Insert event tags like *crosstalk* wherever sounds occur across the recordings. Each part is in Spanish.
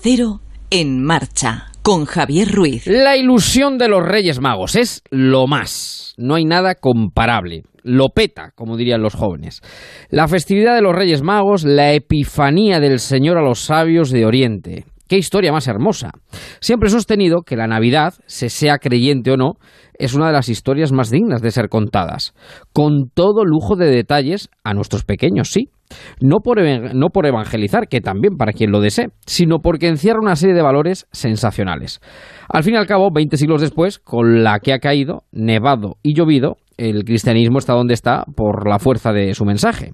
Cero en marcha con Javier Ruiz. La ilusión de los Reyes Magos es lo más. No hay nada comparable. Lo peta, como dirían los jóvenes. La festividad de los Reyes Magos, la epifanía del Señor a los sabios de Oriente. Qué historia más hermosa. Siempre he sostenido que la Navidad, se sea creyente o no, es una de las historias más dignas de ser contadas, con todo lujo de detalles a nuestros pequeños, sí. No por, no por evangelizar, que también para quien lo desee, sino porque encierra una serie de valores sensacionales. Al fin y al cabo, 20 siglos después, con la que ha caído, nevado y llovido, el cristianismo está donde está por la fuerza de su mensaje.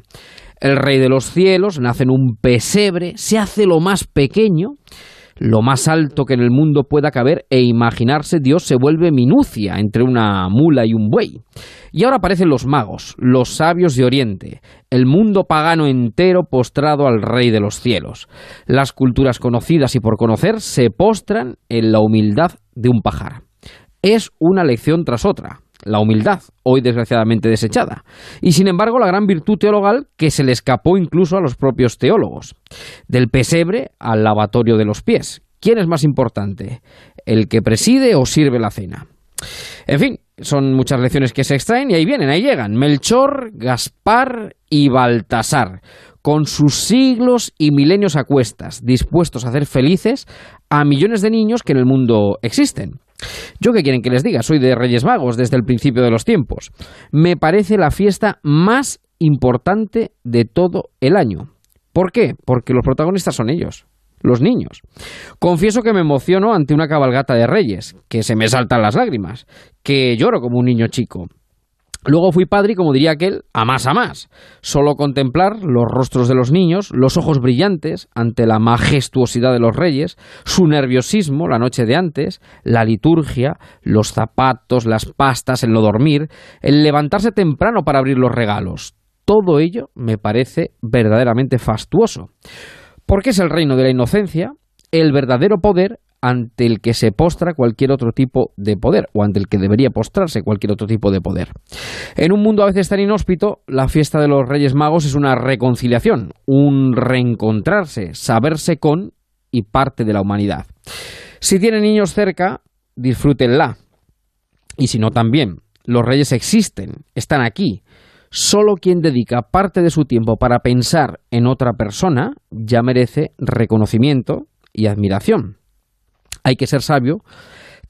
El rey de los cielos nace en un pesebre, se hace lo más pequeño, lo más alto que en el mundo pueda caber e imaginarse Dios se vuelve minucia entre una mula y un buey. Y ahora aparecen los magos, los sabios de Oriente, el mundo pagano entero postrado al Rey de los cielos. Las culturas conocidas y por conocer se postran en la humildad de un pajar. Es una lección tras otra, la humildad, hoy desgraciadamente desechada, y sin embargo la gran virtud teologal que se le escapó incluso a los propios teólogos. Del pesebre al lavatorio de los pies. ¿Quién es más importante? ¿El que preside o sirve la cena? En fin, son muchas lecciones que se extraen y ahí vienen, ahí llegan. Melchor, Gaspar y Baltasar, con sus siglos y milenios a cuestas, dispuestos a hacer felices a millones de niños que en el mundo existen. Yo qué quieren que les diga, soy de Reyes Magos desde el principio de los tiempos. Me parece la fiesta más importante de todo el año. ¿Por qué? Porque los protagonistas son ellos, los niños. Confieso que me emociono ante una cabalgata de reyes, que se me saltan las lágrimas, que lloro como un niño chico. Luego fui padre y, como diría aquel, a más a más. Solo contemplar los rostros de los niños, los ojos brillantes ante la majestuosidad de los reyes, su nerviosismo la noche de antes, la liturgia, los zapatos, las pastas, el no dormir, el levantarse temprano para abrir los regalos. Todo ello me parece verdaderamente fastuoso. Porque es el reino de la inocencia, el verdadero poder ante el que se postra cualquier otro tipo de poder, o ante el que debería postrarse cualquier otro tipo de poder. En un mundo a veces tan inhóspito, la fiesta de los Reyes Magos es una reconciliación, un reencontrarse, saberse con y parte de la humanidad. Si tienen niños cerca, disfrútenla. Y si no, también. Los reyes existen, están aquí. Solo quien dedica parte de su tiempo para pensar en otra persona ya merece reconocimiento y admiración hay que ser sabio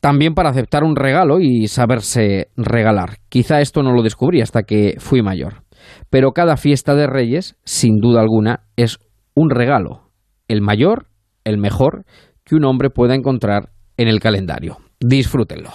también para aceptar un regalo y saberse regalar. Quizá esto no lo descubrí hasta que fui mayor. Pero cada fiesta de Reyes, sin duda alguna, es un regalo, el mayor, el mejor que un hombre pueda encontrar en el calendario. Disfrútenlo.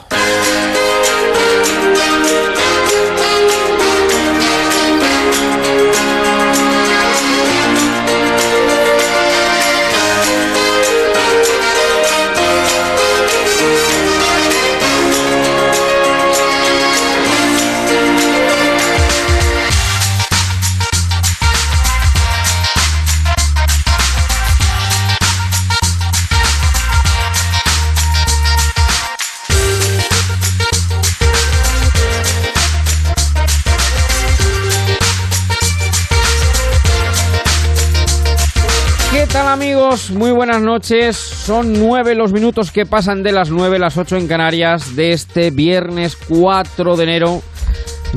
Amigos? Muy buenas noches. Son nueve los minutos que pasan de las nueve, las ocho en Canarias de este viernes 4 de enero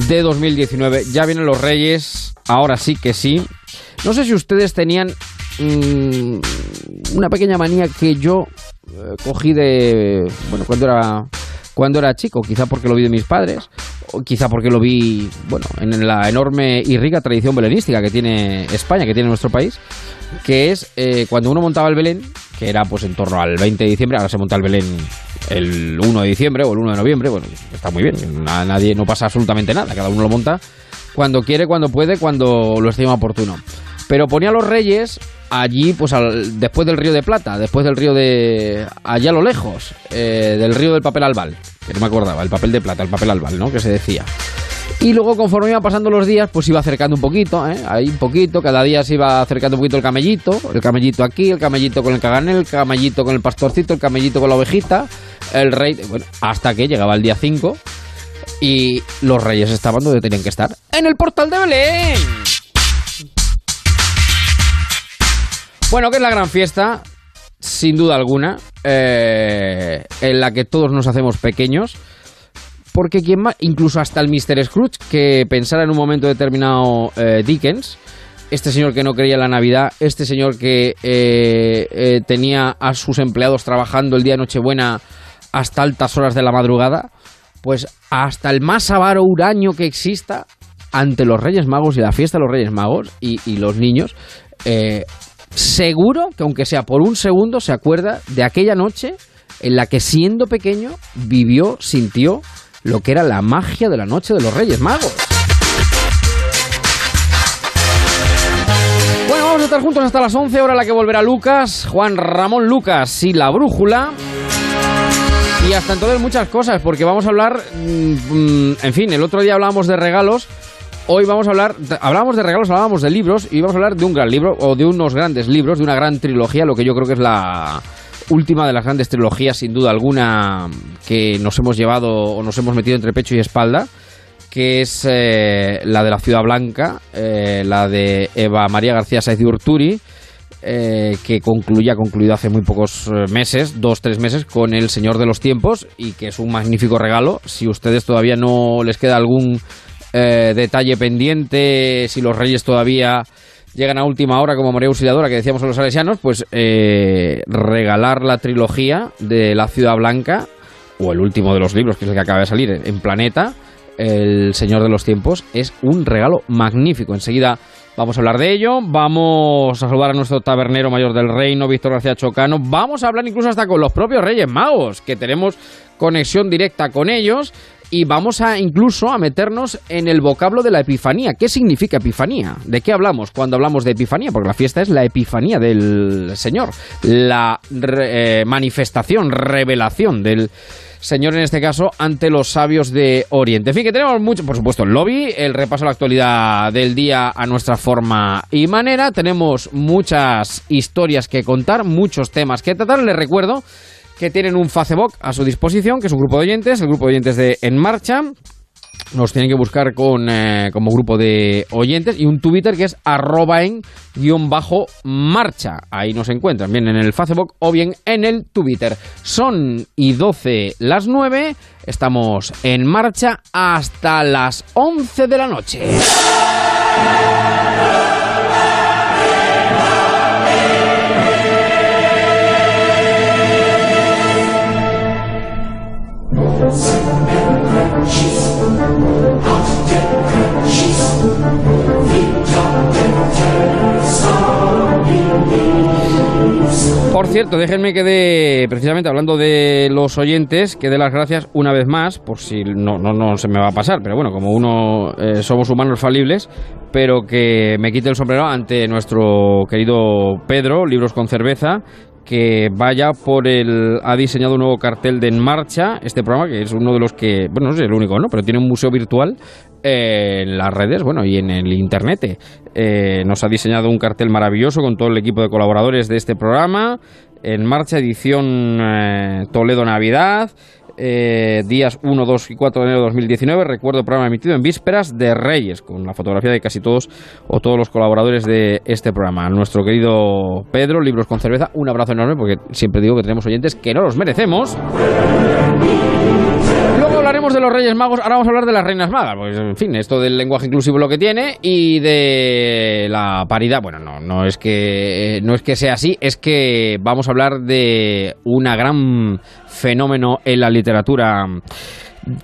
de 2019. Ya vienen los Reyes, ahora sí que sí. No sé si ustedes tenían mm, una pequeña manía que yo eh, cogí de, bueno, cuando era cuando era chico, quizá porque lo vi de mis padres, quizá porque lo vi, bueno, en la enorme y rica tradición belenística que tiene España, que tiene nuestro país, que es eh, cuando uno montaba el Belén, que era pues en torno al 20 de diciembre, ahora se monta el Belén el 1 de diciembre o el 1 de noviembre, bueno, está muy bien, a nadie no pasa absolutamente nada, cada uno lo monta cuando quiere, cuando puede, cuando lo estima oportuno. Pero ponía a los reyes allí, pues después del río de Plata, después del río de... allá a lo lejos, eh, del río del papel albal, que no me acordaba, el papel de plata, el papel albal, ¿no? Que se decía. Y luego, conforme iban pasando los días, pues iba acercando un poquito, ¿eh? ahí un poquito, cada día se iba acercando un poquito el camellito, el camellito aquí, el camellito con el caganel, el camellito con el pastorcito, el camellito con la ovejita, el rey, bueno, hasta que llegaba el día 5 y los reyes estaban donde tenían que estar, en el portal de Belén. Bueno, ¿qué es la gran fiesta? sin duda alguna, eh, en la que todos nos hacemos pequeños. Porque quien más, incluso hasta el Mr. Scrooge, que pensara en un momento determinado eh, Dickens, este señor que no creía en la Navidad, este señor que eh, tenía a sus empleados trabajando el día de Nochebuena hasta altas horas de la madrugada, pues hasta el más avaro huraño que exista, ante los Reyes Magos y la fiesta de los Reyes Magos y, los niños, seguro que aunque sea por un segundo se acuerda de aquella noche en la que siendo pequeño vivió, sintió lo que era la magia de la noche de los Reyes Magos. Bueno, vamos a estar juntos hasta las 11, hora la que volverá Lucas, Juan Ramón Lucas y la brújula. Y hasta entonces muchas cosas, porque vamos a hablar, mm, mm, en fin, el otro día hablábamos de regalos Hoy vamos a hablar, hablábamos de regalos, hablábamos de libros y vamos a hablar de un gran libro o de unos grandes libros, de una gran trilogía, lo que yo creo que es la última de las grandes trilogías, sin duda alguna, que nos hemos llevado o nos hemos metido entre pecho y espalda, que es eh, la de la Ciudad Blanca, eh, la de Eva María García Saiz de Urturi. Eh, que concluye, ha concluido hace muy pocos meses, dos, tres meses, con El Señor de los Tiempos y que es un magnífico regalo. Si ustedes todavía no les queda algún eh, detalle pendiente, si los reyes todavía llegan a última hora como María Auxiliadora, que decíamos a los salesianos, pues eh, regalar la trilogía de La Ciudad Blanca, o el último de los libros, que es el que acaba de salir, en Planeta, El Señor de los Tiempos, es un regalo magnífico. Enseguida vamos a hablar de ello, vamos a saludar a nuestro tabernero mayor del reino, Víctor García Chocano, vamos a hablar incluso hasta con los propios Reyes Magos, que tenemos conexión directa con ellos y vamos a incluso a meternos en el vocablo de la epifanía. ¿Qué significa epifanía? ¿De qué hablamos cuando hablamos de epifanía? Porque la fiesta es la epifanía del Señor, la eh, manifestación, revelación del Señor en este caso ante los sabios de Oriente. En fin, que tenemos mucho, por supuesto, el lobby, el repaso a la actualidad del día a nuestra forma y manera. Tenemos muchas historias que contar, muchos temas que tratar. Les recuerdo que tienen un Facebook a su disposición, que es un grupo de oyentes, el grupo de oyentes de En Marcha. Nos tienen que buscar con, eh, como grupo de oyentes y un Twitter que es arroba en guion bajo marcha. Ahí nos encuentran, bien en el Facebook o bien en el Twitter. Son y 12 las 9, estamos en marcha hasta las 11 de la noche. Por cierto, déjenme que dé, precisamente hablando de los oyentes, que dé las gracias una vez más, por si no, no, no se me va a pasar, pero bueno, como uno eh, somos humanos falibles, pero que me quite el sombrero ante nuestro querido Pedro, Libros con Cerveza, que vaya por el... ha diseñado un nuevo cartel de En Marcha, este programa, que es uno de los que, bueno, no es el único, ¿no? Pero tiene un museo virtual en las redes, bueno, y en el internet. Eh, nos ha diseñado un cartel maravilloso con todo el equipo de colaboradores de este programa. En Marcha, edición eh, Toledo Navidad. Eh, días 1, 2 y 4 de enero de 2019. Recuerdo programa emitido en vísperas de Reyes, con la fotografía de casi todos o todos los colaboradores de este programa. Nuestro querido Pedro, Libros con Cerveza, un abrazo enorme porque siempre digo que tenemos oyentes que no los merecemos. Hablaremos de los Reyes Magos, ahora vamos a hablar de las Reinas Magas, pues en fin, esto del lenguaje inclusivo lo que tiene y de la paridad, bueno, no, no es que no es que sea así, es que vamos a hablar de una gran fenómeno en la literatura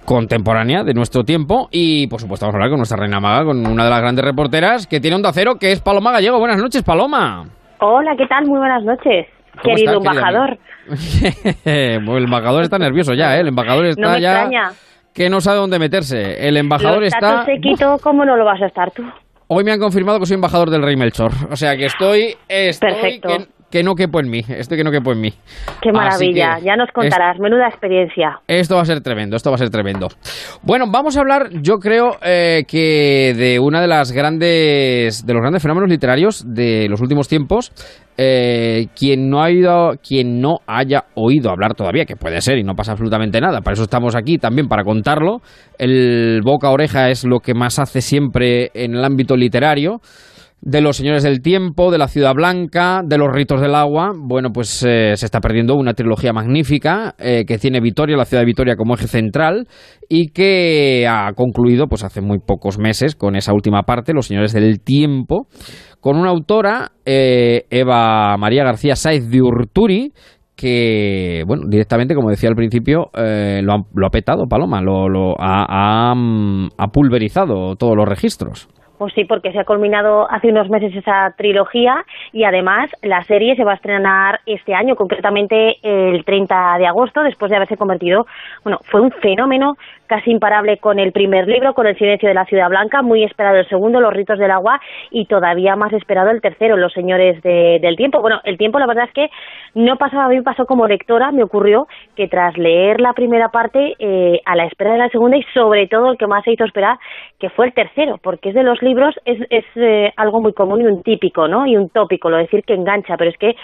contemporánea de nuestro tiempo y por supuesto vamos a hablar con nuestra reina maga, con una de las grandes reporteras que tiene un acero que es Paloma Gallego. Buenas noches, Paloma. Hola, ¿qué tal? Muy buenas noches. Querido embajador. *laughs* el embajador está nervioso ya, ¿eh? El embajador está no ya que no sabe dónde meterse. El embajador está... sequito, ¿cómo no lo vas a estar tú? Hoy me han confirmado que soy embajador del rey Melchor. O sea que estoy... estoy Perfecto que no quepo en mí, esto que no quepo en mí. Qué maravilla, ya nos contarás, menuda experiencia. Esto va a ser tremendo, esto va a ser tremendo. Bueno, vamos a hablar, yo creo eh, que de una de las grandes, de los grandes fenómenos literarios de los últimos tiempos. Eh, quien no ha oído, quien no haya oído hablar todavía, que puede ser y no pasa absolutamente nada, para eso estamos aquí también para contarlo. El boca oreja es lo que más hace siempre en el ámbito literario. De los señores del tiempo, de la ciudad blanca, de los ritos del agua. Bueno, pues eh, se está perdiendo una trilogía magnífica eh, que tiene Vitoria, la ciudad de Vitoria como eje central y que ha concluido pues hace muy pocos meses con esa última parte, los señores del tiempo, con una autora, eh, Eva María García Saiz de Urturi, que, bueno, directamente, como decía al principio, lo, ha, petado, Paloma, lo, ha pulverizado todos los registros. Pues sí, porque se ha culminado hace unos meses esa trilogía y además la serie se va a estrenar este año, concretamente el 30 de agosto, después de haberse convertido, bueno, fue un fenómeno casi imparable con el primer libro, con El silencio de la ciudad blanca, muy esperado el segundo, Los ritos del agua, y todavía más esperado el tercero, Los señores del tiempo. Bueno, el tiempo la verdad es que no pasaba, mí pasó como lectora, me ocurrió que tras leer la primera parte, eh, a la espera de la segunda y sobre todo el que más se hizo esperar, que fue el tercero, porque es de los libros, es, es eh, algo muy común y un típico, ¿no? Y un tópico, lo decir que engancha, pero es que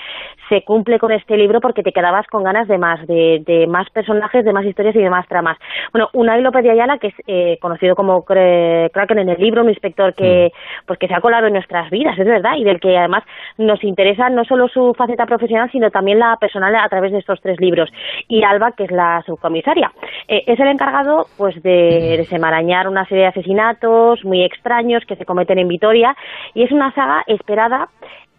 se cumple con este libro porque te quedabas con ganas de más, de, de más personajes, de más historias y de más tramas. Bueno, una Unai López de Ayala, que es eh, conocido como Kraken en el libro, un inspector que, mm. pues que se ha colado en nuestras vidas, es verdad, y del que además nos interesa no solo su faceta profesional, sino también la personal a través de estos tres libros. Y Alba, que es la subcomisaria. Eh, es el encargado pues de desemarañar una serie de asesinatos muy extraños que se cometen en Vitoria y es una saga esperada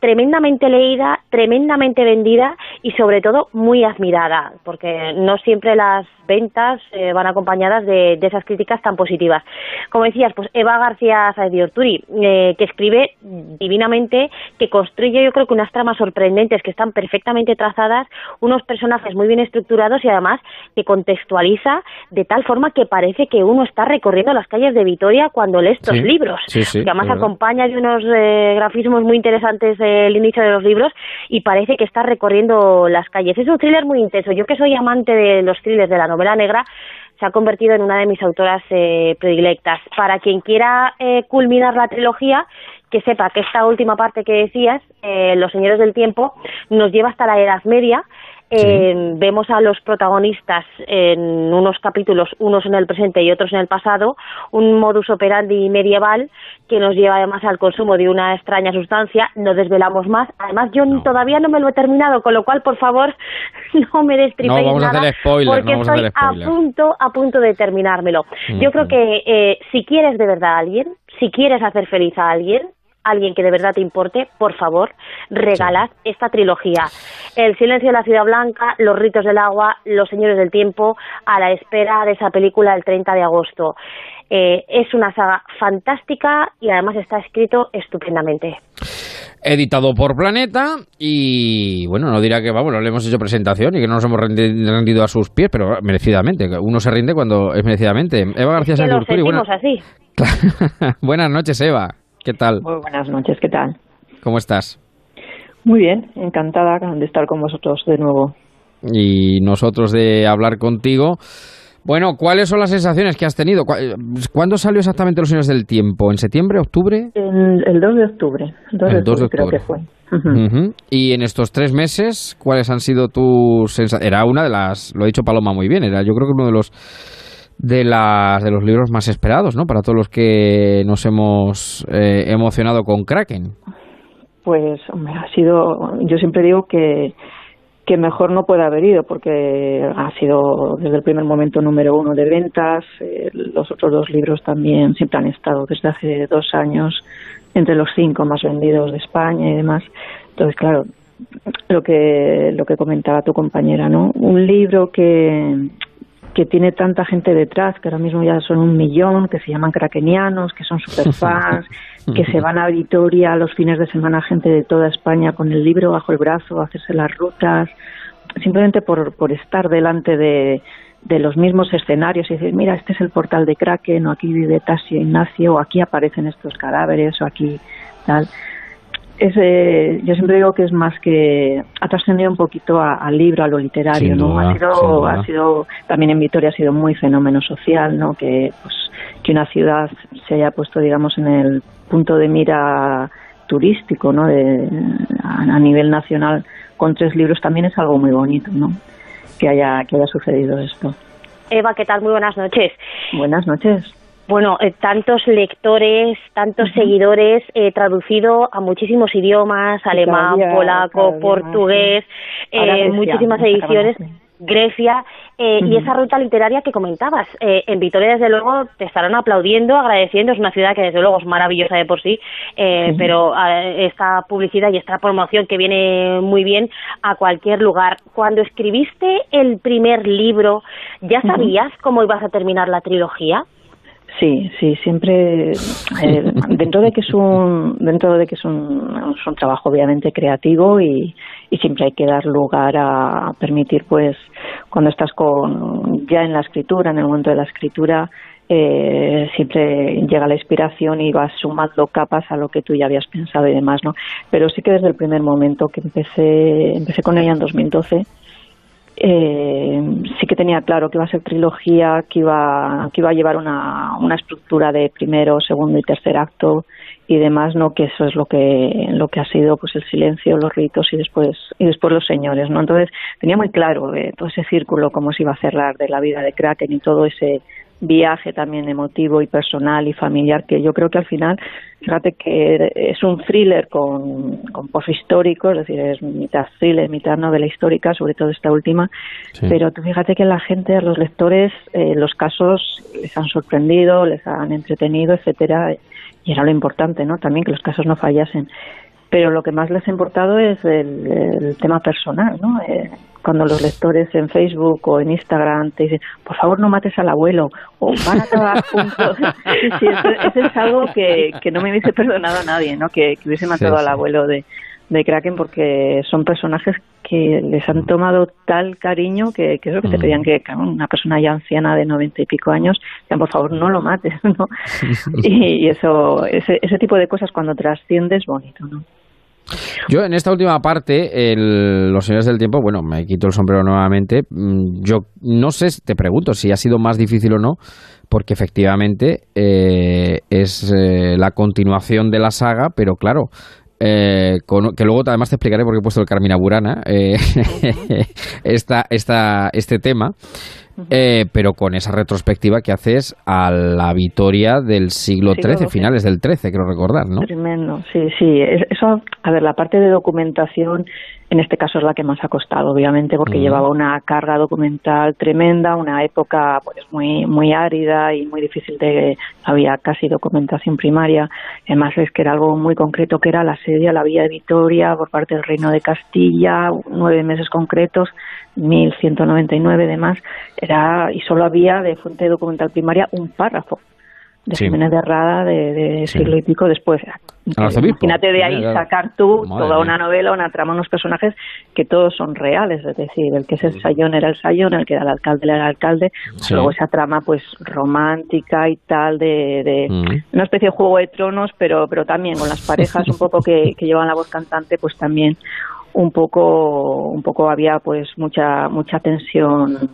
tremendamente leída, tremendamente vendida y sobre todo muy admirada, porque no siempre las ventas eh, van acompañadas de, esas críticas tan positivas. Como decías, pues Eva García Saez eh, que escribe divinamente, que construye yo creo que unas tramas sorprendentes que están perfectamente trazadas, unos personajes muy bien estructurados y además que contextualiza de tal forma que parece que uno está recorriendo las calles de Vitoria cuando lee estos libros, que además acompaña de unos eh, grafismos muy interesantes el inicio de los libros y parece que está recorriendo las calles. Es un thriller muy intenso. Yo que soy amante de los thrillers de la novela negra, se ha convertido en una de mis autoras eh, predilectas. Para quien quiera eh, culminar la trilogía, que sepa que esta última parte que decías, eh, Los Señores del Tiempo, nos lleva hasta la Edad Media vemos a los protagonistas en unos capítulos, unos en el presente y otros en el pasado, un modus operandi medieval que nos lleva además al consumo de una extraña sustancia. No desvelamos más. Además, yo todavía no me lo he terminado, con lo cual, por favor, *laughs* no me destripéis no, nada, porque estoy a, punto, a punto de terminármelo. Yo creo que eh, si quieres de verdad a alguien, si quieres hacer feliz a alguien, alguien que de verdad te importe, por favor, regalad esta trilogía. El silencio de la ciudad blanca, Los ritos del agua, Los señores del tiempo, a la espera de esa película el 30 de agosto. Eh, es una saga fantástica y además está escrito estupendamente. Editado por Planeta y bueno, no dirá que vamos, no le hemos hecho presentación y que no nos hemos rendido a sus pies, pero merecidamente. Uno se rinde cuando es merecidamente. Eva García es que lo así. *laughs* Buenas noches, Eva. ¿Qué tal? Muy buenas noches, ¿qué tal? ¿Cómo estás? Muy bien, encantada de estar con vosotros de nuevo. Y nosotros de hablar contigo. Bueno, ¿cuáles son las sensaciones que has tenido? ¿Cuándo salió exactamente Los Señores del Tiempo? ¿En septiembre, octubre? El, 2 de octubre. el 2 de octubre, creo que fue. Y en estos tres meses, ¿cuáles han sido tus sensaciones? Era una de las, lo ha dicho Paloma muy bien, era yo creo que uno de los de, las, de los libros más esperados, ¿no? Para todos los que nos hemos eh, emocionado con Kraken. Pues, hombre, ha sido, yo siempre digo que, que mejor no puede haber ido porque ha sido desde el primer momento número uno de ventas. Los otros dos libros también siempre han estado desde hace dos años entre los cinco más vendidos de España y demás. Entonces, claro, lo que lo que comentaba tu compañera, ¿no? Un libro que que tiene tanta gente detrás, que ahora mismo ya son un millón, que se llaman craquenianos, que son superfans, *laughs* que se van a Vitoria los fines de semana gente de toda España con el libro bajo el brazo, a hacerse las rutas, simplemente por, por estar delante de, de los mismos escenarios y decir, mira, este es el portal de Kraken, o aquí vive Tasio Ignacio, o aquí aparecen estos cadáveres, o aquí tal es, eh, yo siempre digo que es más que ha trascendido un poquito al libro, a lo literario, ¿no? ha sido, ha sido también en Vitoria ha sido muy fenómeno social, ¿no? Que pues que una ciudad se haya puesto, digamos, en el punto de mira turístico, ¿no? De, a, nivel nacional con tres libros también es algo muy bonito, ¿no? Que haya que haya sucedido esto. Eva, ¿qué tal? Muy buenas noches. Buenas noches. Bueno, eh, tantos lectores, tantos seguidores, eh, traducido a muchísimos idiomas, alemán, polaco, portugués, eh, muchísimas ediciones. Grecia eh, y esa ruta literaria que comentabas. Eh, en Vitoria, desde luego, te estarán aplaudiendo, agradeciendo. Es una ciudad que, desde luego, es maravillosa de por sí, eh, pero esta publicidad y esta promoción que viene muy bien a cualquier lugar. Cuando escribiste el primer libro, ¿ya sabías cómo ibas a terminar la trilogía? Sí, sí, siempre dentro de que es un dentro de que es un, es un trabajo obviamente creativo y, y siempre hay que dar lugar a permitir pues cuando estás con ya en la escritura en el momento de la escritura eh, siempre llega la inspiración y vas sumando capas a lo que tú ya habías pensado y demás no pero sí que desde el primer momento que empecé empecé con ella en 2012 eh, sí que tenía claro que iba a ser trilogía, que iba, que iba a llevar una, una estructura de primero, segundo y tercer acto y demás, no que eso es lo que lo que ha sido pues el silencio, los ritos y después y después los señores, ¿no? Entonces tenía muy claro eh, todo ese círculo cómo se iba a cerrar de la vida de Kraken y todo ese viaje también emotivo y personal y familiar que yo creo que al final fíjate que es un thriller con, con histórico es decir, es mitad thriller, mitad novela histórica, sobre todo esta última, pero tú fíjate que la gente, a los lectores, eh, los casos les han sorprendido, les han entretenido, etcétera, y era lo importante, ¿no? También que los casos no fallasen. Pero lo que más les ha importado es el, tema personal, ¿no? Eh, cuando los lectores en Facebook o en Instagram te dicen, por favor no mates al abuelo, o van a acabar *laughs* juntos. sí, eso, es algo que, que no me hubiese perdonado a nadie, ¿no? Que, hubiese matado al abuelo de, de Kraken porque son personajes que les han tomado tal cariño que, que es lo que te mm. pedían que una persona ya anciana de noventa y pico años, por favor no lo mates, *laughs* ¿no? *laughs* y, eso, ese, ese tipo de cosas cuando trasciendes bonito, ¿no? Yo en esta última parte, los señores del tiempo, bueno, me quito el sombrero nuevamente. Mm, yo no sé, te pregunto si ha sido más difícil o no, porque efectivamente eh, es eh, la continuación de la saga, pero claro, eh, que luego además te explicaré por qué he puesto el Carmina Burana, eh, *laughs* esta, esta, este tema, eh, pero con esa retrospectiva que haces a la Vitoria del siglo XIII, finales del XIII, quiero recordar, ¿no? Tremendo, sí, sí. Eso, a ver, la parte de documentación en este caso es la que más ha costado, obviamente, porque llevaba una carga documental tremenda, una época pues muy muy árida y muy difícil de había casi documentación primaria. Además es que era algo muy concreto que era la sede a la Villa de Vitoria por parte del Reino de Castilla, nueve meses concretos, 1199 demás, era y solo había de fuente documental primaria un párrafo de Jiménez de Rada de, siglo y pico después. Imagínate de ahí sacar tú toda una novela, una trama, unos personajes que todos son reales, es decir, el que es el Sayón era el Sayón, el que era el alcalde era el alcalde, luego esa trama pues romántica y tal de, una especie de juego de tronos, pero pero también con las *laughs* parejas un poco que, que llevan la voz cantante, pues también un poco un poco había pues mucha mucha tensión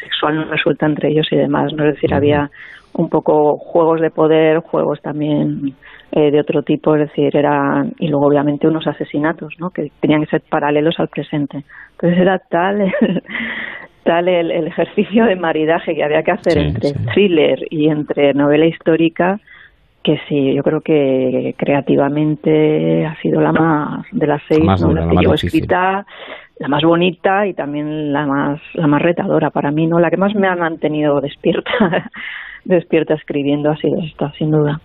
sexual no resulta entre ellos y demás, no es decir, había un poco juegos de poder, juegos también eh, de otro tipo, es decir, eran, y luego obviamente unos asesinatos, ¿no? Que tenían que ser paralelos al presente. Entonces era tal el, *laughs* tal el, ejercicio de maridaje que había que hacer entre thriller y entre novela histórica que sí, yo creo que creativamente ha sido la más de las seis novelas que llevo escrita, la más bonita y también la más la más retadora para mí, no, la que más me ha mantenido despierta *laughs* despierta escribiendo ha sido esta, sin duda.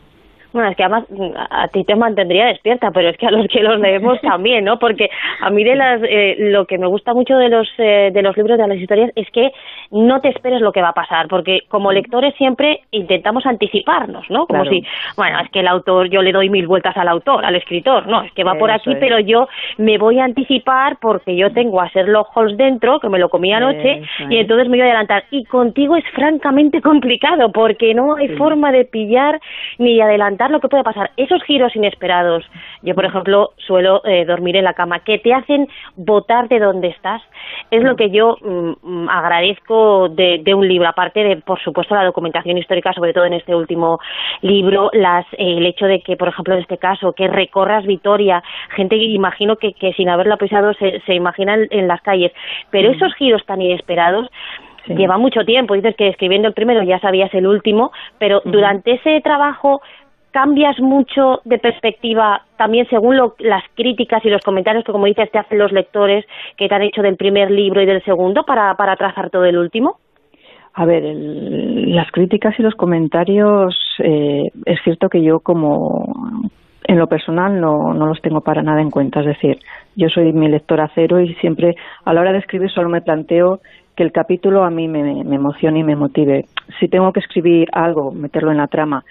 Bueno, es que además a ti te mantendría despierta, pero es que a los que los leemos *laughs* también, ¿no? Porque a mí de las, eh, lo que me gusta mucho de los, eh, de los libros, de las historias, es que no te esperes lo que va a pasar, porque como lectores siempre intentamos anticiparnos, ¿no? Como si, bueno, es que el autor, yo le doy mil vueltas al autor, al escritor, no, es que va por aquí, pero yo me voy a anticipar porque yo tengo a Sherlock Holmes dentro, que me lo comí anoche, y entonces me voy a adelantar. Y contigo es francamente complicado, porque no hay forma de pillar ni adelantar lo que puede pasar. Esos giros inesperados, yo por ejemplo suelo eh, dormir en la cama, que te hacen votar de donde estás, es lo que yo mm, mm, agradezco de, un libro, aparte de, por supuesto, la documentación histórica, sobre todo en este último libro, las, eh, el hecho de que, por ejemplo, en este caso, que recorras Vitoria, gente que imagino que, que sin haberla pisado se, se imagina en, las calles, pero esos giros tan inesperados, lleva mucho tiempo. Dices que escribiendo el primero ya sabías el último, pero durante ese trabajo cambias mucho de perspectiva también según las críticas y los comentarios que, como dices, te hacen los lectores que te han hecho del primer libro y del segundo para, para trazar todo el último? A ver, las críticas y los comentarios, eh, es cierto que yo como en lo personal no, los tengo para nada en cuenta. Es decir, yo soy mi lectora cero y siempre a la hora de escribir solo me planteo que el capítulo a mí me emocione y me motive. Si tengo que escribir algo, meterlo en la trama,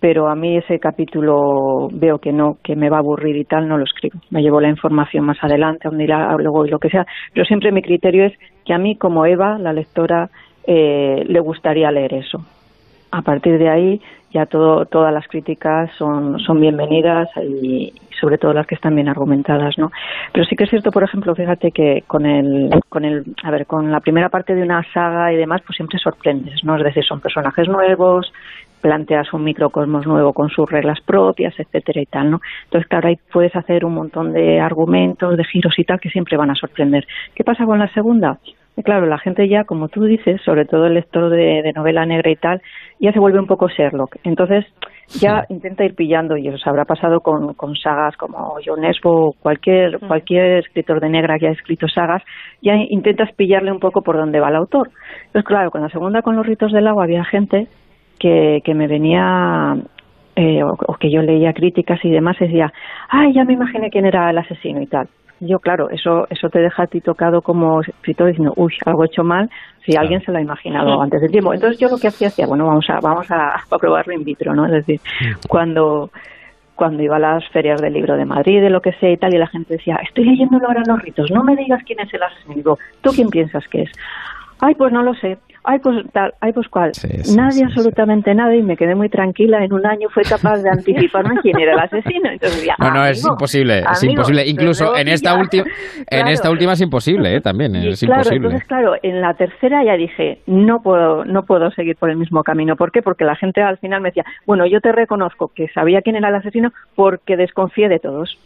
pero a mí ese capítulo veo que no, que me va a aburrir y tal, no lo escribo. Me llevo la información más adelante, donde irá luego y lo que sea. Pero siempre mi criterio es que a mí, como Eva, la lectora, eh, le gustaría leer eso. A partir de ahí ya todo, todas las críticas son, son bienvenidas y sobre todo las que están bien argumentadas, ¿no? Pero sí que es cierto, por ejemplo, fíjate que con el, con el, a ver, con la primera parte de una saga y demás, pues siempre sorprendes, ¿no? Es decir, son personajes nuevos, planteas un microcosmos nuevo con sus reglas propias, etcétera y tal, ¿no? Entonces, claro, ahí puedes hacer un montón de argumentos, de giros y tal que siempre van a sorprender. ¿Qué pasa con la segunda? Claro, la gente ya, como tú dices, sobre todo el lector de, novela negra y tal, ya se vuelve un poco Sherlock. Entonces, ya intenta ir pillando, y eso se habrá pasado con, con sagas como John Esbo o cualquier, cualquier escritor de negra que haya escrito sagas, ya intentas pillarle un poco por dónde va el autor. Entonces, claro, con la segunda, con los ritos del agua, había gente que, que me venía eh, o, que yo leía críticas y demás, decía, ay, ya me imaginé quién era el asesino y tal. Yo, claro, eso eso te deja a ti tocado como escritor diciendo, uy, algo hecho mal, si alguien se lo ha imaginado antes del tiempo. Entonces yo lo que hacía, hacía, bueno, vamos a vamos a, *laughs* probarlo in vitro, ¿no? Es decir, cuando cuando iba a las ferias del libro de Madrid, de lo que sea y tal, y la gente decía, estoy leyéndolo ahora en los ritos, no me digas quién es el asesino. ¿Tú quién piensas que es? Ay, pues no lo sé ay, pues tal, ay, pues cuál. Nadie, absolutamente nada, y me quedé muy tranquila. En un año fue capaz de anticiparme *laughs* quién era el asesino. Entonces, no, no, es imposible, es imposible. Incluso en esta última, en *laughs* esta última es imposible, ¿eh? también es claro, imposible. Entonces, claro, en la tercera ya dije, no puedo, no puedo seguir por el mismo camino. ¿Por qué? Porque la gente al final me decía, bueno, yo te reconozco que sabía quién era el asesino porque desconfié de todos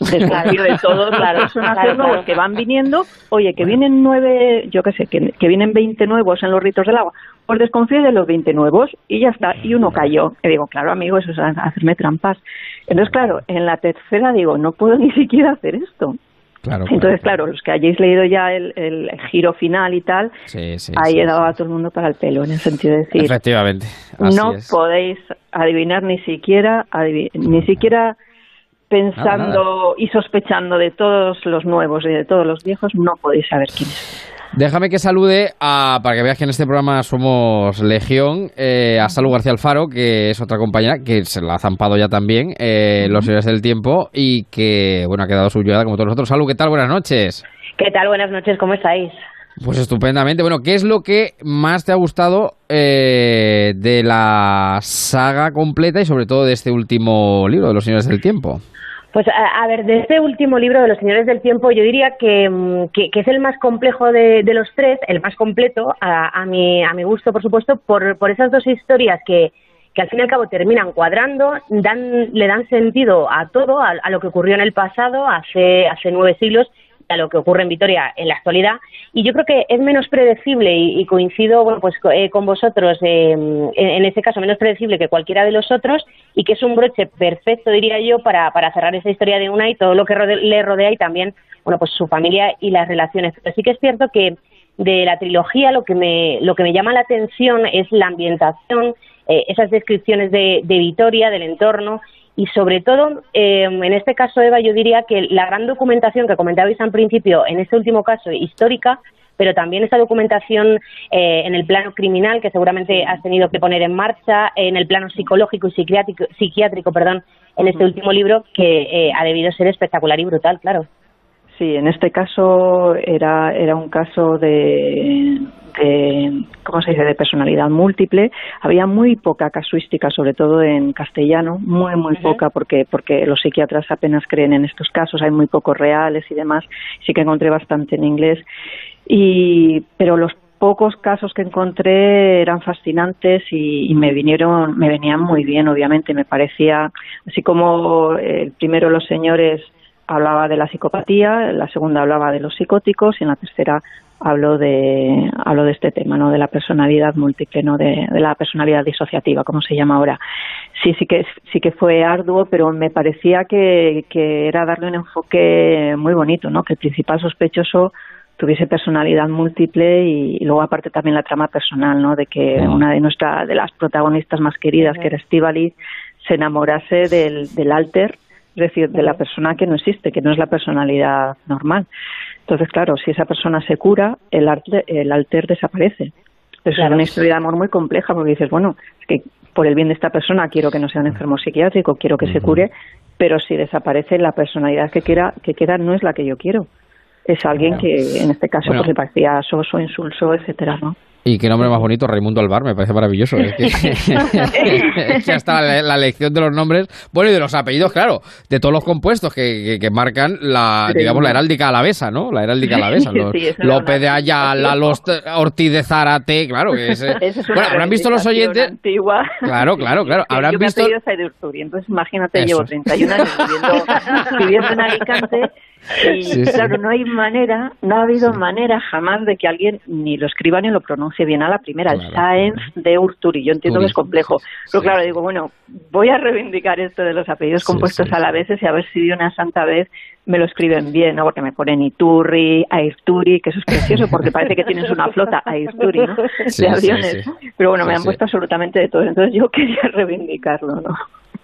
desconfío de *laughs* todos claro, personajes nuevos que van viniendo, oye, que vienen nueve, yo qué sé, que, que, vienen veinte nuevos en los ritos del agua, pues desconfío de los veinte nuevos y ya está, y uno cayó. Y digo, claro, amigo, eso es hacerme trampas. Entonces, claro, en la tercera digo, no puedo ni *laughs* siquiera hacer esto. Claro, Entonces, claro, los que hayáis leído ya el, el giro final y tal, ahí he dado a todo el mundo para el pelo, en el sentido de decir, efectivamente, no podéis adivinar ni siquiera, ni siquiera pensando y sospechando de todos los nuevos y de todos los viejos, no podéis saber quién es. Déjame que salude a, para que veas que en este programa somos legión, eh, a Salud García Alfaro, que es otra compañera que se la ha zampado ya también, eh, Los Señores del Tiempo, y que, bueno, ha quedado suya como todos nosotros. Salud, ¿qué tal? Buenas noches. ¿Qué tal? Buenas noches, ¿cómo estáis? Pues estupendamente. Bueno, ¿qué es lo que más te ha gustado eh, de la saga completa y sobre todo de este último libro, de Los Señores del Tiempo? Pues a, ver, de este último libro de Los Señores del Tiempo, yo diría que, mm, que, es el más complejo de, los tres, el más completo, a, mi, a mi gusto, por supuesto, por, por esas dos historias que, que al fin y al cabo terminan cuadrando, dan, le dan sentido a todo, a, a lo que ocurrió en el pasado, hace, hace nueve siglos, a lo que ocurre en Vitoria en la actualidad. Y yo creo que es menos predecible y, coincido bueno, pues, eh, con vosotros eh, en, ese caso, menos predecible que cualquiera de los otros y que es un broche perfecto, diría yo, para, para cerrar esa historia de una y todo lo que le rodea y también bueno, pues su familia y las relaciones. Pero sí que es cierto que de la trilogía lo que me, lo que me llama la atención es la ambientación, eh, esas descripciones de, de Vitoria, del entorno y sobre todo, eh, en este caso, Eva, yo diría que la gran documentación que comentabais al principio, en este último caso, histórica, pero también esa documentación eh, en el plano criminal que seguramente has tenido que poner en marcha, en el plano psicológico y psiquiátrico, psiquiátrico perdón, en este último libro, que eh, ha debido ser espectacular y brutal, claro. Sí, en este caso era, era un caso de, de, ¿cómo se dice?, de personalidad múltiple. Había muy poca casuística, sobre todo en castellano, muy, muy poca, porque, porque los psiquiatras apenas creen en estos casos, hay muy pocos reales y demás. Sí que encontré bastante en inglés. Y, pero los pocos casos que encontré eran fascinantes y, y, me vinieron, me venían muy bien, obviamente. Me parecía, así como el primero los señores hablaba de la psicopatía, la segunda hablaba de los psicóticos y en la tercera hablo de hablo de este tema no de la personalidad múltiple no de, la personalidad disociativa como se llama ahora. Sí sí que sí que fue arduo pero me parecía que, que era darle un enfoque muy bonito no que el principal sospechoso tuviese personalidad múltiple y, luego aparte también la trama personal no de que una de nuestras de las protagonistas más queridas que era Estivali se enamorase del, del alter es decir, de la persona que no existe, que no es la personalidad normal. Entonces, claro, si esa persona se cura, el, alter, el alter desaparece. Es una historia de amor muy compleja porque dices, bueno, es que por el bien de esta persona quiero que no sea un enfermo psiquiátrico, quiero que se cure, pero si desaparece la personalidad que, quiera, que queda no es la que yo quiero. Es alguien que en este caso pues, le parecía soso, insulso, etcétera, ¿no? Y qué nombre más bonito, Raimundo Alvar, me parece maravilloso. Es que, *laughs* hasta la, elección de los nombres, bueno, y de los apellidos, claro, de todos los compuestos que, que, marcan la, digamos, la heráldica alavesa, ¿no? La heráldica alavesa. Los, López de Ayala, los Ortiz de Zárate, claro. Que *laughs* es, bueno, habrán visto los oyentes. Antigua. Claro, claro, claro. Habrán Yo visto. Me entonces imagínate, llevo 31 años viviendo, viviendo en Alicante y claro, no hay manera, no ha habido manera jamás de que alguien ni lo escriba ni lo pronuncie bien a la primera. El Sáenz de Urturi, yo entiendo que es complejo. Pero claro, digo, bueno, voy a reivindicar esto de los apellidos compuestos a la vez y a ver si de una santa vez me lo escriben bien, ¿no? Porque me ponen Iturri, Airturi, que eso es precioso porque parece que tienes una flota, Airturi, ¿no? De aviones. Pero bueno, me han puesto absolutamente de todo. Entonces yo *laughs* quería reivindicarlo, ¿no?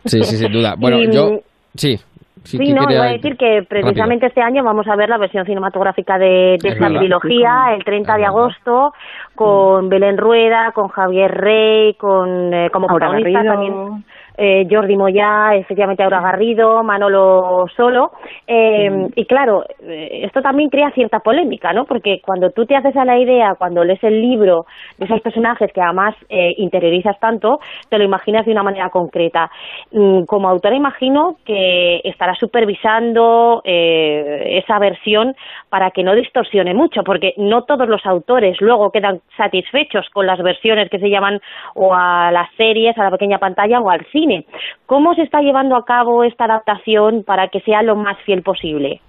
Sí, sí, sin duda. Bueno, yo... Sí, Sí, no, iba a decir que precisamente este año vamos a ver la versión cinematográfica de, esta trilogía, el 30 de agosto, con Belén Rueda, con Javier Rey, con eh, como protagonista también eh, Jordi Moya, efectivamente Aura Garrido, Manolo Solo. Eh, y claro, eh, esto también crea cierta polémica, ¿no? Porque cuando tú te haces a la idea, cuando lees el libro de esos personajes que además eh, interiorizas tanto, te lo imaginas de una manera concreta. Mm, como autora imagino que estará supervisando esa versión para que no distorsione mucho, porque no todos los autores luego quedan satisfechos con las versiones que se llaman o a las series, a la pequeña pantalla o al cine ¿Cómo se está llevando a cabo esta adaptación para que sea lo más fiel posible?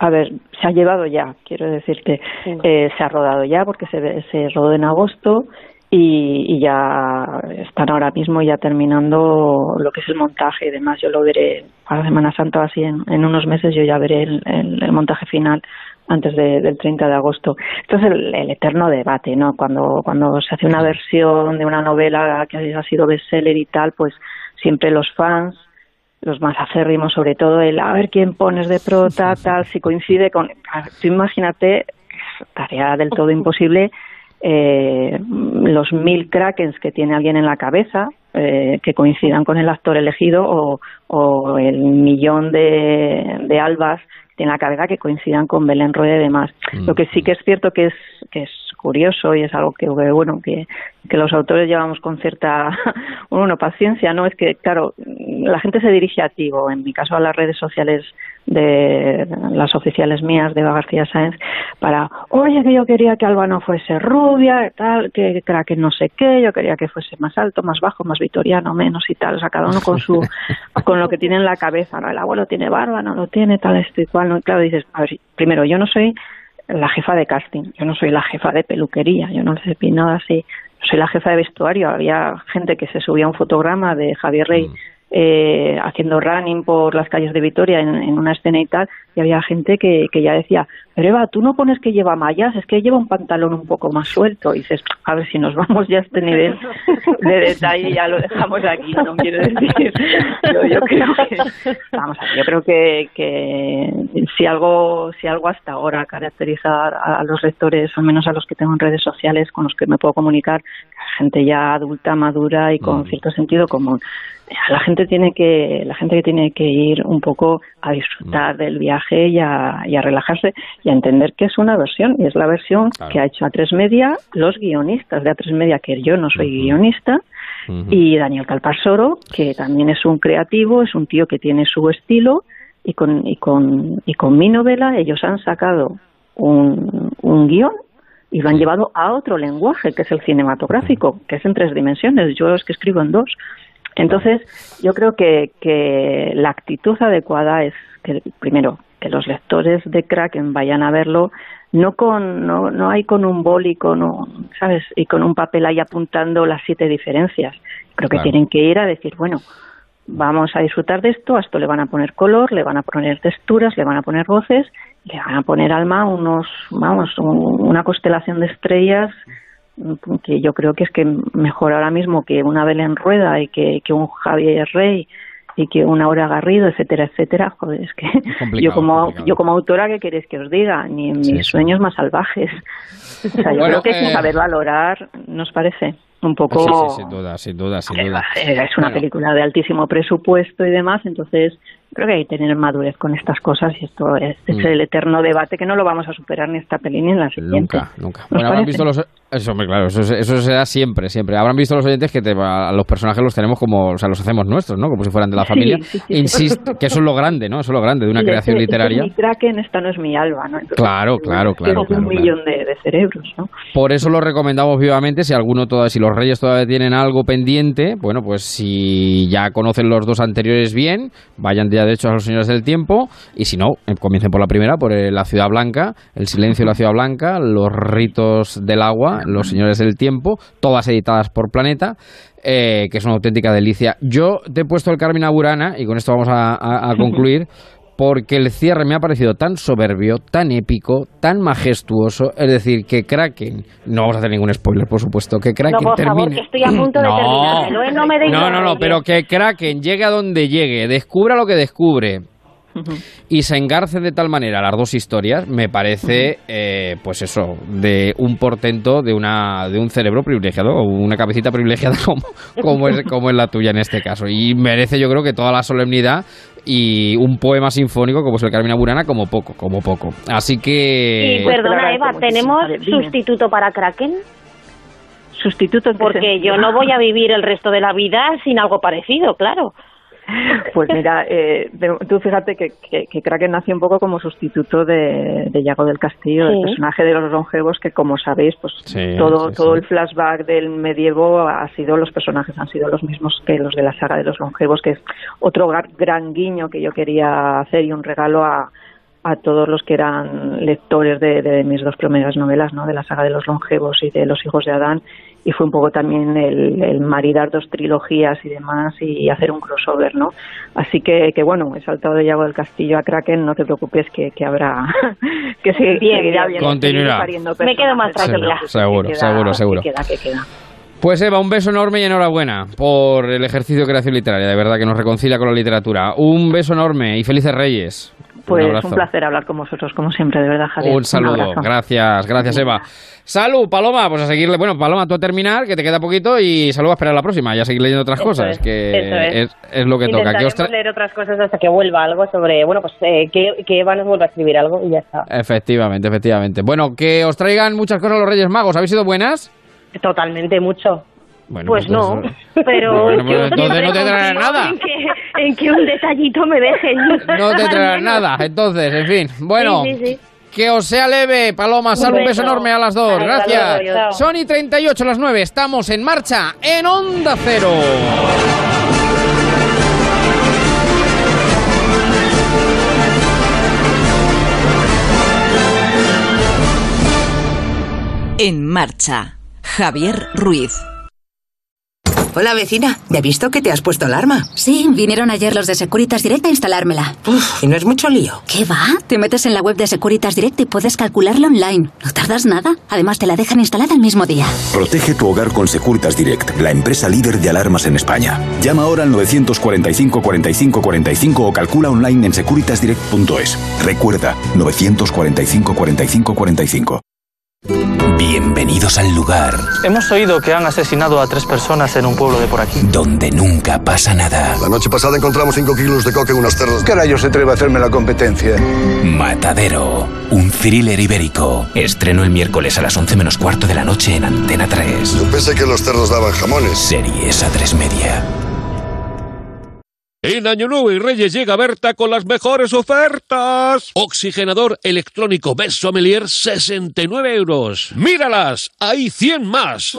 A ver, se ha llevado ya, quiero decirte, eh, se ha rodado ya porque se, se rodó en agosto y, ya están ahora mismo ya terminando lo que es el montaje y demás. Yo lo veré para Semana Santa, así en, unos meses yo ya veré el, montaje final antes del 30 de agosto. Entonces el, el, eterno debate, ¿no? Cuando, cuando se hace una versión de una novela que ha sido bestseller y tal, pues siempre los fans los más acérrimos sobre todo el a ver quién pones de prota tal si coincide con tú imagínate tarea del todo imposible eh, los mil krakens que tiene alguien en la cabeza eh, que coincidan con el actor elegido o, o el millón de, de albas en la cabeza que coincidan con Belén Rueda y demás. Mm. Lo que sí que es cierto que es que es curioso y es algo que bueno que, que los autores llevamos con cierta *laughs* bueno paciencia no es que claro la gente se dirige a ti o en mi caso a las redes sociales de las oficiales mías de Eva García Sáenz para oye que yo quería que Alba no fuese rubia tal que que no sé qué yo quería que fuese más alto más bajo más vitoriano menos y tal o sea cada uno con su *laughs* con lo que tiene en la cabeza no el abuelo tiene barba no lo tiene tal esto y cual no y claro dices a ver primero yo no soy la jefa de casting, yo no soy la jefa de peluquería, yo no sé nada así, soy la jefa de vestuario, había gente que se subía a un fotograma de Javier Rey mm. eh, haciendo running por las calles de Vitoria en, una escena y tal, y había gente que, que ya decía, pero Eva, tú no pones que lleva mallas, es que lleva un pantalón un poco más suelto. Y dices, a ver si nos vamos ya a este nivel de detalle, ya lo dejamos aquí, no quiero decir. Yo, creo que, vamos a yo creo que, que si algo, si algo hasta ahora caracteriza a, los rectores, al menos a los que tengo en redes sociales con los que me puedo comunicar, gente ya adulta, madura y con mm. cierto sentido común la gente tiene que la gente que tiene que ir un poco a disfrutar mm. del viaje y a, y a, relajarse y a entender que es una versión y es la versión que ha hecho a tres media los guionistas de a tres media que yo no soy guionista y Daniel Calparsoro que también es un creativo es un tío que tiene su estilo y con y con y con mi novela ellos han sacado un, un guion y lo han llevado a otro lenguaje que es el cinematográfico que es en tres dimensiones. Yo es que escribo en dos. Entonces, yo creo que, que la actitud adecuada es que, primero, que los lectores de Kraken vayan a verlo no con no, no hay con un boli con un, sabes y con un papel ahí apuntando las siete diferencias. Creo que tienen que ir a decir bueno vamos a disfrutar de esto a esto le van a poner color le van a poner texturas le van a poner voces le van a poner alma unos vamos una constelación de estrellas que yo creo que es que mejor ahora mismo que una Belén Rueda y que, que un Javier Rey y que una hora Garrido, etcétera, etcétera, joder, es que yo como yo como autora, ¿qué queréis que os diga? Ni en mis sueños más salvajes. O sea, yo creo que sin saber valorar, ¿nos parece? Un poco... Sí, sin duda, sin duda, sin duda. Es una película de altísimo presupuesto y demás, entonces creo que hay que tener madurez con estas cosas y esto es, es mm. el eterno debate que no lo vamos a superar ni esta peli ni en la siguiente. Nunca, nunca. Bueno, habrán visto los... Eso, claro, eso, eso se da siempre, siempre. Habrán visto los oyentes que a los personajes los tenemos como, o sea, los hacemos nuestros, ¿no? Como si fueran de la familia. Insisto, que eso es lo grande, ¿no? Eso es lo grande de una creación literaria. mi Kraken, esta no es mi alba, ¿no? claro, claro, claro. un millón de, cerebros, ¿no? Por eso lo recomendamos vivamente, si alguno todavía, si los reyes todavía tienen algo pendiente, bueno, pues si ya conocen los dos anteriores bien, vayan ya de hecho a los señores del tiempo, y si no, eh, comiencen por la primera, por eh, la Ciudad Blanca, el silencio de la Ciudad Blanca, los ritos del agua, los señores del tiempo, todas editadas por Planeta. Eh, que es una auténtica delicia. Yo te he puesto el Carmina Burana, y con esto vamos a, concluir, *laughs* porque el cierre me ha parecido tan soberbio, tan épico, tan majestuoso. Es decir, que Kraken, no vamos a hacer ningún spoiler, por supuesto, que Kraken no, por termine. Favor, que estoy a punto de no, no, me no, no, no, pero que Kraken llegue a donde llegue, descubra lo que descubre, y se engarce de tal manera las dos historias, me parece, eh, pues eso, de un portento de una de un cerebro privilegiado o una cabecita privilegiada *laughs* como, como, es, como es la tuya en este caso. Y merece, yo creo que toda la solemnidad y un poema sinfónico como es el Carmina Burana como poco, como poco. Así que... Y perdona Eva, ¿tenemos sustituto para Kraken? Sustituto Porque yo no voy a *laughs* vivir el resto de la vida sin algo parecido, claro. Pues mira, eh, tú fíjate que, que, Kraken nació un poco como sustituto de, de Yago del Castillo, el personaje de los longevos, que como sabéis, pues todo, todo el flashback del medievo ha sido, los personajes han sido los mismos que los de la saga de los longevos, que es otro gran guiño que yo quería hacer y un regalo a, a todos los que eran lectores de, de, mis dos primeras novelas, ¿no? de la saga de los longevos y de los hijos de Adán, y fue un poco también el, el maridar dos trilogías y demás y hacer un crossover, ¿no? Así que, que bueno, he saltado de Yago del Castillo a Kraken, no te preocupes que, que habrá, *laughs* que se, seguirá bien. Continuará. Me quedo más tranquila. Seguro, seguro, seguro. Que queda, que queda. Pues Eva, un beso enorme y enhorabuena por el ejercicio de creación literaria, de verdad que nos reconcilia con la literatura. Un beso enorme y felices Reyes. Pues un, placer hablar con vosotros, como siempre, de verdad, Javier. Un saludo, gracias, gracias Eva. Salud, Paloma, pues a seguirle. Bueno, Paloma, tú a terminar, que te queda poquito y salud a esperar la próxima y a seguir leyendo otras cosas, que es. lo que toca. Que leer otras cosas hasta que vuelva algo sobre, bueno, pues eh, que, que, Eva nos vuelva a escribir algo y ya está. Efectivamente, efectivamente. Bueno, que os traigan muchas cosas los Reyes Magos. ¿Habéis sido buenas? Totalmente, mucho. Bueno, pues, pues no, *laughs* pero bueno, pues entonces no te traerán nada. En que, un detallito me dejen. *laughs* No te traerán *laughs* nada, entonces, en fin. Bueno, que os sea leve, Paloma. Salud, un beso enorme a las dos. Gracias. Sony 38 a las 9. Estamos en marcha en Onda Cero. En marcha. Javier Ruiz. Hola vecina, ¿me ha visto que te has puesto alarma? Sí, vinieron ayer los de Securitas Direct a instalármela. Uf, ¿y no es mucho lío? ¿Qué va? Te metes en la web de Securitas Direct y puedes calcularla online. No tardas nada. Además, te la dejan instalada el mismo día. Protege tu hogar con Securitas Direct, la empresa líder de alarmas en España. Llama ahora al 945 45 45 o calcula online en securitasdirect.es. Recuerda, 945 45 45. Bienvenidos al lugar. Hemos oído que han asesinado a tres personas en un pueblo de por aquí. Donde nunca pasa nada. La noche pasada encontramos cinco kilos de coque en unas terras. ¿Qué rayos se atreve a hacerme la competencia? Matadero. Un thriller ibérico. Estreno el miércoles a las 11 menos cuarto de la noche en Antena 3. Yo pensé que los cerdos daban jamones. Series a tres media. En Año Nuevo y Reyes llega Berta con las mejores ofertas. Oxigenador electrónico Best Sommelier 69 euros. ¡Míralas! ¡Hay 100 más!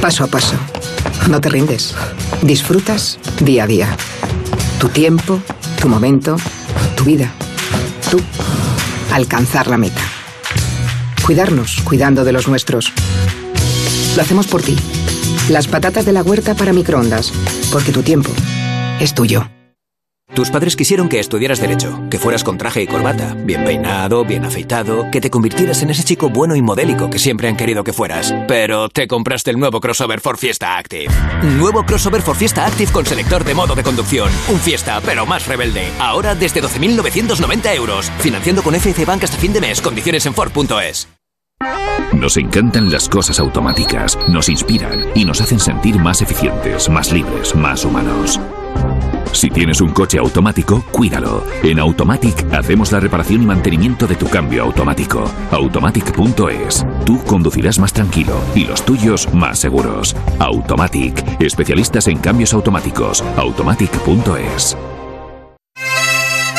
Paso a paso. No te rindes. Disfrutas día a día Tu tiempo, tu momento, tu vida. Tú. Alcanzar la meta. Cuidarnos, cuidando de los nuestros. Lo hacemos por ti. Las patatas de la huerta para microondas. Porque tu tiempo es tuyo. Tus padres quisieron que estudiaras Derecho, que fueras con traje y corbata, bien peinado, bien afeitado, que te convirtieras en ese chico bueno y modélico que siempre han querido que fueras. Pero te compraste el nuevo crossover for Fiesta Active. Nuevo crossover for Fiesta Active con selector de modo de conducción. Un Fiesta, pero más rebelde. Ahora desde 12.990 euros. Financiando con FC Bank hasta fin de mes. Condiciones en Ford.es. Nos encantan las cosas automáticas, nos inspiran y nos hacen sentir más eficientes, más libres, más humanos. Si tienes un coche automático, cuídalo. En Automatic hacemos la reparación y mantenimiento de tu cambio automático. Automatic.es. Tú conducirás más tranquilo y los tuyos más seguros. Automatic. Especialistas en cambios automáticos. Automatic.es.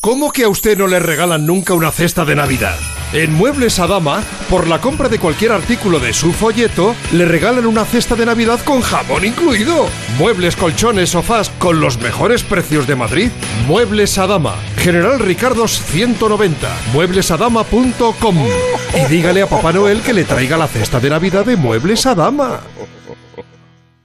¿Cómo que a usted no le regalan nunca una cesta de Navidad? En Muebles Adama, por la compra de cualquier artículo de su folleto, le regalan una cesta de Navidad con jamón incluido. Muebles, colchones, sofás con los mejores precios de Madrid. Muebles Adama, General Ricardos 190, mueblesadama.com. Y dígale a Papá Noel que le traiga la cesta de Navidad de Muebles Adama.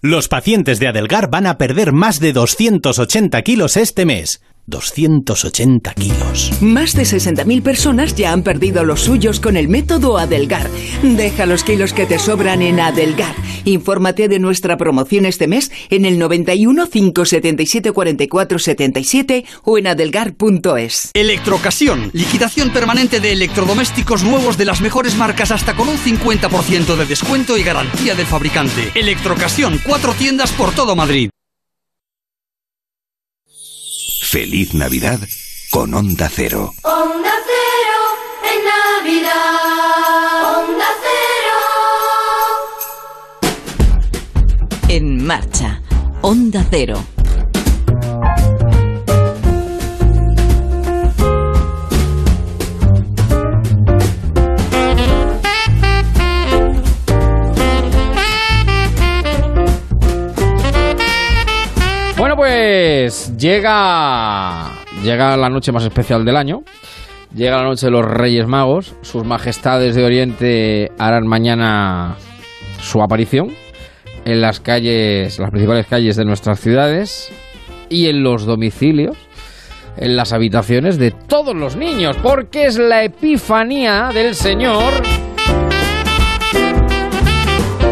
Los pacientes de Adelgar van a perder más de 280 kilos este mes. 280 kilos. Más de 60.000 personas ya han perdido los suyos con el método Adelgar. Deja los kilos que te sobran en Adelgar. Infórmate de nuestra promoción este mes en el 91 577 44 77 o en adelgar.es. Electrocasión. Liquidación permanente de electrodomésticos nuevos de las mejores marcas hasta con un 50% de descuento y garantía del fabricante. Electrocasión. Cuatro tiendas por todo Madrid. Feliz Navidad con Onda Cero. Onda Cero en Navidad. Onda Cero. En marcha. Onda Cero. Llega llega la noche más especial del año. Llega la noche de los Reyes Magos. Sus majestades de Oriente harán mañana su aparición en las calles, las principales calles de nuestras ciudades y en los domicilios, en las habitaciones de todos los niños, porque es la epifanía del Señor.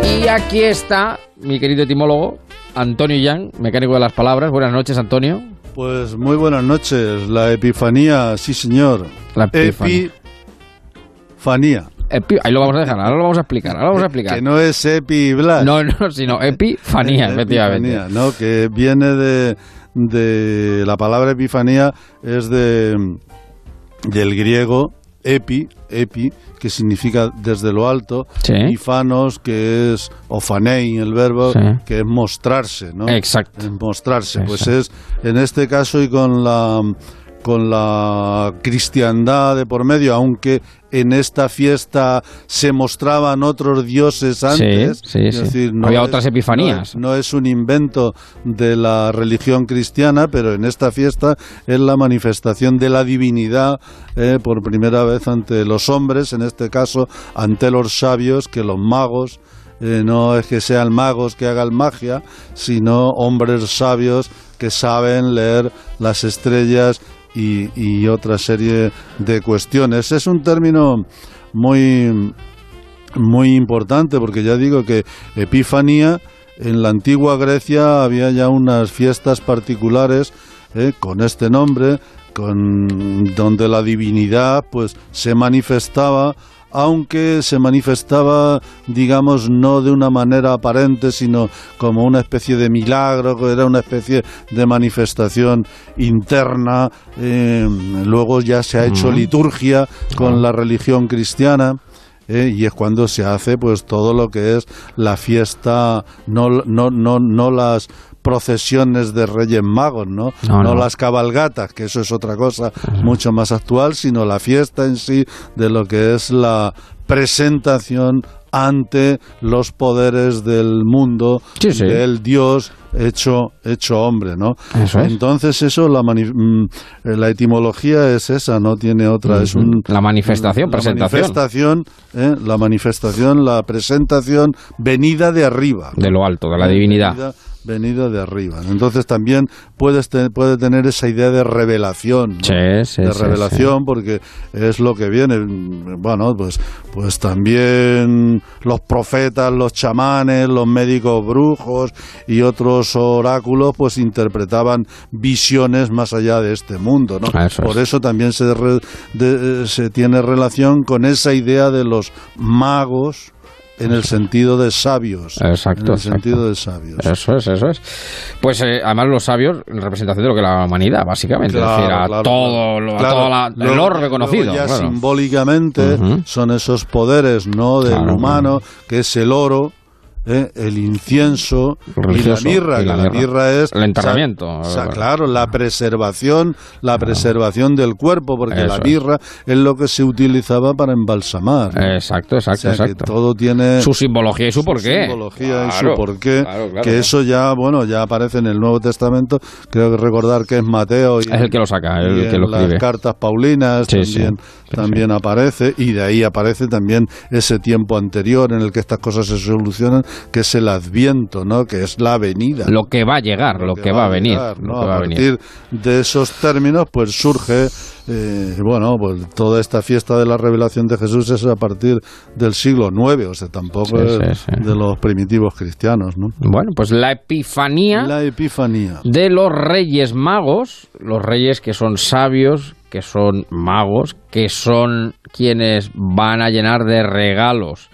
Y aquí está mi querido etimólogo, Antonio Yang, mecánico de las palabras. Buenas noches, Antonio. Pues muy buenas noches. La epifanía, sí señor. La epifanía. Epifanía. Epi- ahí lo vamos a dejar, ahora lo vamos a explicar, ahora lo vamos a explicar. Que no es epi blas. No, no, sino epifanía, efectivamente. Epifanía, ¿no? Que viene de, de la palabra epifanía es de del griego epi, epi, que significa desde lo alto, Sí. y fanos, que es, o fanei, el verbo, Sí. que es mostrarse, ¿no? Exacto. Es mostrarse. Pues Exacto. es, en este caso, y con la con la cristiandad de por medio, aunque en esta fiesta se mostraban otros dioses antes. sí, es decir, Había es- otras epifanías. No es, no es un invento de la religión cristiana, pero en esta fiesta es la manifestación de la divinidad eh, por primera vez ante los hombres, en este caso ante los sabios, que los magos eh, no es que sean magos que hagan magia, sino hombres sabios que saben leer las estrellas y, otra serie de cuestiones. Es un término muy, muy importante porque ya digo que Epifanía en la antigua Grecia había ya unas fiestas particulares eh, con este nombre, con donde la divinidad pues se manifestaba aunque se manifestaba, digamos, no de una manera aparente, sino como una especie de milagro, era una especie de manifestación interna. Eh, luego ya se ha hecho liturgia con la religión cristiana. eh, y es cuando se hace pues todo lo que es la fiesta no no no no las procesiones de Reyes Magos, ¿no? No, no. las cabalgatas, que eso es otra cosa mucho más actual, sino la fiesta en sí de lo que es la presentación ante los poderes del mundo, Sí, sí. del Dios hecho, hecho hombre, ¿no? Eso es. Entonces eso, la, mm, eh, la etimología es esa, no tiene otra, es un... La manifestación, la presentación. manifestación, ¿eh? la manifestación, la presentación venida de arriba. De lo alto, de la divinidad. Venida, venida de arriba. Entonces también puedes te- puede tener esa idea de revelación. ¿no? Sí, sí, de sí, revelación porque es lo que viene. Bueno, pues, pues también los profetas, los chamanes, los médicos brujos y otros oráculos pues interpretaban visiones más allá de este mundo. ¿no? Eso es. Por eso también se, re- de- se tiene relación con esa idea de los magos en el sentido de sabios. Exacto, En el exacto. sentido de sabios. Eso es, eso es. Pues eh, además los sabios en representación de lo que la humanidad, básicamente. Claro, es decir, a claro, todo, lo- a claro. todo la- el Luego- orbe conocido. luego ya simbólicamente son esos poderes no del humano, que es el oro, ¿eh? el incienso y la mirra, y que la la mirra. mirra es El enterramiento. o sea, claro, la preservación, la preservación del cuerpo, porque Eso la mirra es lo que se utilizaba para embalsamar. ¿no? Exacto, exacto, O sea, que exacto. todo tiene Su simbología y su porqué. simbología y su porqué, claro, claro, que eso ya, bueno, ya aparece en el Nuevo Testamento, creo que recordar que es Mateo y Es el que lo saca, el que lo escribe. las cartas paulinas Sí, sí. también, también aparece y de ahí aparece también ese tiempo anterior en el que estas cosas se solucionan, que es el Adviento, ¿no? Que es la venida. Lo que va a llegar, lo, que, va a venir. llegar, ¿no? a partir de esos términos, pues surge, eh, bueno, pues toda esta fiesta de la revelación de Jesús es a partir del siglo IX, o sea, tampoco Sí, es sí, sí. de los primitivos cristianos, ¿no? Bueno, pues la epifanía La Epifanía. de los reyes magos, los reyes que son sabios, que son magos, que son quienes van a llenar de regalos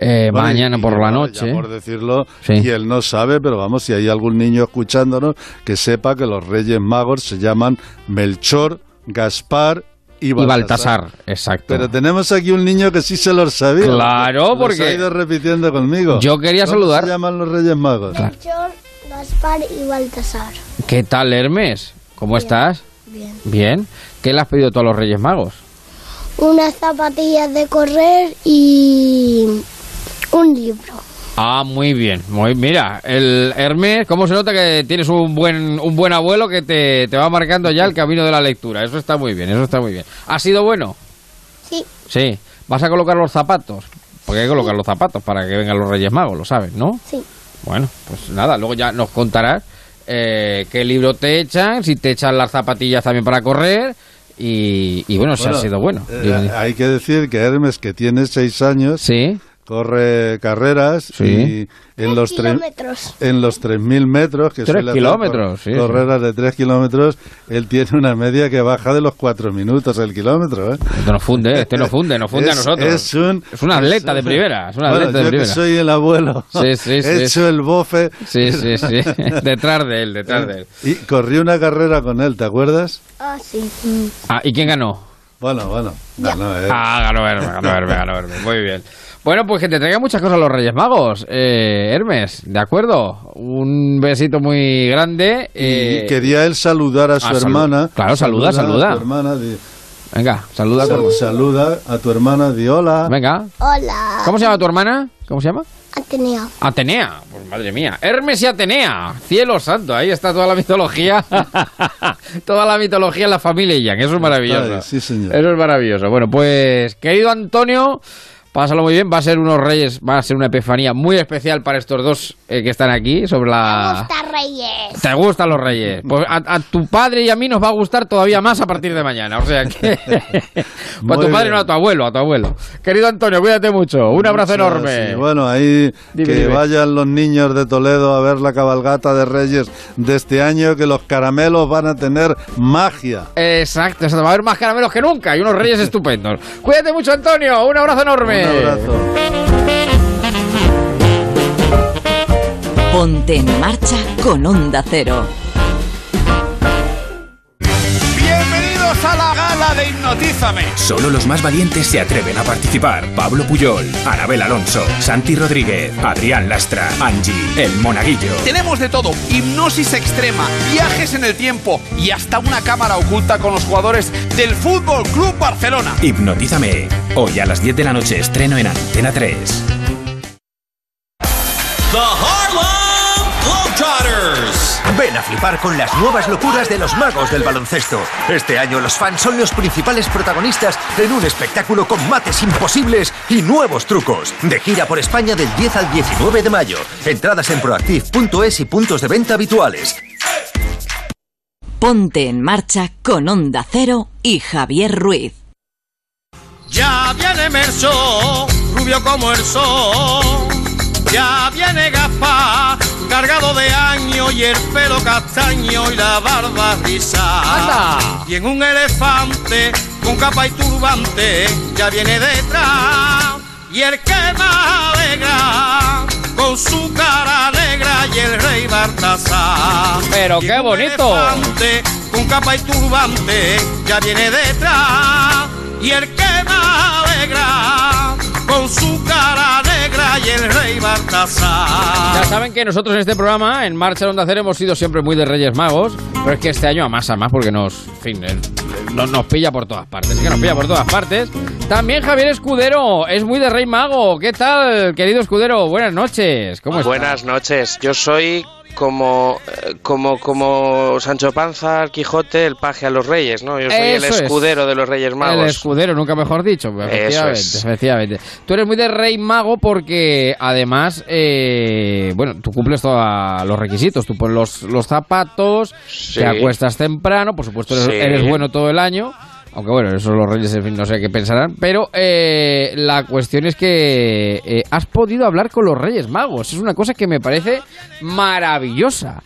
eh, Bueno, mañana y por la bueno, ya noche. por decirlo, Sí. y él no sabe, pero vamos, si hay algún niño escuchándonos, que sepa que los Reyes Magos se llaman Melchor, Gaspar y Y Baltasar. Baltasar, exacto. Pero tenemos aquí un niño que sí se los sabía. Claro, Los porque- ha ido repitiendo conmigo. Yo quería ¿Cómo saludar- se llaman los Reyes Magos? Melchor, Gaspar y Baltasar. ¿Qué tal, Hermes? ¿Cómo estás? Bien. Bien. ¿Qué le has pedido tú a los reyes magos? Unas zapatillas de correr y un libro. Ah, muy bien. Muy, mira, el Hermes, ¿cómo se nota que tienes un buen, un buen abuelo que te, te va marcando ya el camino de la lectura? Eso está muy bien, eso está muy bien. ¿Ha sido bueno? Sí. Sí. ¿Vas a colocar los zapatos? Porque hay que colocar los zapatos para que vengan los Reyes Magos, lo sabes, ¿no? Sí. Bueno, pues nada, luego ya nos contarás eh, qué libro te echan, si te echan las zapatillas también para correr y, y bueno, si ha sido bueno. eh, hay que decir que Hermes, que tiene seis años, Sí. Corre carreras Sí. y en los, en los 3.000 metros, que hacer kilómetros, sí, carreras de 3 kilómetros, él tiene una media que baja de los 4 minutos el kilómetro. ¿eh? Este no funde, este no funde, nos funde a Es- nosotros. Es un, Es un atleta de primera, es un Bueno, atleta de yo primera. que soy el abuelo, Sí, *laughs* sí, sí. he hecho el bofe Sí, sí, sí. *laughs* detrás de él, detrás de él. y corrí una carrera con él, ¿te acuerdas? Ah, sí. Ah, ¿y quién ganó? Bueno, bueno, ganó él. Ah, ganó Hermes, ganó Hermes, ganó Hermes. Muy bien. Bueno, pues que te traigan muchas cosas los Reyes Magos, eh, Hermes, ¿de acuerdo? Un besito muy grande. eh, y quería él saludar a su ah, salu- hermana. claro, saluda, a saluda. tu hermana, di- Venga, saluda a tu sal- hermana. saluda a tu hermana, di hola. Venga. Hola. ¿Cómo se llama tu hermana? ¿Cómo se llama? Ateneo. Atenea, pues madre mía, Hermes y Atenea, cielo santo, ahí está toda la mitología, *laughs* toda la mitología en la familia Yang, eso es maravilloso. Ay, sí, señor. Eso es maravilloso. Bueno, pues querido Antonio, pásalo muy bien, va a ser unos reyes, va a ser una epifanía muy especial para estos dos eh, que están aquí sobre la... Está reyes. ¿Te gustan los reyes? Pues a, a tu padre y a mí nos va a gustar todavía más a partir de mañana. O sea que. *laughs* *laughs* pues a tu padre bien. no, a tu abuelo, a tu abuelo. Querido Antonio, cuídate mucho. Un abrazo Muchas, enorme. sí. Bueno, ahí Dime, que dime. vayan los niños de Toledo a ver la cabalgata de Reyes de este año, que los caramelos van a tener magia. Exacto, exacto. va a haber más caramelos que nunca y unos reyes *laughs* estupendos. Cuídate mucho, Antonio. Un abrazo enorme. Un abrazo. Ponte en marcha con Onda Cero. Bienvenidos a la de Hipnotízame. Solo los más valientes se atreven a participar. Pablo Puyol, Anabel Alonso, Santi Rodríguez, Adrián Lastra, Angie, El Monaguillo. Tenemos de todo, hipnosis extrema, viajes en el tiempo y hasta una cámara oculta con los jugadores del Fútbol Club Barcelona. Hipnotízame. Hoy a las 10 de la noche estreno en Antena 3. The Harlem Globetrotters. Ven a flipar con las nuevas locuras de los magos del baloncesto. Este año los fans son los principales protagonistas en un espectáculo con mates imposibles y nuevos trucos. De gira por España del 10 al 19 de mayo. Entradas en proactiv.es y puntos de venta habituales. Ponte en marcha con Onda Cero y Javier Ruiz. Ya viene Merso, rubio como el sol. Ya viene Gaspar, cargado de años y el pelo castaño y la barba rizada. Y en un elefante con capa y turbante ya viene detrás. Y el que más alegra con su cara negra y el rey Baltasar. Pero qué bonito. elefante con capa y turbante ya viene detrás. Y el que más alegra con su cara negra y el rey Baltasar. Ya saben que nosotros en este programa, en Marcha Onda Cero, hemos sido siempre muy de Reyes Magos, pero es que este año a más a más porque nos, en fin, nos, nos pilla por todas partes, es que nos pilla por todas partes. También Javier Escudero es muy de Rey Mago. ¿Qué tal, querido Escudero? Buenas noches. ¿Cómo estás? Buenas noches. Yo soy como, eh, como, como Sancho Panza, el Quijote, el paje a los reyes, ¿no? Yo soy el es. escudero de los Reyes El Magos. escudero, nunca mejor dicho. Efectivamente, es. efectivamente. Tú eres muy de rey mago porque además, eh, bueno, tú cumples todos los requisitos. Tú pones los, los zapatos, Sí. te acuestas temprano, por supuesto eres, Sí. eres bueno todo el año. Aunque bueno, eso los reyes, en fin, no sé qué pensarán. Pero eh, la cuestión es que eh, has podido hablar con los reyes magos. Es una cosa que me parece maravillosa.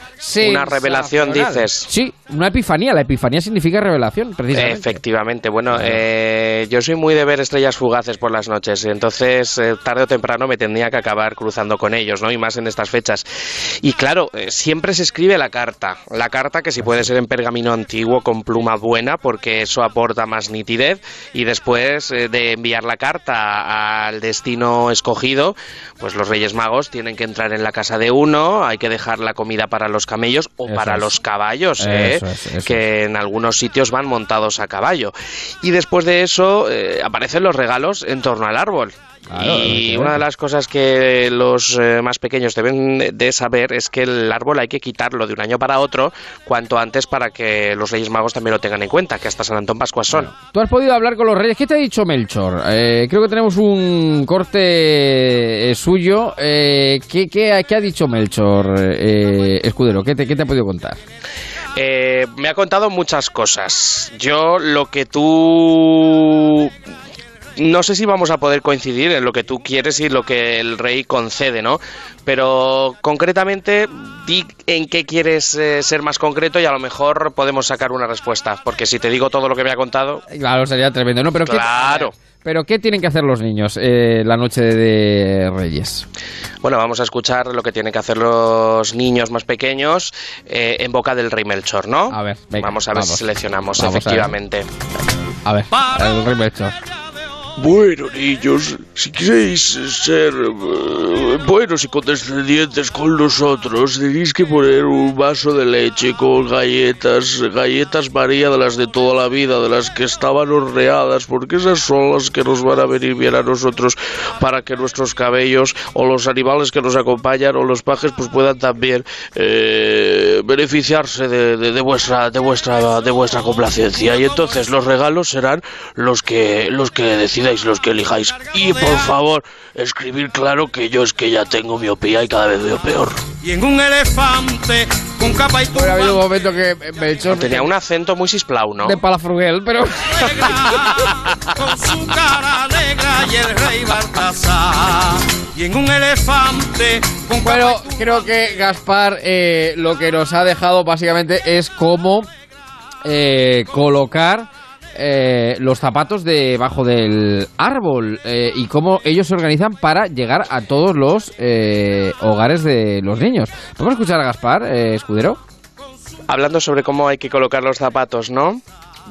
Una revelación, dices. Sí, una epifanía. La epifanía significa revelación, precisamente. Efectivamente, bueno, eh, yo soy muy de ver estrellas fugaces por las noches, entonces eh, tarde o temprano me tendría que acabar cruzando con ellos, ¿no? Y más en estas fechas. Y claro, siempre se escribe la carta, la carta que si puede ser en pergamino antiguo con pluma buena, porque eso aporta más nitidez, y después eh, de enviar la carta al destino escogido, pues los Reyes Magos tienen que entrar en la casa de uno, hay que dejar la comida para los camellos o Eso para es. los caballos, ¿eh? Es, que en algunos sitios van montados a caballo. Y después de eso eh, aparecen los regalos en torno al árbol. Claro, y una de las cosas que los eh, más pequeños deben de saber es que el árbol hay que quitarlo de un año para otro cuanto antes para que los Reyes Magos también lo tengan en cuenta, que hasta San Antón Pascuas son. Tú has podido hablar con los reyes. ¿Qué te ha dicho Melchor? Eh, creo que tenemos un corte eh, suyo. ¿qué, qué, qué ha dicho Melchor, eh, Escudero? ¿Qué te, ¿Qué te ha podido contar? Eh, me ha contado muchas cosas. Yo lo que tú... No sé si vamos a poder coincidir en lo que tú quieres y lo que el rey concede, ¿no? Pero concretamente, di en qué quieres eh, ser más concreto y a lo mejor podemos sacar una respuesta. Porque si te digo todo lo que me ha contado... Claro, sería tremendo. No, pero ¿qué- Claro. ¿Pero qué tienen que hacer los niños eh, la noche de Reyes? Bueno, vamos a escuchar lo que tienen que hacer los niños más pequeños eh, en boca del rey Melchor, ¿no? A ver, venga, vamos a ver vamos. si seleccionamos, Vamos a ver. efectivamente. A ver, el rey Melchor. Bueno, niños, si queréis ser eh, buenos y condescendientes con nosotros, tenéis que poner un vaso de leche con galletas, galletas María de las de toda la vida, de las que estaban horneadas, porque esas son las que nos van a venir bien a nosotros para que nuestros cabellos o los animales que nos acompañan o los pajes pues puedan también eh, beneficiarse de, de- de vuestra de vuestra de vuestra complacencia. Y entonces los regalos serán los que los que decide seáis los que elijáis. Y por favor, escribir claro que yo es que ya tengo miopía y cada vez veo peor. Y en un elefante con capa y Bueno, ha habido un momento que Melchor Tenía un acento muy sisplau, ¿no? de Palafrugel, pero con su cara negra y el rey Baltasar. Y en un elefante con Bueno, creo que Gaspar eh, lo que nos ha dejado básicamente es cómo eh, colocar eh, los zapatos debajo del árbol eh, y cómo ellos se organizan para llegar a todos los eh, hogares de los niños. ¿Podemos escuchar a Gaspar, eh, escudero? Hablando sobre cómo hay que colocar los zapatos, ¿no?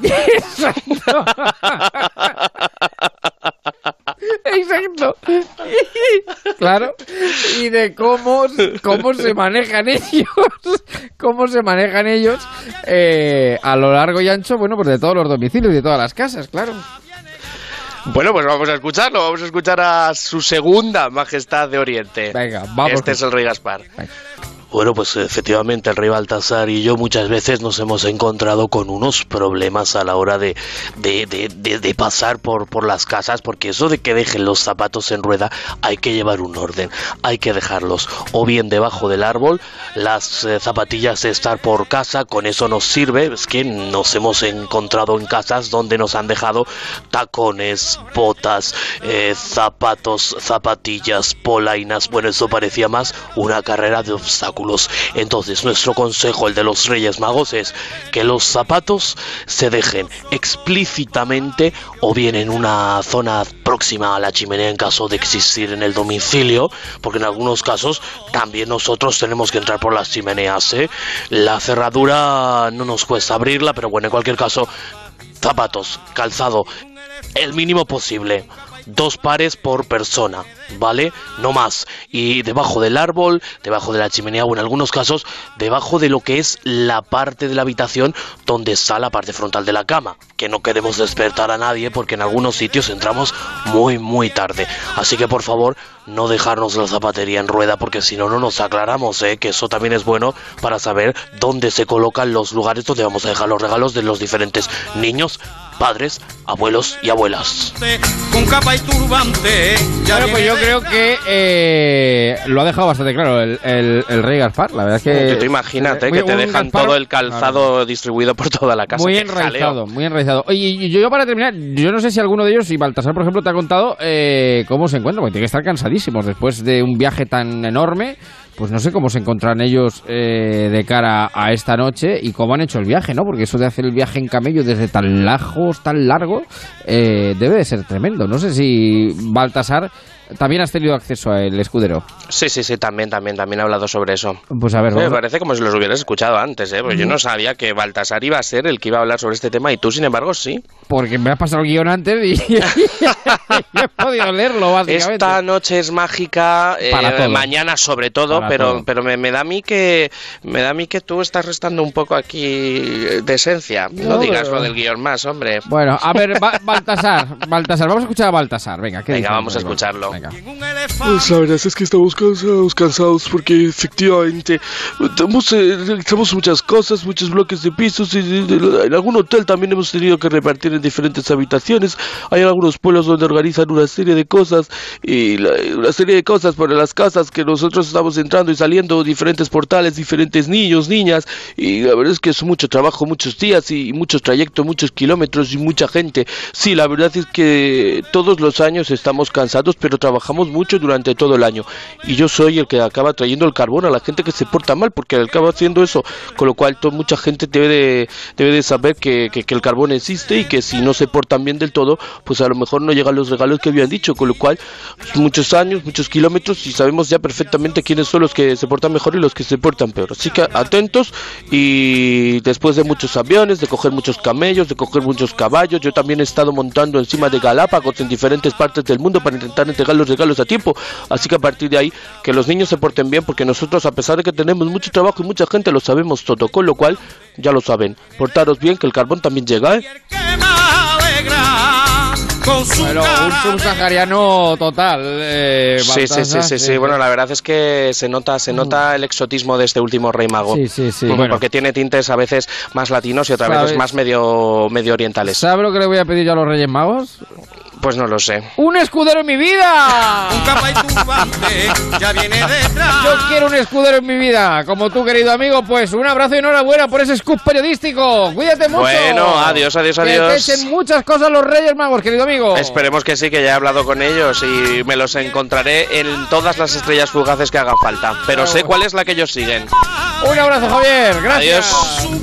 *laughs* *laughs* *laughs* Exacto. Claro. Y de cómo, cómo se manejan ellos. Cómo se manejan ellos eh, a lo largo y ancho, bueno, pues de todos los domicilios y de todas las casas, claro. Bueno, pues vamos a escucharlo. Vamos a escuchar a su segunda majestad de Oriente. Venga, vamos. Este es el rey Gaspar. Bueno, pues efectivamente el rey Baltasar y yo muchas veces nos hemos encontrado con unos problemas a la hora de, de, de, pasar por, por las casas, porque eso de que dejen los zapatos en rueda hay que llevar un orden, hay que dejarlos o bien debajo del árbol, las eh, zapatillas estar por casa, con eso nos sirve, es que nos hemos encontrado en casas donde nos han dejado tacones, botas, eh, zapatos, zapatillas, polainas, bueno, eso parecía más una carrera de obstáculos. Entonces, nuestro consejo, el de los Reyes Magos, es que los zapatos se dejen explícitamente o bien en una zona próxima a la chimenea en caso de existir en el domicilio, porque en algunos casos también nosotros tenemos que entrar por las chimeneas. ¿eh? La cerradura no nos cuesta abrirla, pero bueno, en cualquier caso, zapatos, calzado, el mínimo posible. Dos pares por persona, ¿vale? No más. Y debajo del árbol, debajo de la chimenea o en algunos casos, debajo de lo que es la parte de la habitación donde está la parte frontal de la cama. Que no queremos despertar a nadie porque en algunos sitios entramos muy, muy tarde. Así que por favor, no dejarnos la zapatería en rueda porque si no, no nos aclaramos, ¿eh? Que eso también es bueno para saber dónde se colocan los lugares donde vamos a dejar los regalos de los diferentes niños, padres, abuelos y abuelas. con capa y turbante. Ya Bueno, pues yo creo que eh, lo ha dejado bastante claro el, el- el rey Gaspar. La verdad es que. Tú te imagínate que te dejan Gaspar- todo el calzado distribuido por toda la casa. Muy enraizado, jaleo. muy enraizado. Oye, y yo, yo para terminar, yo no sé si alguno de ellos, si Baltasar, por ejemplo, te ha contado eh, cómo se encuentran, porque tiene que estar cansadísimos después de un viaje tan enorme. Pues no sé cómo se encuentran ellos eh, de cara a esta noche y cómo han hecho el viaje, ¿no? Porque eso de hacer el viaje en camello desde tan lejos, tan largo, eh, debe de ser tremendo. No sé si Baltasar también has tenido acceso al escudero. Sí, sí, sí, también, también, también he hablado sobre eso. Pues a ver, Me a- parece como si los hubieras escuchado antes, ¿eh? Porque yo no sabía que Baltasar iba a ser el que iba a hablar sobre este tema y tú, sin embargo, sí. porque me has pasado el guion antes y, *laughs* he podido leerlo, básicamente. Esta noche es mágica, eh, Para mañana sobre todo, Para pero, todo. pero me, me da a mí que me da a mí que tú estás restando un poco aquí de esencia. No, No, digas pero- lo del guion más, hombre. Bueno, a ver, Ba- Baltasar, Baltasar, vamos a escuchar a Baltasar, venga, ¿qué Venga, vamos a escucharlo. La verdad es que estamos cansados, cansados porque efectivamente estamos, eh, realizamos muchas cosas, muchos bloques de pisos y, y- y- en algún hotel también hemos tenido que repartir en diferentes habitaciones. Hay algunos pueblos donde organizan una serie de cosas y la- una serie de cosas para las casas que nosotros estamos entrando y saliendo diferentes portales, diferentes niños, niñas y la verdad es que es mucho trabajo, muchos días y muchos trayectos, muchos kilómetros y mucha gente. Sí, la verdad es que todos los años estamos cansados, pero trabajamos mucho durante todo el año. Y yo soy el que acaba trayendo el carbón a la gente que se porta mal, porque acaba haciendo eso. Con lo cual, to- mucha gente debe de, debe de saber que, que- que el carbón existe y que si no se portan bien del todo, pues a lo mejor no llegan los regalos que habían dicho. Con lo cual, pues, muchos años, muchos kilómetros y sabemos ya perfectamente quiénes son los que se portan mejor y los que se portan peor. Así que atentos y después de muchos aviones, de coger muchos camellos, de coger muchos caballos, yo también he estado montando encima de Galápagos en diferentes partes del mundo para intentar entregar los regalos a tiempo. Así que a partir de ahí, que los niños se porten bien, porque nosotros, a pesar de que tenemos mucho trabajo y mucha gente, lo sabemos todo. Con lo cual, ya lo saben, portaros bien, que el carbón también llega, ¿eh? Bueno, un subsahariano total. eh, Sí, sí, sí, sí, sí. Bueno, la verdad es que se nota, se nota el exotismo de este último rey mago. Sí, sí, sí, Mm, bueno. Porque tiene tintes a veces más latinos y otras ¿Sabes? veces más medio, medio orientales. ¿Sabe lo que le voy a pedir yo a los Reyes Magos? Pues no lo sé. ¡Un escudero en mi vida! Un capa y turbante ya viene detrás. Yo quiero un escudero en mi vida. Como tú, querido amigo, pues un abrazo y enhorabuena por ese scoop periodístico. Cuídate mucho. Bueno, adiós, adiós, Que te adiós. echen muchas cosas los Reyes Magos, querido amigo. Esperemos que sí, que ya he hablado con ellos y me los encontraré en todas las estrellas fugaces que hagan falta. Pero sé cuál es la que ellos siguen. Un abrazo, Javier. Gracias. Su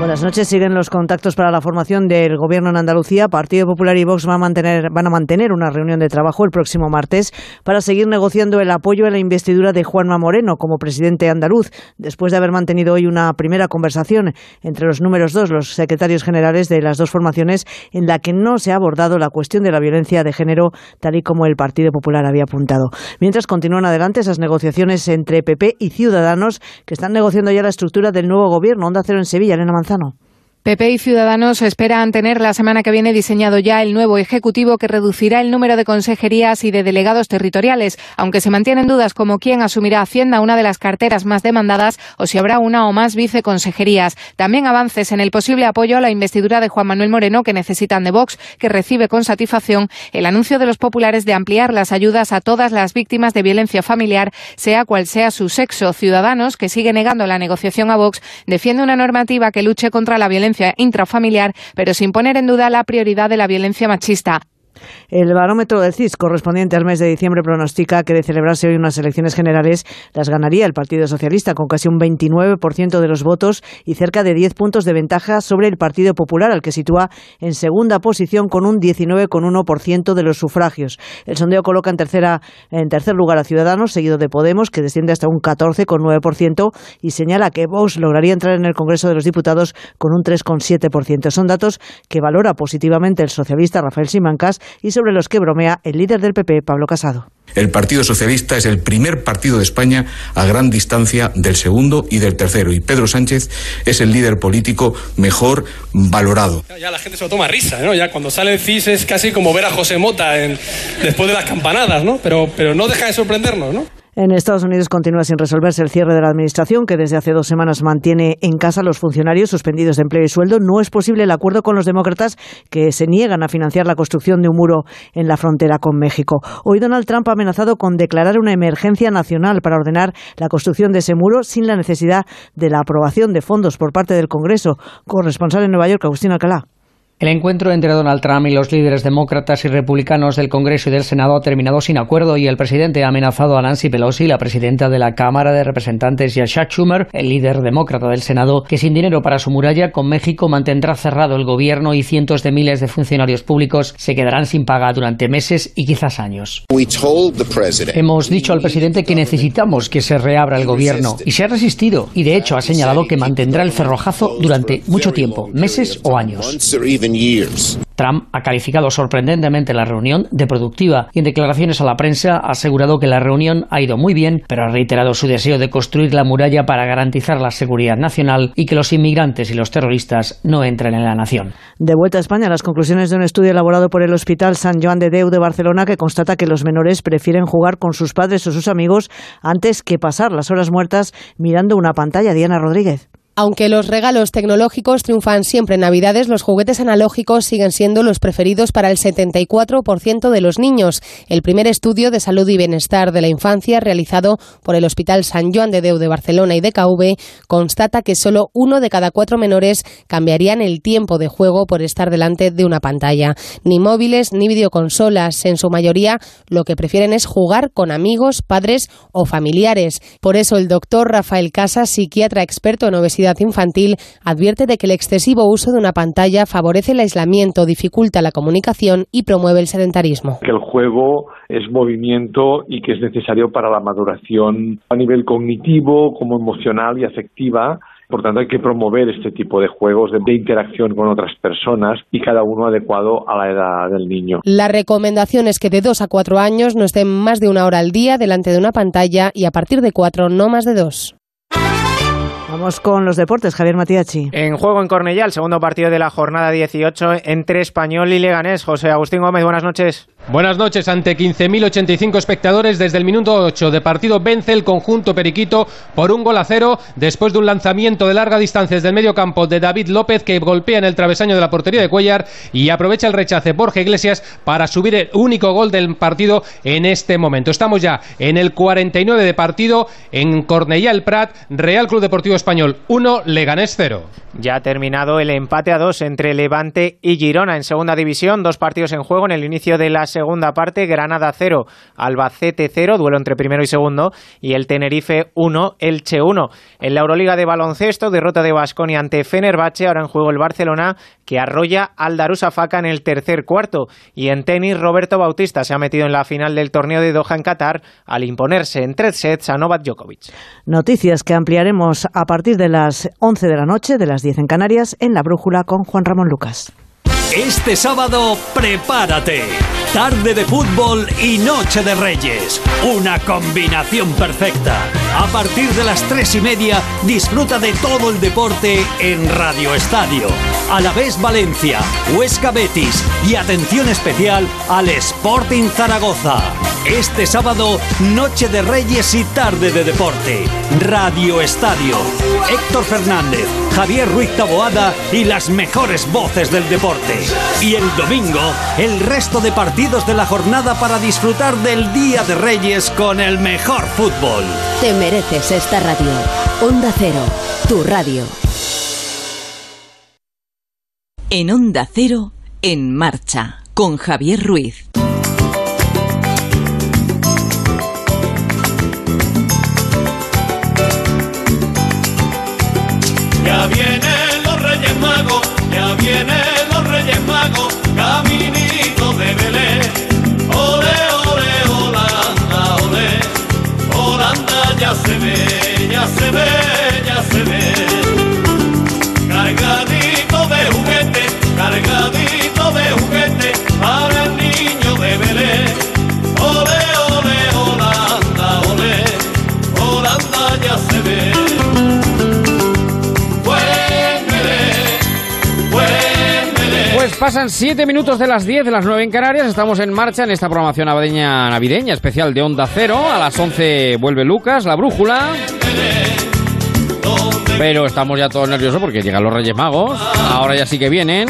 Buenas noches. Siguen los contactos para la formación del gobierno en Andalucía. Partido Popular y Vox van a, mantener, una reunión de trabajo el próximo martes para seguir negociando el apoyo a la investidura de Juanma Moreno como presidente andaluz, después de haber mantenido hoy una primera conversación entre los números dos, los secretarios generales de las dos formaciones, en la que no se ha abordado la cuestión de la violencia de género, tal y como el Partido Popular había apuntado. Mientras continúan adelante esas negociaciones entre PP y Ciudadanos, que están negociando ya la estructura del nuevo gobierno. Onda Cero en Sevilla, Elena Manzano. PP y Ciudadanos esperan tener la semana que viene diseñado ya el nuevo Ejecutivo que reducirá el número de consejerías y de delegados territoriales, aunque se mantienen dudas como quién asumirá Hacienda, una de las carteras más demandadas, o si habrá una o más viceconsejerías. También avances en el posible apoyo a la investidura de Juan Manuel Moreno que necesitan de Vox, que recibe con satisfacción el anuncio de los populares de ampliar las ayudas a todas las víctimas de violencia familiar, sea cual sea su sexo. Ciudadanos, que sigue negando la negociación a Vox, defiende una normativa que luche contra la violencia intrafamiliar, pero sin poner en duda la prioridad de la violencia machista. El barómetro del CIS correspondiente al mes de diciembre pronostica que de celebrarse hoy unas elecciones generales las ganaría el Partido Socialista con casi un 29% de los votos y cerca de 10 puntos de ventaja sobre el Partido Popular, al que sitúa en segunda posición con un 19,1% de los sufragios. El sondeo coloca en, tercera, en tercer lugar a Ciudadanos, seguido de Podemos, que desciende hasta un 14,9% y señala que Vox lograría entrar en el Congreso de los Diputados con un 3,7%. Son datos que valora positivamente el socialista Rafael Simancas y sobre los que bromea el líder del PP, Pablo Casado. El Partido Socialista es el primer partido de España a gran distancia del segundo y del tercero. Y Pedro Sánchez es el líder político mejor valorado. Ya la gente se lo toma a risa, ¿no? Ya cuando sale el CIS es casi como ver a José Mota en- después de las campanadas, ¿no? Pero, pero no deja de sorprendernos, ¿no? En Estados Unidos continúa sin resolverse el cierre de la Administración, que desde hace dos semanas mantiene en casa a los funcionarios suspendidos de empleo y sueldo. No es posible el acuerdo con los demócratas que se niegan a financiar la construcción de un muro en la frontera con México. Hoy Donald Trump ha amenazado con declarar una emergencia nacional para ordenar la construcción de ese muro sin la necesidad de la aprobación de fondos por parte del Congreso. Corresponsal en Nueva York, Agustín Alcalá. El encuentro entre Donald Trump y los líderes demócratas y republicanos del Congreso y del Senado ha terminado sin acuerdo y el presidente ha amenazado a Nancy Pelosi, la presidenta de la Cámara de Representantes, y a Chuck Schumer, el líder demócrata del Senado, que sin dinero para su muralla con México mantendrá cerrado el gobierno y cientos de miles de funcionarios públicos se quedarán sin paga durante meses y quizás años. Hemos dicho al presidente que necesitamos que se reabra el gobierno y se ha resistido y de hecho ha señalado que mantendrá el cerrojazo durante mucho tiempo, meses o años. Trump ha calificado sorprendentemente la reunión de productiva y en declaraciones a la prensa ha asegurado que la reunión ha ido muy bien, pero ha reiterado su deseo de construir la muralla para garantizar la seguridad nacional y que los inmigrantes y los terroristas no entren en la nación. De vuelta a España, las conclusiones de un estudio elaborado por el Hospital San Joan de Déu de Barcelona que constata que los menores prefieren jugar con sus padres o sus amigos antes que pasar las horas muertas mirando una pantalla. Diana Rodríguez. Aunque los regalos tecnológicos triunfan siempre en Navidades, los juguetes analógicos siguen siendo los preferidos para el 74% de los niños. El primer estudio de salud y bienestar de la infancia realizado por el Hospital San Joan de Déu de Barcelona y DKV constata que solo uno de cada cuatro menores cambiarían el tiempo de juego por estar delante de una pantalla. Ni móviles ni videoconsolas. En su mayoría lo que prefieren es jugar con amigos, padres o familiares. Por eso el doctor Rafael Casas, psiquiatra experto en obesidad infantil, advierte de que el excesivo uso de una pantalla favorece el aislamiento, dificulta la comunicación y promueve el sedentarismo. que el juego es movimiento y que es necesario para la maduración a nivel cognitivo, como emocional y afectiva. Por tanto, hay que promover este tipo de juegos de, de interacción con otras personas y cada uno adecuado a la edad del niño. La recomendación es que de 2 a 4 años no estén más de una hora al día delante de una pantalla y a partir de 4 no más de 2. Vamos con los deportes, Javier Matiachi. En juego en Cornellá, el segundo partido de la jornada 18 entre Español y Leganés. José Agustín Gómez, buenas noches. Buenas noches. Ante 15.085 espectadores desde el minuto 8 de partido vence el conjunto periquito por un gol a cero después de un lanzamiento de larga distancia desde el medio campo de David López que golpea en el travesaño de la portería de Cuellar y aprovecha el rechace Borja Iglesias para subir el único gol del partido en este momento. Estamos ya en el 49 de partido en Cornellá el Prat, Real Club Deportivo Español 1, Leganés 0. Ya ha terminado el empate a dos entre Levante y Girona en segunda división. Dos partidos en juego en el inicio de la segunda parte. Granada 0, Albacete 0, duelo entre primero y segundo. Y el Tenerife 1, Elche 1. En la Euroliga de baloncesto, derrota de Basconia ante Fenerbahce. Ahora en juego el Barcelona que arrolla al Darusafaka en el tercer cuarto. Y en tenis, Roberto Bautista se ha metido en la final del torneo de Doha en Qatar al imponerse en tres sets a Novak Djokovic. Noticias que ampliaremos a partir de las 11 de la noche, de las 10 en Canarias, en la brújula con Juan Ramón Lucas. Este sábado, prepárate. Tarde de fútbol y Noche de Reyes. Una combinación perfecta. A partir de las tres y media, disfruta de todo el deporte en Radio Estadio. A la vez Valencia, Huesca Betis y atención especial al Sporting Zaragoza. Este sábado, Noche de Reyes y Tarde de Deporte. Radio Estadio. Héctor Fernández, Javier Ruiz Taboada y las mejores voces del deporte. Y el domingo, el resto de partidos de la jornada para disfrutar del Día de Reyes con el mejor fútbol. Te mereces esta radio. Onda Cero, tu radio. En Onda Cero, en marcha, con Javier Ruiz. Holanda ya se pasan 7 minutos de las 10 de las 9 en Canarias. Estamos en marcha en esta programación navideña, navideña especial de Onda Cero. A las 11 vuelve Lucas, la brújula. Pero estamos ya todos nerviosos porque llegan los Reyes Magos. Ahora ya sí que vienen.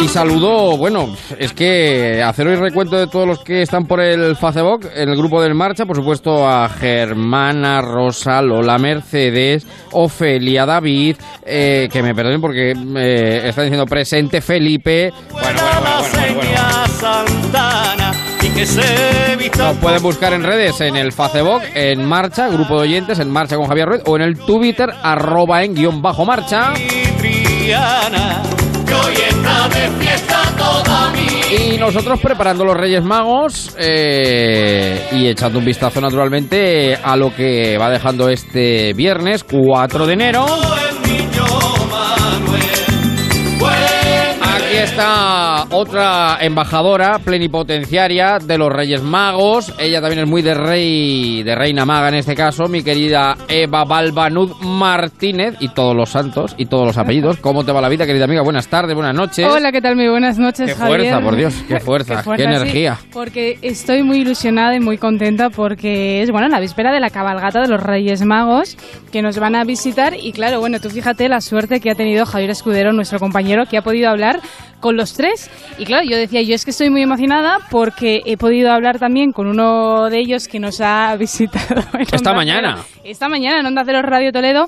Y saludo, bueno, es que hacer hoy recuento de todos los que están por el Facebook, en el grupo del Marcha, por supuesto a Germana, Rosa, Lola, Mercedes, Ofelia, David, eh, que me perdonen porque eh, están diciendo presente Felipe. Bueno, bueno, bueno, Nos pueden buscar en redes, en el Facebook, en Marcha, grupo de oyentes, en Marcha con Javier Ruiz, o en el Twitter, arroba en guion bajo marcha. Y nosotros preparando los Reyes Magos eh, y echando un vistazo naturalmente a lo que va dejando este viernes 4 de enero. Aquí está otra embajadora plenipotenciaria de los Reyes Magos. Ella también es muy de rey, de reina maga en este caso, mi querida Eva Balbanud Martínez y todos los santos y todos los apellidos. ¿Cómo te va la vida, querida amiga? Buenas tardes, buenas noches. Hola, ¿qué tal? Muy buenas noches, Qué Javier. fuerza, por Dios, qué fuerza, qué, energía. porque estoy muy ilusionada y muy contenta porque es bueno la víspera de la cabalgata de los Reyes Magos que nos van a visitar y claro, bueno, tú fíjate la suerte que ha tenido Javier Escudero, nuestro compañero, que ha podido hablar con los tres y claro, yo decía, yo es que estoy muy emocionada porque he podido hablar también con uno de ellos que nos ha *laughs* visitado Esta mañana. Cero. esta mañana en Onda Cero Radio Toledo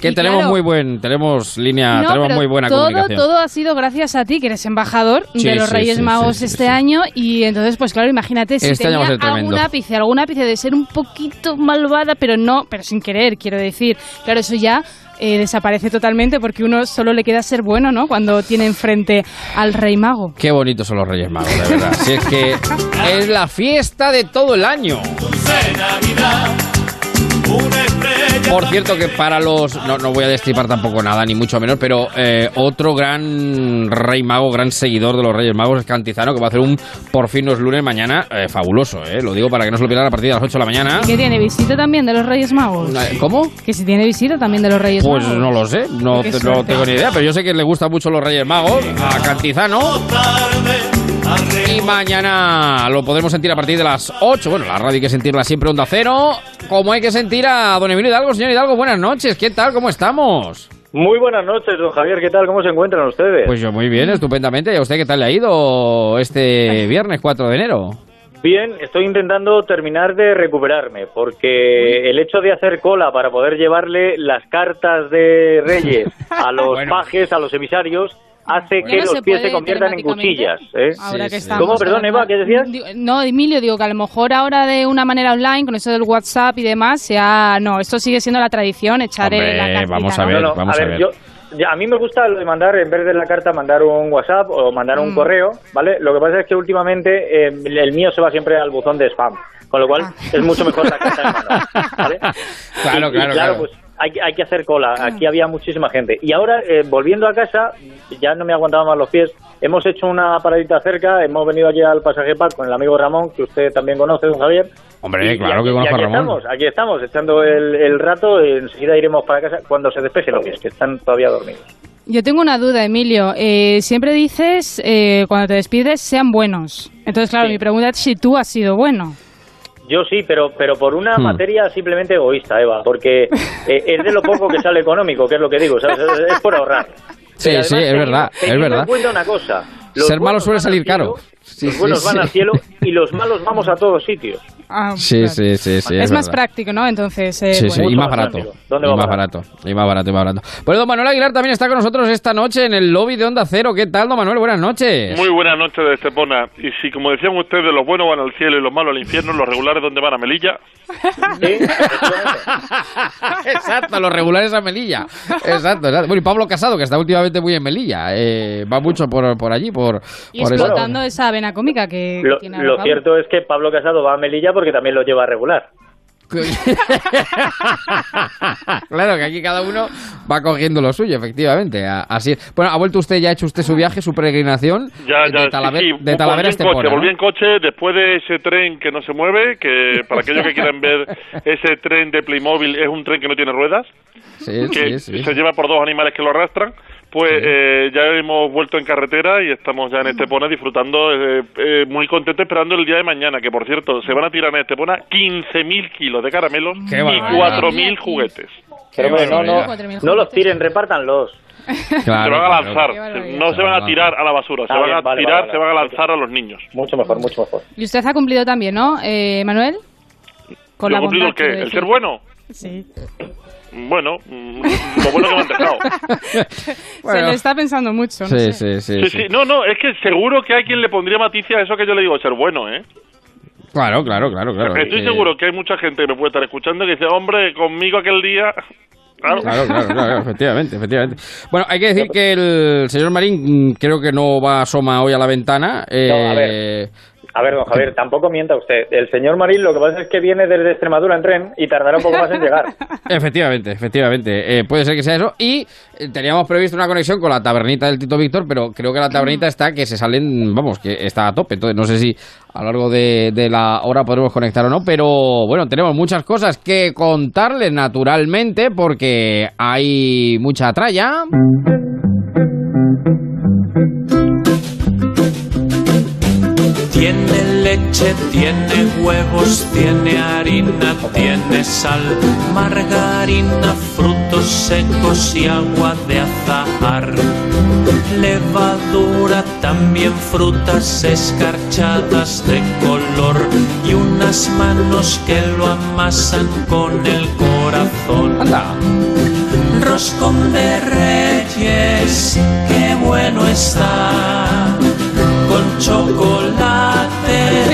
Que Y tenemos claro, muy buen, tenemos línea, no, tenemos muy buena todo, comunicación. Todo ha sido gracias a ti, que eres embajador Sí, de los sí, Reyes sí, Magos este año. Y entonces, pues claro, imagínate si Este tenía algún ápice, algún ápice de ser un poquito malvada, pero no, pero sin querer, quiero decir. Claro, eso ya eh, desaparece totalmente porque uno solo le queda ser bueno, ¿no? Cuando tiene enfrente al Rey Mago. Qué bonitos son los Reyes Magos, de verdad. Si es que es la fiesta de todo el año. dulce Navidad, Por cierto, que para los. No, no voy a destripar tampoco nada, ni mucho menos, pero eh, otro gran rey mago, gran seguidor de los Reyes Magos es Cantizano, que va a hacer un Por fin no es lunes mañana eh, fabuloso, eh. Lo digo para que no se lo pierdan a partir de las 8 de la mañana. ¿Que tiene visita también de los Reyes Magos? Eh, ¿Cómo? Que si tiene visita también de los Reyes Pues Magos. no lo sé, no, no tengo ni idea, pero yo sé que le gustan mucho los Reyes Magos, a Cantizano. Y mañana lo podremos sentir a partir de las 8. Bueno, la radio hay que sentirla siempre onda cero. Como hay que sentir a don Emilio Hidalgo. Señor Hidalgo, buenas noches. ¿Qué tal? ¿Cómo estamos? Muy buenas noches, don Javier. ¿Qué tal? ¿Cómo se encuentran ustedes? Pues yo muy bien, estupendamente. ¿Y a usted qué tal le ha ido este viernes 4 de enero? Bien, estoy intentando terminar de recuperarme, porque el hecho de hacer cola para poder llevarle las cartas de Reyes *laughs* a los Bueno. pajes, a los emisarios, hace Ya que no los pies se conviertan en cuchillas. ¿eh? Ahora que estamos. ¿Cómo? Perdón, Eva, ¿qué decías? No, Emilio, digo que a lo mejor ahora de una manera online, con eso del WhatsApp y demás, sea. No, esto sigue siendo la tradición, echar Hombre, la cartita, vamos a ver, No, no, vamos a ver. yo- ya, a mí me gusta lo de mandar, en vez de la carta, mandar un WhatsApp o mandar un Mm. correo, ¿vale? Lo que pasa es que últimamente eh, el mío se va siempre al buzón de spam, con lo cual es mucho mejor la carta mano, ¿vale? *laughs* Claro, Y- y claro, claro. pues hay, que- hay que hacer cola. Aquí había muchísima gente. Y ahora, eh, volviendo a casa, ya no me aguantaba más los pies. Hemos hecho una paradita cerca, hemos venido aquí al pasaje park con el amigo Ramón, que usted también conoce, don Javier. Hombre, Y- claro y que conozco a aquí Ramón. Estamos, aquí estamos, echando el, el rato. Enseguida iremos para casa cuando se despeje los pies, que están todavía dormidos. Yo tengo una duda, Emilio. Eh, siempre dices, eh, cuando te despides, sean buenos. Entonces, claro, mi pregunta es si tú has sido bueno. Yo sí, pero pero por una Hmm. materia simplemente egoísta, Eva, porque eh, es de lo poco que sale económico, que es lo que digo, ¿sabes? Es, por ahorrar. Sí, sí, es verdad, teniendo- es verdad. en cuenta una cosa. los Ser malo suele salir cielo, caro. Sí, los sí, buenos van sí. al cielo y los malos vamos a todos sitios. Ah, Sí, claro. sí, sí, sí. es, más verdad. práctico, ¿no? Entonces, eh, Sí, sí, y más barato. ¿Dónde y va más barato? barato. Y más barato, y más barato. Bueno, don Manuel Aguilar también está con nosotros esta noche en el lobby de Onda Cero. ¿Qué tal, don Manuel? Buenas noches. Muy buenas noches de Estepona. Y si, como decían ustedes, los buenos van al cielo y los malos al infierno, los regulares donde van a Melilla. *laughs* exacto, los regulares a Melilla. Exacto, exacto. Bueno, y Pablo Casado, que está últimamente muy en Melilla. eh, va mucho por, por allí, por, Y por explotando esa vena cómica que Lo, tiene lo Pablo. cierto es que Pablo Casado va a Melilla porque también lo lleva a regular. *laughs* Claro, que aquí cada uno va cogiendo lo suyo, efectivamente. Así es. Bueno, ¿ha vuelto usted, ya ha hecho usted su viaje, su peregrinación? Ya, de ya, Talaver- sí, sí, de Talavera Estepona, coche, volví en coche después de ese tren que no se mueve, que para aquellos que quieran ver ese tren de Playmobil es un tren que no tiene ruedas, Sí, que sí, sí. se lleva por dos animales que lo arrastran. Pues eh, ya hemos vuelto en carretera y estamos ya en Estepona disfrutando, eh, eh, muy contento esperando el día de mañana, que por cierto, se van a tirar en Estepona 15.000 kilos de caramelos Qué y barbaridad. 4.000 juguetes. Pero no, no, barbaridad. no los tiren, repártanlos. se Claro, van a lanzar, no se van a tirar a la basura, se Ah, van a vale, tirar, vale, se van a lanzar a los niños. Mucho mejor, mucho mejor. Y usted ha cumplido también, ¿no, eh, Manuel? Con ¿Yo la cumplido bondad el qué? ¿El ser bueno? Sí. Bueno, mm, lo bueno que me han dejado. *laughs* Se le está pensando mucho, no Sí, sé. sí, sí, Sí, sí. sí, no, no, es que seguro que hay quien le pondría maticia a eso que yo le digo ser bueno, ¿eh? Claro, claro, claro, claro. Estoy Eh, seguro que hay mucha gente que me puede estar escuchando que dice, hombre, conmigo aquel día... Claro. Claro, claro, claro, efectivamente, efectivamente. Bueno, hay que decir que el señor Marín mm, creo que no va asoma hoy a la ventana. eh, No, a ver. A ver, don Javier, tampoco mienta usted. El señor Marín lo que pasa es que viene desde Extremadura en tren y tardará un poco más en llegar. *laughs* Efectivamente, efectivamente. Eh, puede ser que sea eso. Y eh, teníamos previsto una conexión con la tabernita del Tito Víctor, pero creo que la tabernita está que se salen, vamos, que está a tope. Entonces no sé si a lo largo de, la hora podremos conectar o no, pero bueno, tenemos muchas cosas que contarles naturalmente porque hay mucha tralla. Tiene leche, tiene huevos, tiene harina, tiene sal, margarina, frutos secos y agua de azahar. Levadura, también frutas escarchadas de color y unas manos que lo amasan con el corazón. Roscón de reyes, qué bueno está, con chocolate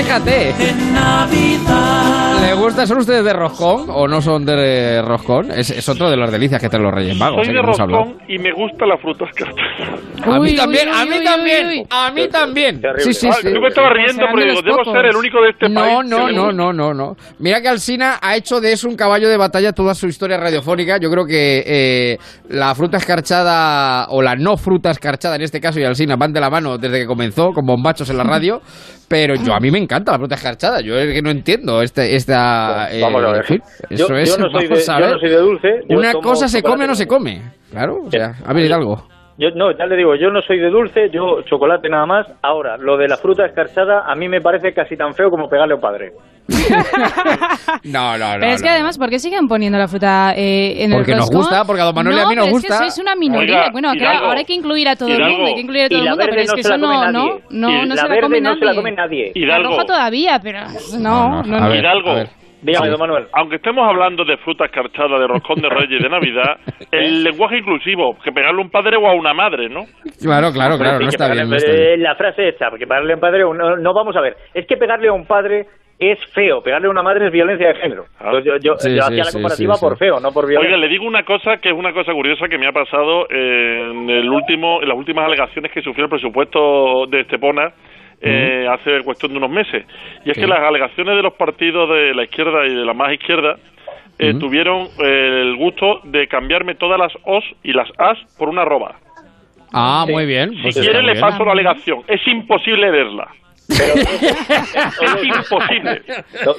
fíjate. En Navidad. ¿Le gusta? ¿Son ustedes de roscón o no son de roscón? Es, es otro de las delicias que traen los Reyes Magos. Soy ¿eh? de roscón y me gusta la fruta escarchada. A mí también, a mí también, a mí también. Sí, sí, Ah, sí. Yo me estaba riendo de digo, debo ser el único de este No, país. no, no, gusta. no, no, no. Mira que Alsina ha hecho de eso un caballo de batalla toda su historia radiofónica. Yo creo que eh, la fruta escarchada o la no fruta escarchada en este caso y Alsina van de la mano desde que comenzó con bombachos en la radio. Pero yo a mí me encanta la fruta escarchada. Yo es que no entiendo este, esta. eh, Vamos a ver. Yo- eso yo es. no soy de- vamos a yo no soy de dulce, Una tomo cosa se come o no se come. Claro, o sea, a ver, Hidalgo. Yo, no, ya le digo, yo no soy de dulce, yo chocolate nada más. Ahora, lo de la fruta escarchada a mí me parece casi tan feo como pegarle a un padre. *laughs* No, no, no. Pero es que no. además, ¿por qué siguen poniendo la fruta eh, en Porque el nos roscón? gusta, porque a don Manuel y a no, mí nos pero gusta. Es que sois una minoría. Oiga, bueno, claro, Hidalgo, ahora hay que incluir a todo el mundo, hay que incluir a todo el mundo, pero es no que se la eso come no, no, nadie. no, no la se la verde come no nadie. se la come nadie. La roja todavía, pero no, No, no, a no. ver, Hidalgo. Dígame, don Manuel. Aunque estemos hablando de fruta escarchada, de roscón de reyes, de Navidad, *laughs* el lenguaje inclusivo, que pegarle a un padre o a una madre, ¿no? Claro, claro, claro, no está bien. no está eh, bien. La frase hecha, porque pegarle a un padre, no, no vamos a ver. Es que pegarle a un padre es feo, pegarle a una madre es violencia de género. Entonces yo, yo, Sí, yo sí, hacía la comparativa sí, sí. por feo, no por Oiga, violencia. le digo una cosa que es una cosa curiosa que me ha pasado en el último, en las últimas alegaciones que sufrió el presupuesto de Estepona eh, hace cuestión de unos meses. Y es que las alegaciones de los partidos de la izquierda y de la más izquierda eh, tuvieron eh, el gusto de cambiarme todas las os y las as por una arroba. Ah, muy bien. Si pues quiere le paso la alegación. Es imposible leerla. *laughs* es imposible.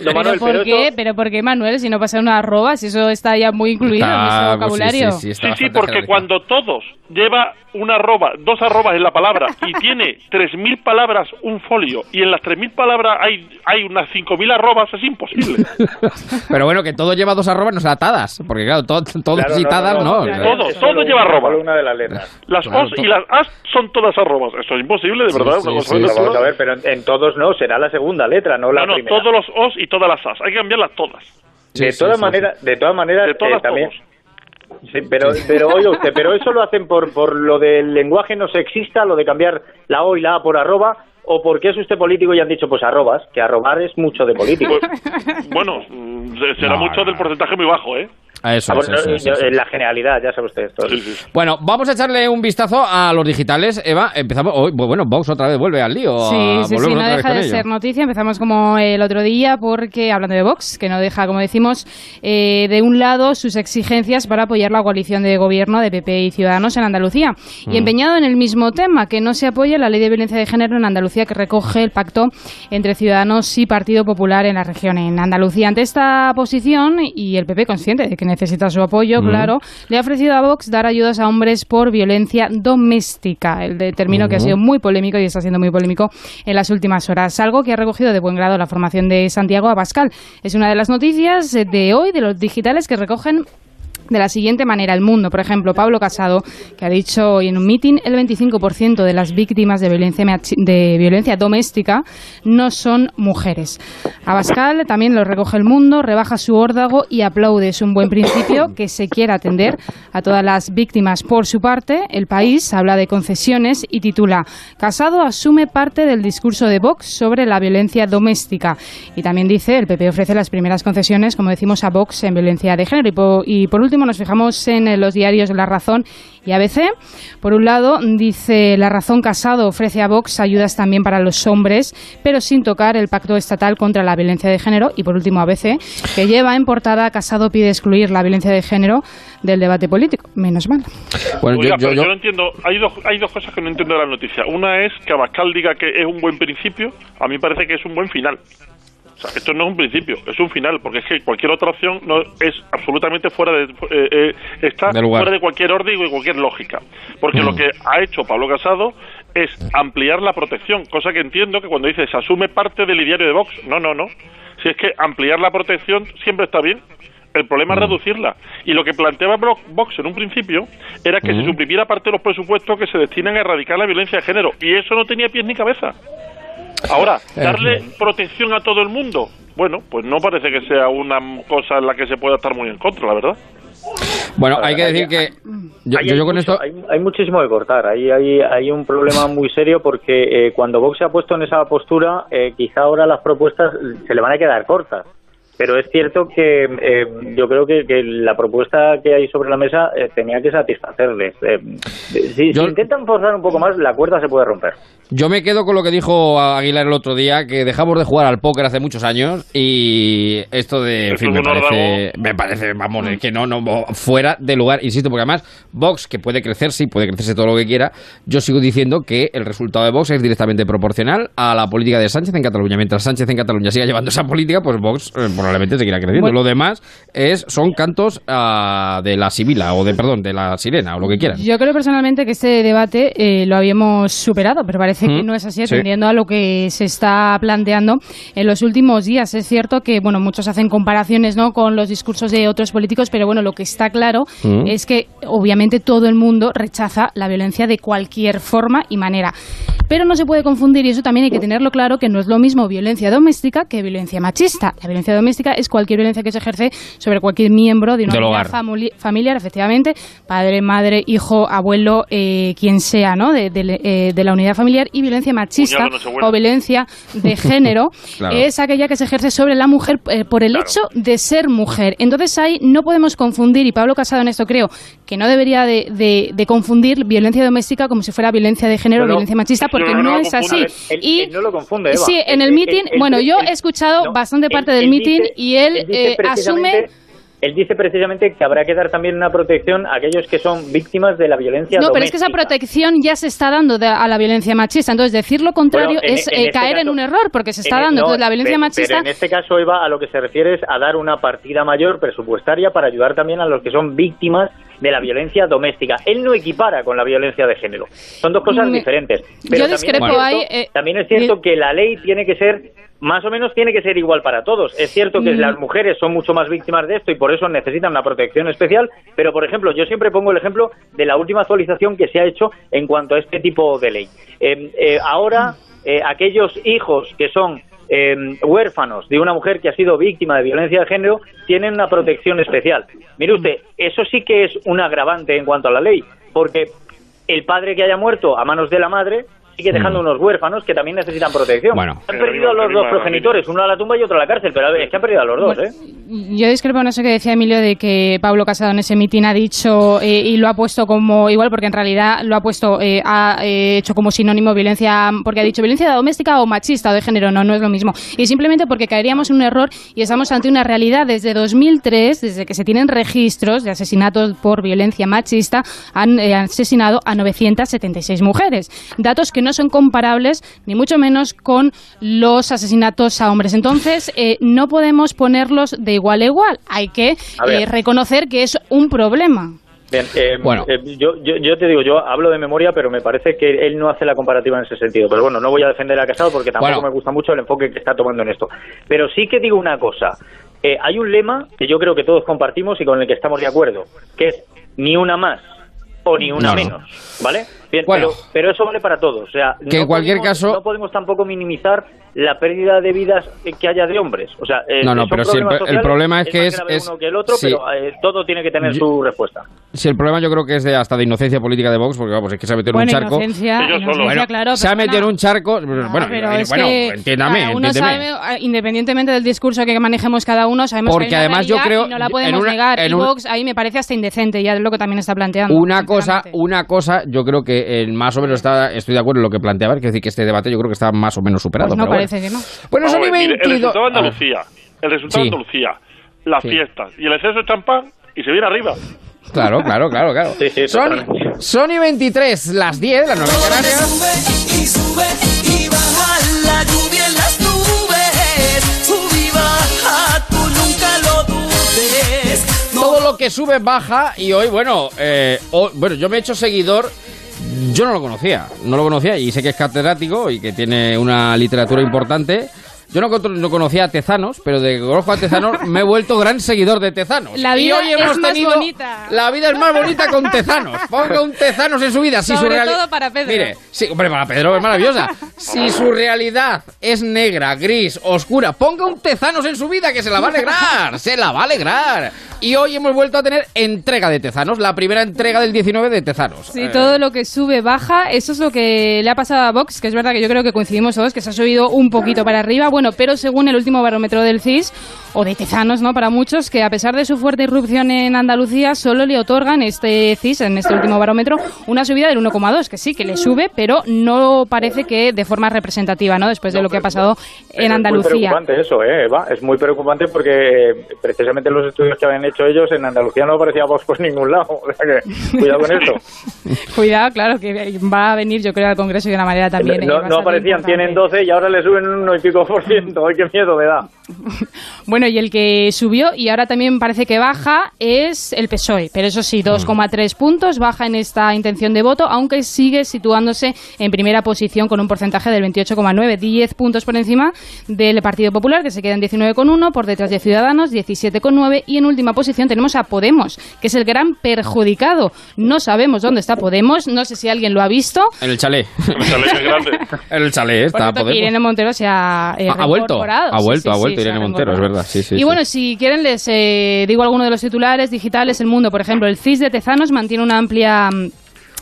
¿Pero Manuel, por pero qué? esto- ¿Pero por qué, Manuel? Si no pasa una arroba, si eso está ya muy incluido en nuestro pues vocabulario. sí, sí, Sí, sí, porque cuando todos lleva una arroba, dos arrobas en la palabra y tiene 3.000 palabras un folio y en las 3.000 palabras hay, hay unas 5.000 arrobas, es imposible. *laughs* Pero bueno, que todo lleva dos arrobas, no sea atadas. Porque claro, todo, todo Claro, no, citadas, no, no. no, claro. Todo, todo lleva arroba. una de las letras. Las Claro, os y las as son todas arrobas. Eso es imposible, de Sí, verdad. sí, una cosa sí, de sí. Vamos locura. a ver, pero en, en todos no, será la segunda letra, no la No, no, primera. todos los os y todas las as. Hay que cambiarlas todas. Sí, de sí, todas sí, maneras, de todas maneras, De todas, eh, también. todos. Sí, pero, pero oye usted, pero eso lo hacen por, por lo del lenguaje no sexista, lo de cambiar la O y la A por arroba, o porque es usted político y han dicho pues arrobas, que arrobar es mucho de político. Pues, bueno, mm, será No, mucho no, del porcentaje muy bajo, ¿eh? Ah, Eso, Ah, es, bueno, eso, no, eso, eso. en la generalidad, ya sabe usted esto. Sí, sí. Bueno, vamos a echarle un vistazo a los digitales. Eva, empezamos. hoy bueno, Vox otra vez vuelve al lío. Sí, a- sí, sí, volvemos no deja de ello. ser noticia. Empezamos como el otro día porque, hablando de Vox, que no deja, como decimos, eh, de un lado sus exigencias para apoyar la coalición de gobierno de PP y Ciudadanos en Andalucía. Y Mm. empeñado en el mismo tema, que no se apoye la ley de violencia de género en Andalucía que recoge el pacto entre Ciudadanos y Partido Popular en la región en Andalucía. Ante esta posición, y el PP consciente de que necesita su apoyo, Mm. claro, le ha ofrecido a Vox dar ayudas a hombres por violencia doméstica, el de término que ha sido muy polémico y está siendo muy polémico en las últimas horas. Algo que ha recogido de buen grado la formación de Santiago Abascal. Es una de las noticias de hoy de los digitales que recogen de la siguiente manera el mundo. Por ejemplo, Pablo Casado, que ha dicho hoy en un mitin, el 25% de las víctimas de violencia, de violencia doméstica no son mujeres. Abascal también lo recoge el mundo, rebaja su órdago y aplaude. Es un buen principio que se quiera atender a todas las víctimas. Por su parte, el país habla de concesiones y titula Casado asume parte del discurso de Vox sobre la violencia doméstica. Y también dice, el PP ofrece las primeras concesiones, como decimos, a Vox en violencia de género. Y por último, nos fijamos en eh, los diarios La Razón y ABC. Por un lado, dice La Razón Casado ofrece a Vox ayudas también para los hombres, pero sin tocar el pacto estatal contra la violencia de género. Y por último, ABC, que lleva en portada Casado pide excluir la violencia de género del debate político. Menos mal. Bueno, Oiga, yo, yo, yo- yo no entiendo. Hay dos, hay dos cosas que no entiendo de la noticia. Una es que Abascal diga que es un buen principio. A mí me parece que es un buen final. Sea, esto no es un principio, es un final, porque es que cualquier otra opción no es absolutamente fuera de eh, eh, está De fuera de cualquier orden y cualquier lógica. Porque Mm. lo que ha hecho Pablo Casado es ampliar la protección, cosa que entiendo que cuando dice se asume parte del ideario de Vox, no, no, no. Si es que ampliar la protección siempre está bien. El problema Mm. es reducirla. Y lo que planteaba Vox en un principio era que se Mm. suprimiera parte de los presupuestos que se destinan a erradicar la violencia de género. Y eso no tenía pies ni cabeza. Ahora, darle protección a todo el mundo, bueno, pues no parece que sea una cosa en la que se pueda estar muy en contra, la verdad. Bueno, hay que decir que yo, hay con mucho- esto... hay, hay muchísimo que cortar. Ahí hay, hay un problema muy serio porque eh, cuando Vox se ha puesto en esa postura, eh, quizá ahora las propuestas se le van a quedar cortas. Pero es cierto que eh, yo creo que, que la propuesta que hay sobre la mesa eh, tenía que satisfacerles. Eh, si, si intentan forzar un poco más, la cuerda se puede romper. Yo me quedo con lo que dijo Aguilar el otro día, que dejamos de jugar al póker hace muchos años y esto de, en fin, me parece, me parece, vamos, es que no, no, fuera de lugar, insisto, porque además Vox, que puede crecer, sí, puede crecerse todo lo que quiera, yo sigo diciendo que el resultado de Vox es directamente proporcional a la política de Sánchez en Cataluña. Mientras Sánchez en Cataluña siga llevando esa política, pues Vox eh, probablemente seguirá creciendo. Bueno. Lo demás es son cantos ah, de la sibila, o de, perdón, de la sirena, o lo que quieran. Yo creo personalmente que este debate eh, lo habíamos superado, pero parece que Mm, no es así, sí. atendiendo a lo que se está planteando en los últimos días. Es cierto que, bueno, muchos hacen comparaciones, ¿no?, con los discursos de otros políticos, pero bueno, lo que está claro Mm. es que obviamente todo el mundo rechaza la violencia de cualquier forma y manera. Pero no se puede confundir, y eso también hay que tenerlo claro, que no es lo mismo violencia doméstica que violencia machista. La violencia doméstica es cualquier violencia que se ejerce sobre cualquier miembro de una famuli- familiar, efectivamente, padre, madre, hijo, abuelo, eh, quien sea, ¿no? De, de- eh, de la unidad familiar y violencia machista o violencia de *laughs* género Claro. es aquella que se ejerce sobre la mujer eh, por el hecho de ser mujer. Entonces ahí no podemos confundir, y Pablo Casado en esto creo que no debería de, de- de confundir violencia doméstica como si fuera violencia de género o violencia machista, porque no, no, no, es así. Él- y él no lo confunde, Eva. Sí, en el meeting, bueno, yo he escuchado no, bastante parte del meeting dice- y él, eh, asume Él dice precisamente que habrá que dar también una protección a aquellos que son víctimas de la violencia No, pero es que esa protección ya se está dando de- a la violencia machista. Entonces, decir lo contrario Bueno, en- es en eh, este caer en un error, porque se está En- dando. no, Entonces, la violencia machista. Pero en este caso, Eva, a lo que se refiere es a dar una partida mayor presupuestaria para ayudar también a los que son víctimas de la violencia doméstica. Él no equipara con la violencia de género. Son dos cosas Me- diferentes. yo Pero también es discrepo cierto- ahí, eh, también es cierto que la ley tiene que ser más o menos tiene que ser igual para todos. Es cierto que Mm. las mujeres son mucho más víctimas de esto y por eso necesitan una protección especial, pero por ejemplo, yo siempre pongo el ejemplo de la última actualización que se ha hecho en cuanto a este tipo de ley. Eh, eh, ahora, eh, aquellos hijos que son eh, huérfanos de una mujer que ha sido víctima de violencia de género tienen una protección especial. Mire usted, eso sí que es un agravante en cuanto a la ley, porque el padre que haya muerto a manos de la madre sigue dejando unos huérfanos que también necesitan protección. Bueno. han perdido a los dos progenitores, uno a la tumba y otro a la cárcel, pero a ver, es que han perdido a los dos, ¿eh? Yo discrepo en eso que decía Emilio de que Pablo Casado en ese mitin ha dicho eh, y lo ha puesto como igual, porque en realidad lo ha puesto, eh, ha eh, hecho como sinónimo violencia, porque ha dicho violencia doméstica o machista o de género, no, no es lo mismo. Y simplemente porque caeríamos en un error y estamos ante una realidad desde 2003, desde que se tienen registros de asesinatos por violencia machista, han eh, asesinado a 976 mujeres. Datos que no son comparables, ni mucho menos con los asesinatos a hombres. Entonces, eh, no podemos ponerlos de igual a igual. Hay que eh, reconocer que es un problema. Bien, eh, Bueno. eh, yo, yo, yo te digo, yo hablo de memoria, pero me parece que él no hace la comparativa en ese sentido. Pero bueno, no voy a defender a Casado porque tampoco Bueno. me gusta mucho el enfoque que está tomando en esto. Pero sí que digo una cosa. Eh, hay un lema que yo creo que todos compartimos y con el que estamos de acuerdo, que es ni una más o ni una No, no. menos, ¿vale? Bien, Bueno. pero, pero eso vale para todos. O sea, Que en no cualquier podemos- caso- no podemos tampoco minimizar la pérdida de vidas que haya de hombres. O sea, eh, No, no, pero si el, problema es que es... es- uno que el otro, sí. pero eh, todo tiene que tener Yo- su respuesta. Sí, el problema yo creo que es de hasta de inocencia política de Vox, porque vamos, es que se ha metido en un charco. inocencia, inocencia, Bueno, claro, se ha metido en un charco. bueno, pero eh, es bueno, que entiéndame, uno entiéndeme. sabe, eh, independientemente del discurso que manejemos cada uno, sabemos Porque que hay una además yo creo- y no la en podemos una- negar. en y Vox ahí me parece hasta indecente, ya es lo que también está planteando. Una cosa, una cosa, yo creo que eh, más o menos está, estoy de acuerdo en lo que planteaba, es decir, que este debate yo creo que está más o menos superado. Pues no pero bueno. parece que no. Bueno, son a y ver, mire, el 22. resultado de. Andalucía, el resultado Sí. de Andalucía, las Sí. fiestas y el exceso de champán y se viene arriba. Claro, claro, claro, claro. son, son y 23, las 10, las 9 en Canarias. Todo lo que sube baja y hoy, bueno, eh, hoy- bueno, yo me he hecho seguidor. Yo no lo conocía, no lo conocía y sé que es catedrático y que tiene una literatura importante. Yo no, no conocía a Tezanos, pero de que conozco a Tezanos *laughs* me he vuelto gran seguidor de Tezanos. La y vida hoy hemos es más tenido bonita. La vida es más bonita con Tezanos. Ponga un Tezanos en su vida. Si su Sobre reali- todo para Pedro. Mire, sí, hombre, para Pedro es maravillosa. Si su realidad es negra, gris, oscura, ponga un Tezanos en su vida que se la va a alegrar. Se la va a alegrar. Y hoy hemos vuelto a tener entrega de Tezanos, la primera entrega del 19 de Tezanos. Sí, Eh, todo lo que sube baja, eso es lo que le ha pasado a Vox, que es verdad que yo creo que coincidimos todos, que se ha subido un poquito para arriba, bueno, pero según el último barómetro del CIS, o de Tezanos, ¿no? Para muchos, que a pesar de su fuerte irrupción en Andalucía, solo le otorgan este CIS, en este último barómetro, una subida del 1,2, que sí, que le sube, pero no parece que de forma representativa, ¿no? Después de lo que ha pasado en Es muy Andalucía. preocupante eso, ¿eh, Eva? Es muy preocupante porque eh, precisamente los estudios que habían hecho ellos en Andalucía no aparecía Vox por *laughs* ningún lado. O sea que, cuidado con esto. *laughs* Cuidado, claro, que va a venir, yo creo, al Congreso de una manera también. eh, no, no bastante aparecían, tienen 12 y ahora le suben un 1 y pico por *laughs* ciento. ¡Ay, qué miedo me da! *laughs* Bueno, y el que subió y ahora también parece que baja es el PSOE, pero eso sí, 2,3 puntos, baja en esta intención de voto, aunque sigue situándose en primera posición con un porcentaje del 28,9, 10 puntos por encima del Partido Popular, que se queda en 19,1, por detrás de Ciudadanos, 17,9, y en última posición tenemos a Podemos, que es el gran perjudicado. No sabemos dónde está Podemos, no sé si alguien lo ha visto. En el chalet. El chalet es grande. *laughs* En el chalet está Podemos. Irene Montero se ha, eh, Ha- ha vuelto, ha vuelto, sí, ha sí, vuelto se ha Irene Montero, es reincorporado. verdad. Sí, sí, y sí, bueno, si quieren les eh, digo alguno de los titulares digitales. El Mundo, por ejemplo, el CIS de Tezanos mantiene una amplia...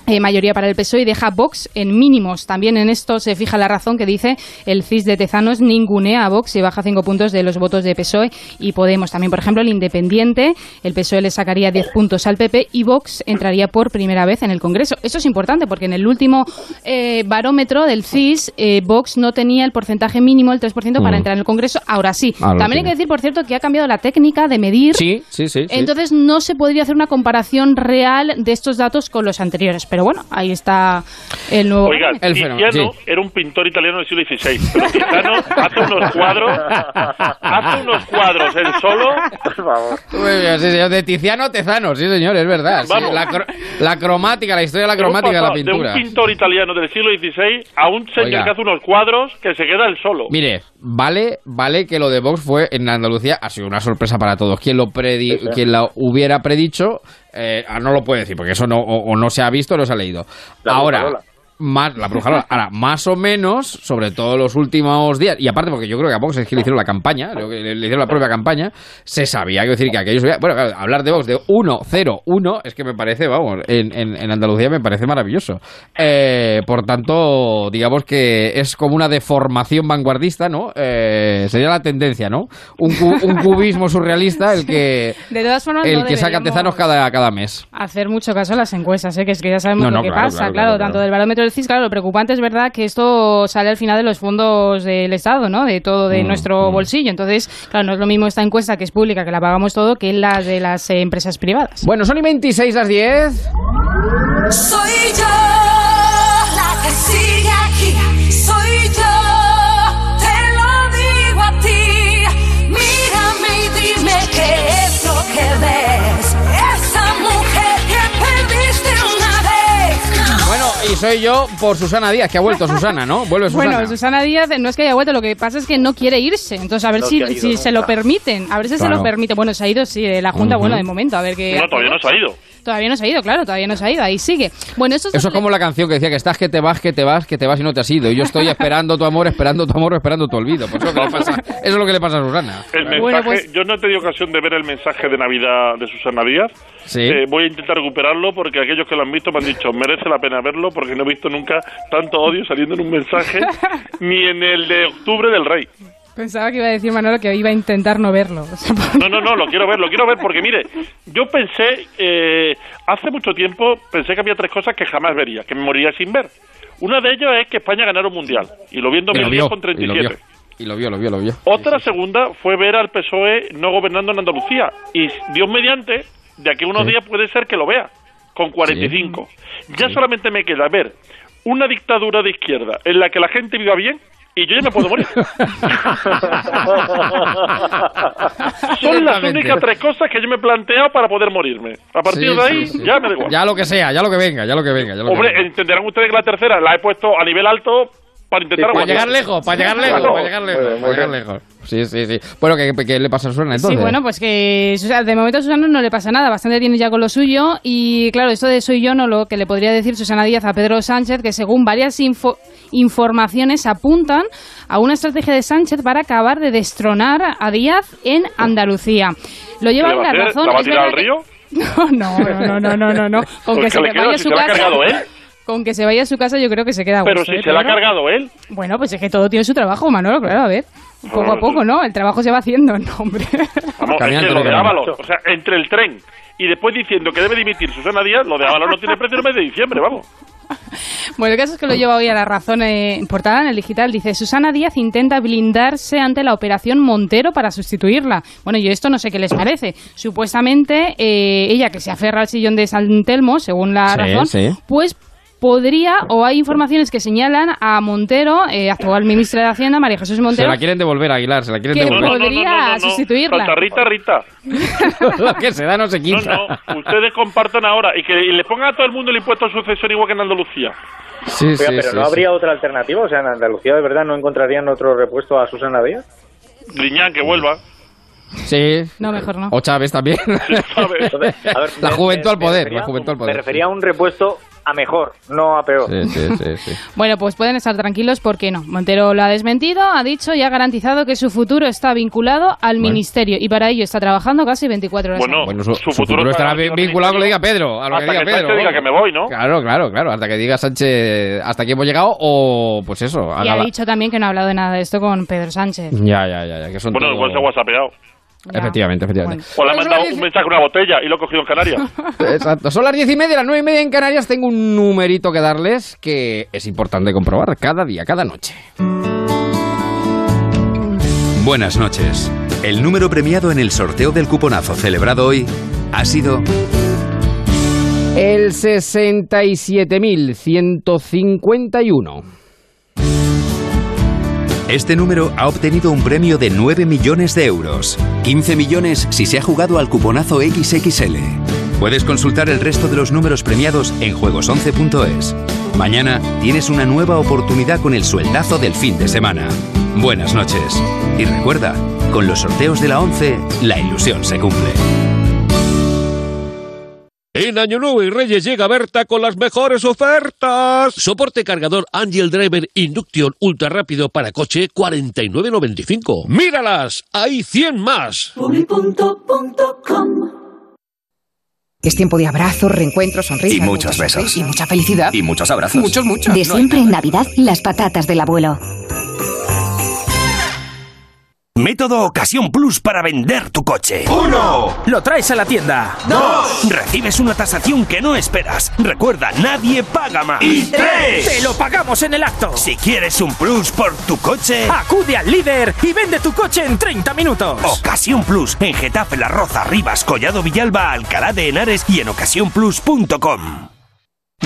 eh, mayoría para el PSOE y deja Vox en mínimos. También en esto se fija la razón que dice el CIS de Tezanos ningunea a Vox y baja cinco puntos de los votos de PSOE y Podemos. También, por ejemplo, el Independiente, el PSOE le sacaría 10 puntos al PP y Vox entraría por primera vez en el Congreso. Eso es importante porque en el último eh, barómetro del CIS, eh, Vox no tenía el porcentaje mínimo, el 3%, para Mm. entrar en el Congreso. Ahora sí. Ahora También hay que decir, por cierto, que ha cambiado la técnica de medir. Sí, sí, sí. sí. Entonces no se podría hacer una comparación real de estos datos con los anteriores. Pero bueno, ahí está el nuevo. Oiga, barómetro. Tiziano era un pintor italiano del siglo XVI, pero Tiziano hace unos cuadros, hace unos cuadros él solo. Muy bien, sí, señor. De Tiziano a Tezano, sí, señor, es verdad. sí. La, cro- la cromática, la historia de la cromática de la pintura. De un pintor italiano del siglo XVI a un señor Oiga. que hace unos cuadros que se queda él solo. Mire, vale, vale que lo de Vox fue en Andalucía, ha sido una sorpresa para todos. Quien lo predi- Sí, sí. quien lo hubiera predicho, eh, ah, no lo puede decir, porque eso no, o, o no se ha visto o no se ha leído. La Ahora. Más, la brujarola. Ahora, más o menos, sobre todo los últimos días, y aparte porque yo creo que a Vox es que le hicieron la campaña, le le hicieron la propia campaña, se sabía que decir que aquello subía. Bueno, claro, hablar de Vox de 1, 0, 1, es que me parece, vamos, en, en- en Andalucía me parece maravilloso. Eh, por tanto, digamos que es como una deformación vanguardista, ¿no? Eh, sería la tendencia, ¿no? Un, cu- un cubismo surrealista el *laughs* que, De todas formas, el no que saca tezanos cada, cada mes. hacer mucho caso a las encuestas, ¿eh? que es que ya sabemos No, no, lo que claro, pasa, claro, claro, claro, tanto del barómetro del CIS, claro, lo preocupante es verdad que esto sale al final de los fondos del Estado, ¿no? De todo, de Mm, nuestro bolsillo. Entonces, claro, no es lo mismo esta encuesta que es pública, que la pagamos todo, que la de las eh, empresas privadas. Bueno, son y 26 las 10. Soy yo la que sigue soy yo por Susana Díaz, que ha vuelto Susana, ¿no? Vuelve Susana. Bueno, Susana Díaz no es que haya vuelto, lo que pasa es que no quiere irse. Entonces, a ver No si, si se lo permiten. A ver si se lo permite. Bueno, se ha ido, sí, de la Junta, bueno, de momento, a ver qué. No, todavía no se ha ido. Todavía no se ha ido, claro, todavía no se ha ido, ahí sigue. Bueno, esto Eso es como la canción que decía que estás, que te vas, que te vas, que te vas y no te has ido. Y yo estoy esperando tu amor, esperando tu amor, esperando tu olvido. Pues eso, es lo que le pasa, eso es lo que le pasa a Susana. El mensaje, Bueno, pues- yo no he tenido ocasión de ver el mensaje de Navidad de Susana Díaz. Sí. Eh, voy a intentar recuperarlo porque aquellos que lo han visto me han dicho merece la pena verlo porque no he visto nunca tanto odio saliendo en un mensaje *laughs* ni en el de octubre del Rey. Pensaba que iba a decir Manolo que iba a intentar no verlo. O sea, No, no, no, lo quiero ver, lo quiero ver porque mire, yo pensé, eh, hace mucho tiempo pensé que había tres cosas que jamás vería, que me moriría sin ver. Una de ellas es que España ganara un mundial y lo vi en Y lo 2010 vio, con y lo vio, 37. y lo vio, lo vio, lo vio. Otra segunda fue ver al PSOE no gobernando en Andalucía. Y Dios mediante, de aquí a unos Sí. días puede ser que lo vea, con 45. Ya solamente me queda ver una dictadura de izquierda en la que la gente viva bien y yo ya me puedo morir. *laughs* Son las únicas tres cosas que yo me he planteado para poder morirme. A partir Sí, de ahí, sí, sí. ya me da igual. Ya lo que sea, ya lo que venga, ya lo que venga. Ya lo que Hombre, venga. entenderán ustedes que la tercera la he puesto a nivel alto para intentar Para aguantar. llegar lejos, para llegar lejos, Claro. para llegar lejos, para llegar lejos. Sí, sí, sí. Bueno, ¿qué, qué le pasa a Susana entonces? Sí, bueno, pues que de momento a Susana no le pasa nada, bastante tiene ya con lo suyo y claro, esto de soy yo no lo que le podría decir Susana Díaz a Pedro Sánchez, que según varias info- informaciones apuntan a una estrategia de Sánchez para acabar de destronar a Díaz en Andalucía. Lo lleva ¿Qué le va una a hacer? razón. ¿La va a tirar al río? que- No, no, no, no, no, no, no. Con Pues que se le vaya a si su se la ha casa. cargado él. Con que se vaya a su casa yo creo que se queda a Pero si ¿eh, se la ha cargado él. Bueno, pues es que todo tiene su trabajo, Manolo, claro, a ver. Poco a poco, ¿no? El trabajo se va haciendo, *laughs* no, hombre. Vamos, es que lo de. Ábalos, o sea, entre el tren y después diciendo que debe dimitir Susana Díaz, lo de Ábalos no tiene precio en el mes de diciembre, vamos. *laughs* Bueno, el caso es que lo lleva hoy a la razón eh, portada en el digital. Dice, Susana Díaz intenta blindarse ante la operación Montero para sustituirla. Bueno, yo esto no sé qué les parece. Supuestamente, eh, ella que se aferra al sillón de San Telmo, según la Sí, razón, sí. pues podría, o hay informaciones que señalan a Montero, eh, actual ministra de Hacienda, María Jesús Se Montero, la quieren devolver, Aguilar, se la quieren que devolver. podría sustituirla. Santa Rita, Rita. *laughs* Lo que se da no se No, quita. no, ustedes compartan ahora y que y le pongan a todo el mundo el impuesto de sucesión igual que en Andalucía. Sí, Oiga, sí, pero sí, no sí. habría otra alternativa, o sea, en Andalucía de verdad no encontrarían otro repuesto a Susana Díaz. Griñán, que vuelva. Sí. No, mejor no. O Chávez también. *laughs* Entonces, a ver, La me- juventud me- al poder, la juventud al poder. Me refería a un repuesto a mejor, no a peor. Sí, sí, sí, sí. *laughs* Bueno, pues pueden estar tranquilos porque no. Montero lo ha desmentido, ha dicho y ha garantizado que su futuro está vinculado al ministerio y para ello está trabajando casi 24 horas. Bueno, su, Su su futuro estará vinculado a lo que diga Pedro. A lo que hasta diga que Sánchez Pedro. diga que me voy, ¿no? Claro, claro, claro. Hasta que diga Sánchez hasta aquí hemos llegado o pues eso. Y ha la- dicho también que no ha hablado de nada de esto con Pedro Sánchez. Ya, ya, ya, ya. Que son Bueno, todo- igual se ha whatsappeado. Efectivamente, efectivamente. O le ha Pues mandado un mensaje, una botella y lo ha cogido en Canarias. *laughs* Exacto. Son las diez y media, las nueve y media en Canarias. Tengo un numerito que darles que es importante comprobar cada día, cada noche. Buenas noches. El número premiado en el sorteo del cuponazo celebrado hoy ha sido El 67.151. Este número ha obtenido un premio de 9 millones de euros. 15 millones si se ha jugado al cuponazo XXL. Puedes consultar el resto de los números premiados en juegos11.es. Mañana tienes una nueva oportunidad con el sueldazo del fin de semana. Buenas noches. Y recuerda, con los sorteos de la 11, la ilusión se cumple. En Año Nuevo y Reyes llega Berta con las mejores ofertas. Soporte cargador Angel Driver Induction ultra rápido para coche 49.95. ¡Míralas! ¡Hay 100 más! Es tiempo de abrazos, reencuentros, sonrisas. Y muchos besos. Y mucha felicidad. Y muchos abrazos. Muchos, muchos. De siempre en Navidad, las patatas del abuelo. Método Ocasión Plus para vender tu coche. ¡Uno! Lo traes a la tienda. ¡Dos! Recibes una tasación que no esperas. Recuerda, nadie paga más. ¡Y tres! ¡Te lo pagamos en el acto! Si quieres un plus por tu coche, Acude al líder y vende tu coche en 30 minutos. Ocasión Plus en Getafe, La Roza, Rivas, Collado Villalba, Alcalá de Henares y en ocasiónplus.com.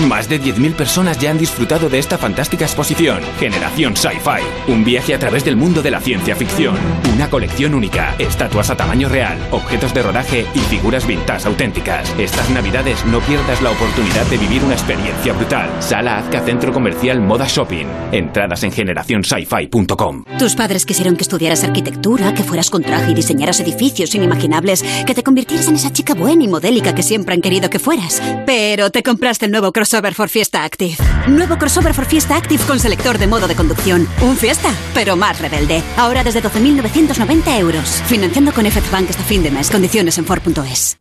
Más de 10.000 personas ya han disfrutado de esta fantástica exposición, Generación Sci-Fi, un viaje a través del mundo de la ciencia ficción, una colección única, estatuas a tamaño real, objetos de rodaje y figuras vintage auténticas. Estas navidades no pierdas la oportunidad de vivir una experiencia brutal. Sala Azca Centro Comercial Moda Shopping. Entradas en generacionsci-fi.com. Tus padres quisieron que estudiaras arquitectura, que fueras con traje y diseñaras edificios inimaginables, que te convirtieras en esa chica buena y modélica que siempre han querido que fueras. Pero te compraste el nuevo crossover for Fiesta Active. Nuevo crossover for Fiesta Active con selector de modo de conducción. Un Fiesta, pero más rebelde. Ahora desde 12.990 euros. Financiando con FX Bank hasta fin de mes. Condiciones en Ford.es.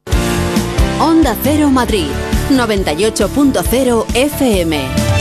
Onda Cero Madrid, 98.0 FM.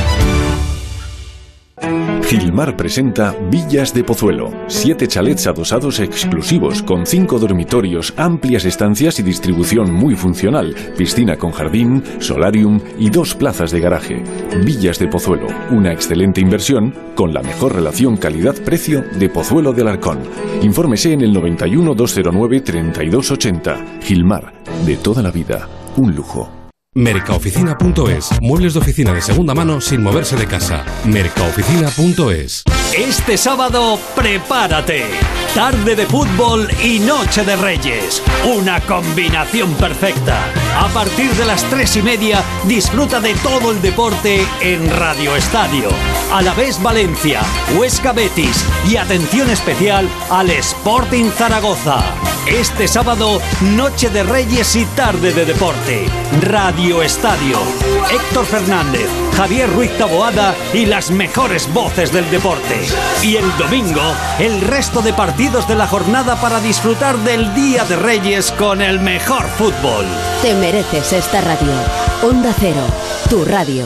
Gilmar presenta Villas de Pozuelo, siete chalets adosados exclusivos con cinco dormitorios, amplias estancias y distribución muy funcional, piscina con jardín, solarium y dos plazas de garaje. Villas de Pozuelo, una excelente inversión con la mejor relación calidad-precio de Pozuelo del Arcón. Infórmese en el 91 209 3280. Gilmar, de toda la vida, un lujo. Mercaoficina.es. Muebles de oficina de segunda mano sin moverse de casa. Mercaoficina.es. Este sábado, prepárate. Tarde de fútbol y noche de reyes. Una combinación perfecta. A partir de las tres y media, disfruta de todo el deporte en Radio Estadio. A la vez Valencia, Huesca Betis y atención especial al Sporting Zaragoza. Este sábado, noche de reyes y tarde de deporte. Radio Estadio. Héctor Fernández, Javier Ruiz Taboada y las mejores voces del deporte. Y el domingo, el resto de partidos de la jornada para disfrutar del Día de Reyes con el mejor fútbol. Te mereces esta radio. Onda Cero, tu radio.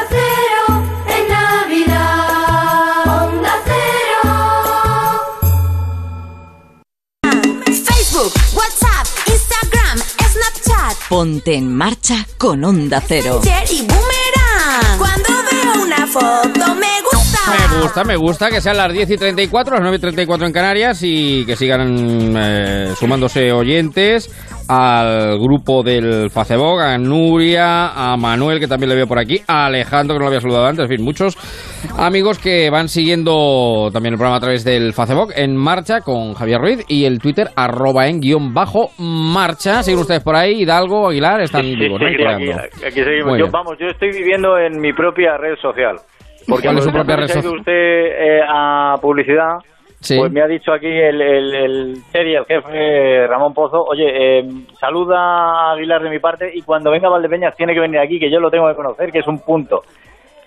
Ponte en marcha con Onda Cero. Jerry. Cuando veo una foto me. Me gusta, me gusta que sean las 10 y 34, las 9 y 34 en Canarias y que sigan eh, sumándose oyentes al grupo del Facebook, a Nuria, a Manuel, que también le veo por aquí, a Alejandro, que no lo había saludado antes, en fin, muchos amigos que van siguiendo también el programa a través del Facebook en marcha con Javier Ruiz y el Twitter arroba en guion bajo marcha. Siguen ustedes por ahí, Hidalgo, Aguilar, están Sí, vivos, sí, ¿no? aquí, Creando. aquí seguimos. Yo, vamos, yo estoy viviendo en mi propia red social. Porque ¿Cuál es su cuando propia red se ha ido social? usted eh, a publicidad, Sí. pues me ha dicho aquí el, el, el serie, el jefe Ramón Pozo, oye, eh, saluda a Aguilar de mi parte y cuando venga Valdepeñas tiene que venir aquí, que yo lo tengo que conocer, que es un punto.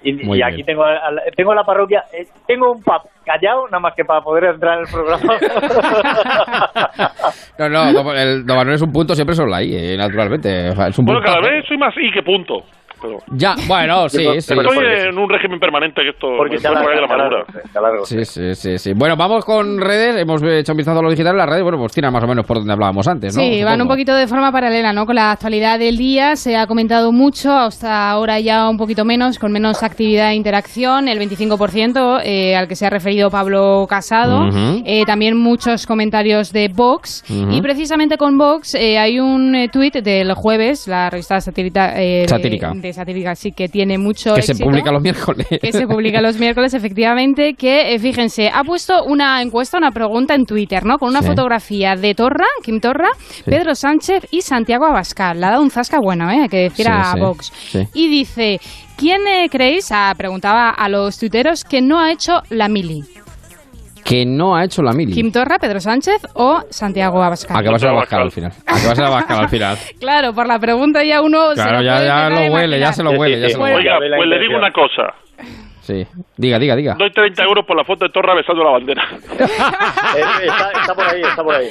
Y, y aquí bien. tengo, a- a- tengo la parroquia, eh, tengo un pub callado, nada más que para poder entrar en el programa. *laughs* No, no, el Don Manuel es un punto, siempre solo ahí, eh, naturalmente. Es un Bueno, punto. cada vez soy más y que punto. Pero Ya, bueno, *laughs* sí, sí. estoy en un régimen permanente que esto Porque por ahí de la largo, madura. está largo. Sí, sí, sí, sí. Bueno, vamos con redes. Hemos hecho un vistazo a lo digital en las redes. Bueno, pues tiran más o menos por donde hablábamos antes, ¿no? Sí, van un Supongo. poquito de forma paralela, ¿no? Con la actualidad del día se ha comentado mucho, hasta ahora ya un poquito menos, con menos actividad e interacción, el 25% eh, al que se ha referido Pablo Casado, Ujú. Eh, también muchos comentarios de Vox Ujú. y precisamente con Vox eh, hay un eh, tuit del jueves, la revista eh, Satírica. de satírica sí que tiene mucho Que se publica los miércoles. que se publica los miércoles, efectivamente, que, eh, fíjense, ha puesto una encuesta, una pregunta en Twitter, ¿no? Con una Sí. fotografía de Torra, Kim Torra, Pedro Sánchez y Santiago Abascal. Le ha dado un zasca bueno, ¿eh? Hay que decir Sí, a Vox. Y dice, ¿quién eh, creéis, ah, preguntaba a los tuiteros, que no ha hecho la mili? Que no ha hecho la mili. ¿Kim Torra, Pedro Sánchez o Santiago Abascal? A que va a ser Abascal al final. A que va a ser Abascal al final. *laughs* Claro, por la pregunta ya uno se Claro, lo ya, ya lo huele, ya se lo huele, ya se lo huele. Oiga, pues le digo una cosa. Sí. Diga, diga, diga. Doy 30 euros por la foto de Torra besando la bandera. *laughs* Está, está por ahí, está por ahí.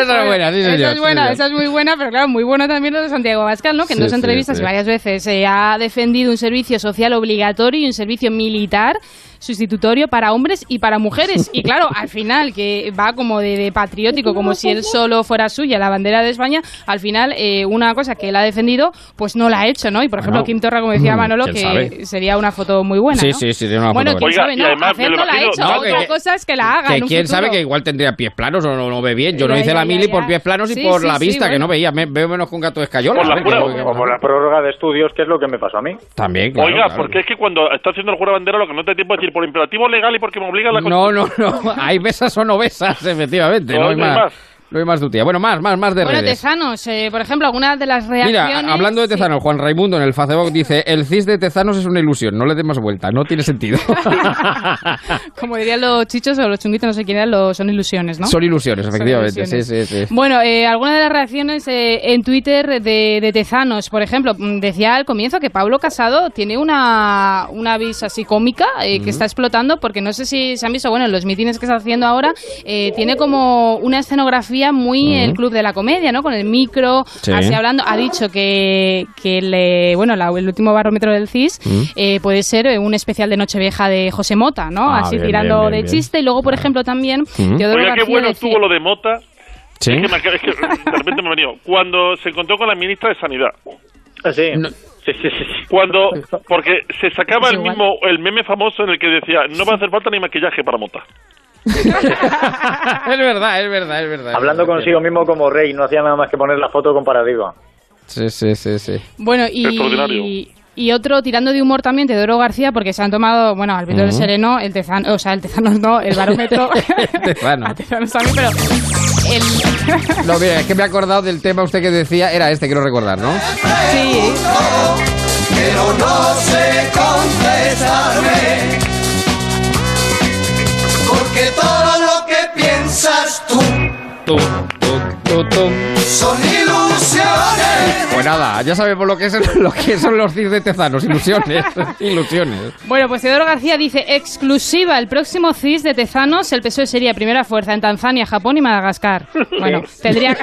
Esa es buena, sí, señor. Esa es sí, buena, señor. esa es muy buena, pero claro, muy bueno también lo de Santiago Abascal, ¿no? Que en Sí, dos sí, entrevistas sí. y varias veces eh, ha defendido un servicio social obligatorio y un servicio militar sustitutorio para hombres y para mujeres. Y claro, al final, que va como de, de patriótico, como si él solo fuera suya, la bandera de España, al final, eh, una cosa que él ha defendido, pues no la ha hecho, ¿no? Y por ejemplo, Bueno. Kim Torra, como decía Mm, Manolo, que sabe. sería una foto muy buena. Sí, ¿no? sí, sí, tiene una Bueno, foto sabe, no, además me lo la ha hecho, No, otra que- cosa es que la haga. Que en un quién sabe que igual tendría pies planos o no, no ve bien. Yo no hice ya, la mili ya. por pies planos y Sí, por sí, la sí, vista, que no veía. Me, veo menos con gato de escayola. Por la, como, que- como la prórroga de estudios, que es lo que me pasó a mí. También, claro. Oiga, claro. porque es que cuando está haciendo el juego de bandera lo que no te tiempo es decir por imperativo legal y porque me obliga la *laughs* No, no, no. Hay besas o no besas, efectivamente. No, hay no hay más. más. No hay más de tía. Bueno, más, más, más de Bueno, redes. Tezanos, eh, por ejemplo, algunas de las reacciones... Mira, hablando de Tezanos, Juan Raimundo en el Facebook dice: El CIS de Tezanos es una ilusión, no le demos vuelta, no tiene sentido. *laughs* Como dirían los chichos o los chunguitos, no sé quién eran, los, son ilusiones, ¿no? Son ilusiones, efectivamente. ilusiones. Sí, sí, sí. Bueno, eh, algunas de las reacciones eh, en Twitter de, de Tezanos, por ejemplo, mm, decía al comienzo que Pablo Casado tiene una, una vis así cómica eh, que está explotando porque no sé si se han visto, bueno, en los mítines que está haciendo ahora, eh, tiene como una escenografía Muy el club de la comedia, ¿no? Con el micro, Sí. así hablando. Ha dicho que, que le, bueno, la- el último barómetro del CIS Mm. eh, puede ser eh, un especial de Nochevieja de José Mota, ¿no? Ah, así bien, tirando bien, bien, de bien. chiste. Y luego, por ejemplo, también Mm. Teodoro Oiga, qué bueno decía- estuvo lo de Mota. Sí. Es que, me es que *laughs* de repente me ha venido. Cuando se encontró con la ministra de Sanidad. Sí. Sí, sí, sí. Cuando, porque se sacaba el mismo, el meme famoso en el que decía, no va a hacer falta ni maquillaje para Mota. Es verdad, es verdad, es verdad. Hablando consigo mismo como rey, no hacía nada más que poner la foto comparativa. Sí, sí, sí, sí. Bueno, Extraordinario. y, y otro tirando de humor también, Teodoro García, porque se han tomado, bueno, al Víctor Ujú. Sereno, el Tezano, o sea, el Tezano no, el barómetro. *laughs* Tezano. *laughs* a Tezano también, pero el... *laughs* No, mira, es que me he acordado del tema usted que decía, era este, quiero recordar, ¿no? Sí. Pero no sé contestarme. Porque todo lo que piensas tú Tú, tú, tú, tú. son ilusiones. Pues nada, ya sabemos lo que, es, *laughs* lo que son los CIS de Tezanos, ilusiones, *laughs* ilusiones. Bueno, pues Teodoro García dice, exclusiva, el próximo CIS de Tezanos, el PSOE sería primera fuerza en Tanzania, Japón y Madagascar. *laughs* Bueno, tendría,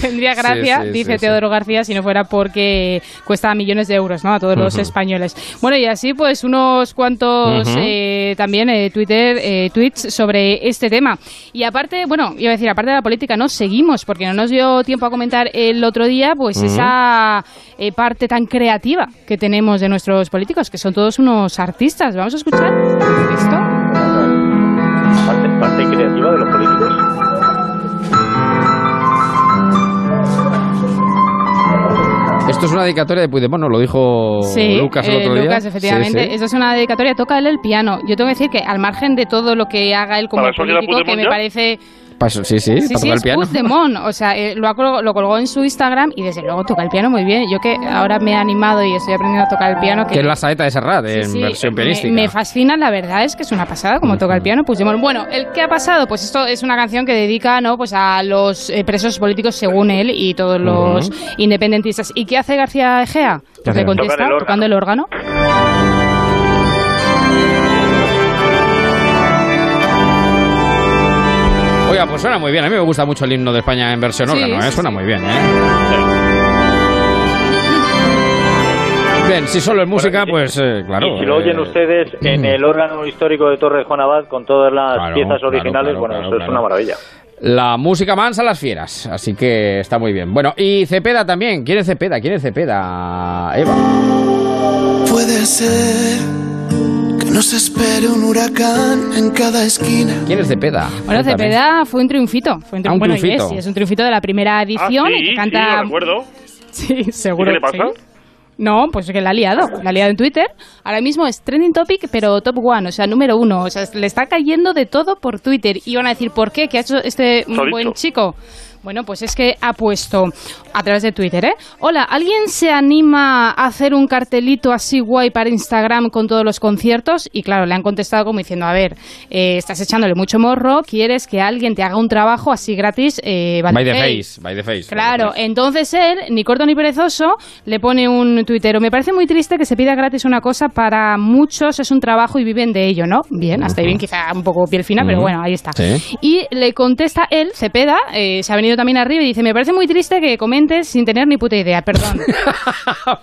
tendría gracia, Sí, sí, dice sí. Teodoro García, si no fuera porque cuesta millones de euros, ¿no? A todos los españoles. Bueno, y así pues unos cuantos eh, también eh, Twitter, eh, tweets sobre este tema. Y aparte, bueno, iba a decir, aparte de la política, no seguimos, porque no nos dio tiempo a comentar el otro día, pues Ujú. esa eh, parte tan creativa que tenemos de nuestros políticos, que son todos unos artistas. Vamos a escuchar esto. Parte, parte creativa de los políticos. Esto es una dedicatoria de Puigdemont, ¿no? lo dijo Sí, Lucas el eh, otro día. Lucas, efectivamente. Sí, sí. Esto es una dedicatoria, toca él el piano. Yo tengo que decir que al margen de todo lo que haga él como ¿Para eso queda político, que me ya? parece... Pa' eso- sí, sí, Sí, para sí, tocar el piano. Puigdemont. O sea, eh, lo, colgado- lo colgó en su Instagram y desde luego toca el piano muy bien. Yo que ahora me he animado y estoy aprendiendo a tocar el piano. Que es la saeta de Serrat, en Sí, versión me- pianística. Me, fascina, la verdad es que es una pasada como toca el piano Puigdemont. Bueno, ¿el qué ha pasado? Pues esto es una canción que dedica ¿no? pues a los eh, presos políticos según él y todos los independentistas. ¿Y qué hace García Egea? ¿Qué hace? Le contesta Tocar el órgano. tocando el órgano. Oiga, pues suena muy bien. A mí me gusta mucho el himno de España en versión Sí, órgano, ¿eh? sí, Suena muy bien, ¿eh? Bien, si solo es música, pues eh, claro. y si lo oyen eh, ustedes en el órgano histórico de Torre de Juan Abad con todas las Claro, piezas originales, claro, bueno, claro, eso es una maravilla. La música mansa a las fieras, así que está muy bien. Bueno, y Cepeda también. ¿Quién es Cepeda? ¿Quién es Cepeda? Eva. Puede ser nos espere un huracán en cada esquina. ¿Quién es Cepeda? Bueno. Cepeda fue un triunfito. Fue un, Ah, un bueno, y triunfito. es, y es un triunfito de la primera edición. Ah, y sí, que sí, canta... lo recuerdo. *laughs* Sí, seguro. ¿Y qué le pasa? sí. No, pues que la ha liado. La ha liado en Twitter. Ahora mismo es trending topic, pero top one, o sea, número uno. O sea, le está cayendo de todo por Twitter. Y van a decir, ¿por qué? ¿Qué ha hecho este ha buen dicho. chico? Bueno, pues es que ha puesto a través de Twitter, ¿eh? Hola, ¿alguien se anima a hacer un cartelito así guay para Instagram con todos los conciertos? Y claro, le han contestado como diciendo, a ver, eh, estás echándole mucho morro, quieres que alguien te haga un trabajo así gratis, eh, By the face. face, by the face. Claro, entonces él, ni corto ni perezoso, le pone un tuitero. Me parece muy triste que se pida gratis una cosa para muchos, es un trabajo y viven de ello, ¿no? Bien, hasta ahí bien, quizá un poco piel fina, pero bueno, ahí está. Sí. Y le contesta él, Cepeda, eh, se ha venido también arriba y dice, me parece muy triste que comentes sin tener ni puta idea, perdón. *laughs*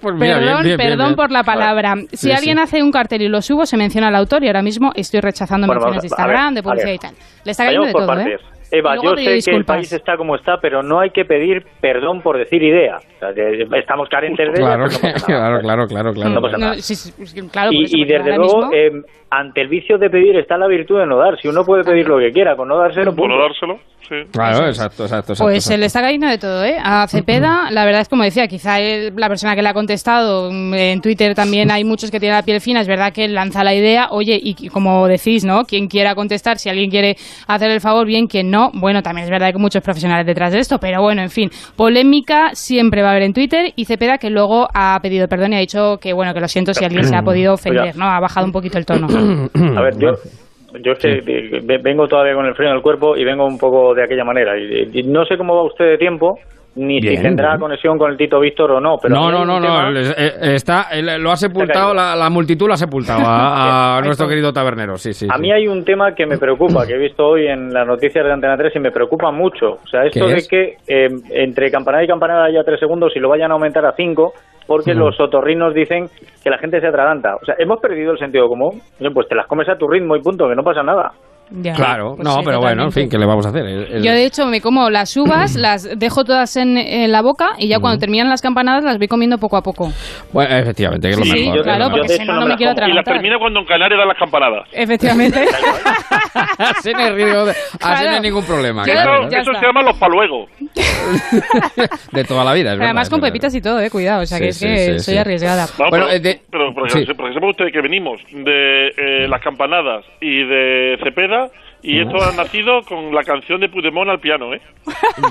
Pues mira, perdón, bien, bien, bien, perdón bien. por la palabra. si Sí, alguien sí. hace un cartel y lo subo, se menciona al autor y ahora mismo estoy rechazando Bueno, menciones de ver, Instagram, de publicidad y tal. Le está cayendo de todo. ¿eh? Eva, luego yo sé que el país está como está, pero no hay que pedir perdón por decir idea. O sea, que estamos carentes de Claro, no pasa *laughs* nada. claro, claro, claro, claro. No pasa nada. No, sí, sí, sí, claro, por y, desde luego, eh, ante el vicio de pedir está la virtud de no dar. Si uno puede pedir lo que quiera, con no dárselo, Por no dárselo, sí. Claro, exacto, exacto. exacto, Pues se le está cayendo de todo, ¿eh? A Cepeda, la verdad es como decía, quizá él- la persona que le ha contestado mm, en Twitter también hay muchos que tienen la piel fina, es verdad que él lanza la idea, oye, y y como decís, ¿no? Quien quiera contestar, si alguien quiere hacer el favor, bien, quien no, bueno, también es verdad que hay muchos profesionales detrás de esto, pero bueno, en fin, polémica siempre va a haber en Twitter y Cepeda que luego ha pedido perdón y ha dicho que, bueno, que lo siento si alguien se ha podido ofender. ¿no? Ha bajado un poquito el tono. A ver, yo, yo es que vengo todavía con el frío en el cuerpo y vengo un poco de aquella manera. Y, y no sé cómo va usted de tiempo, ni Bien, si tendrá bien. conexión con el Tito Víctor o no. Pero no, no, no, eh, está, el- lo ha sepultado, la, la multitud lo ha sepultado a, *laughs* a nuestro querido tabernero, sí, sí. A sí. mí hay un tema que me preocupa, que he visto hoy en las noticias de Antena 3 y me preocupa mucho. O sea, esto ¿Qué de es? que eh, entre campanada y campanada haya tres segundos y lo vayan a aumentar a cinco, porque los otorrinos dicen que la gente se atraganta. O sea, hemos perdido el sentido común. Pues te las comes a tu ritmo y punto, que no pasa nada. Ya. Claro, Pues no, sí, pero bueno, en totalmente. fin, ¿qué le vamos a hacer? El- el- Yo de hecho me como las uvas, *clears throat* las dejo todas en, en la boca y ya cuando terminan las campanadas las voy comiendo poco a poco. Bueno, efectivamente, que es lo Sí, mejor. claro, es lo porque mejor. si no, no me quiero Y la atragantar. termina cuando en Canarias dan las campanadas. Efectivamente. *laughs* *laughs* Así no hay así no hay ningún problema. Yo- claro, Eso, ¿no? ya eso está. se llama los paluegos. *laughs* De toda la vida, es verdad, Además es con verdad. pepitas y todo, eh, cuidado, o sea Sí, que es sí, que sí, soy sí. arriesgada. No, Bueno, pero, eh, de- pero por sí. ejemplo, por ejemplo, usted que venimos de eh, las campanadas y de Cepeda y esto ha nacido con la canción de Puigdemont al piano, ¿eh?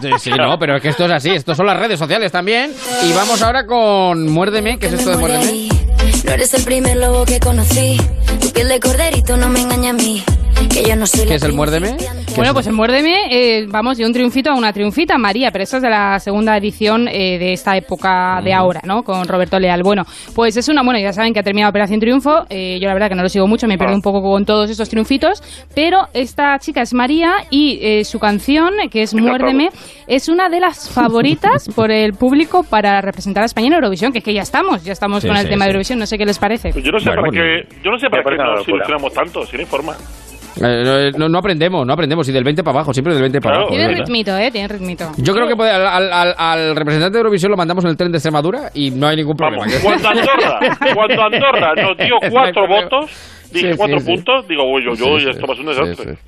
Sí, sí, no, pero es que esto es así, esto son las redes sociales también. Y vamos ahora con Muérdeme, ¿qué es esto de Muérdeme? No eres el primer lobo que conocí. Tu piel de corderito no me engaña a mí. No ¿Qué es el Muérdeme? Bueno, pues en Muérdeme eh, vamos de un triunfito a una triunfita, María, pero esta es de la segunda edición eh, de esta época de ahora, ¿no? Con Roberto Leal. Bueno, pues es una, bueno, ya saben que ha terminado Operación Triunfo, eh, yo la verdad que no lo sigo mucho, me pierdo un poco con todos estos triunfitos, pero esta chica es María y eh, su canción, que es Muérdeme, es una de las favoritas *laughs* por el público para representar a España en Eurovisión, que es que ya estamos, ya estamos Sí, con el sí, tema de. Eurovisión, no sé qué les parece. Pues yo no sé Bueno, para bueno. qué, yo no sé para qué nos ilusionamos tanto, sin informa. Eh, no, no aprendemos, no aprendemos. Y del 20 para abajo, siempre del 20 para Claro. abajo. Tiene ritmito, ¿eh? Tiene ritmito. Yo creo que puede- al, al- al- al representante de Eurovisión lo mandamos en el tren de Extremadura y no hay ningún problema. Vamos, cuando Andorra, *laughs* cuando Andorra nos dio cuatro votos, dije Sí, cuatro sí, sí. puntos, digo, Sí, uy, sí, esto va a ser un desastre.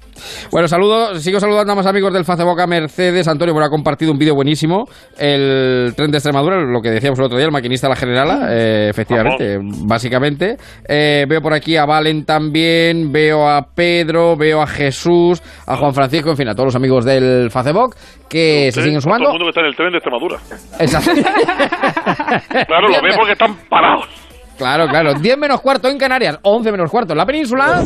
Bueno, saludo, sigo saludando a más amigos del Facebook a Mercedes. Antonio, bueno, ha compartido un vídeo buenísimo. El tren de Extremadura, lo que decíamos el otro día, el maquinista la generala, eh, efectivamente, básicamente. Eh, veo por aquí a Valen también, veo a Pedro, veo a Jesús, a Juan Francisco, en fin, a todos los amigos del Facebook que se siguen Todo el sumando. mundo que está en el tren de Extremadura. Exacto. *laughs* Claro, lo ven porque están parados. Claro, claro. 10 menos cuarto en Canarias, 11 menos cuarto en la península.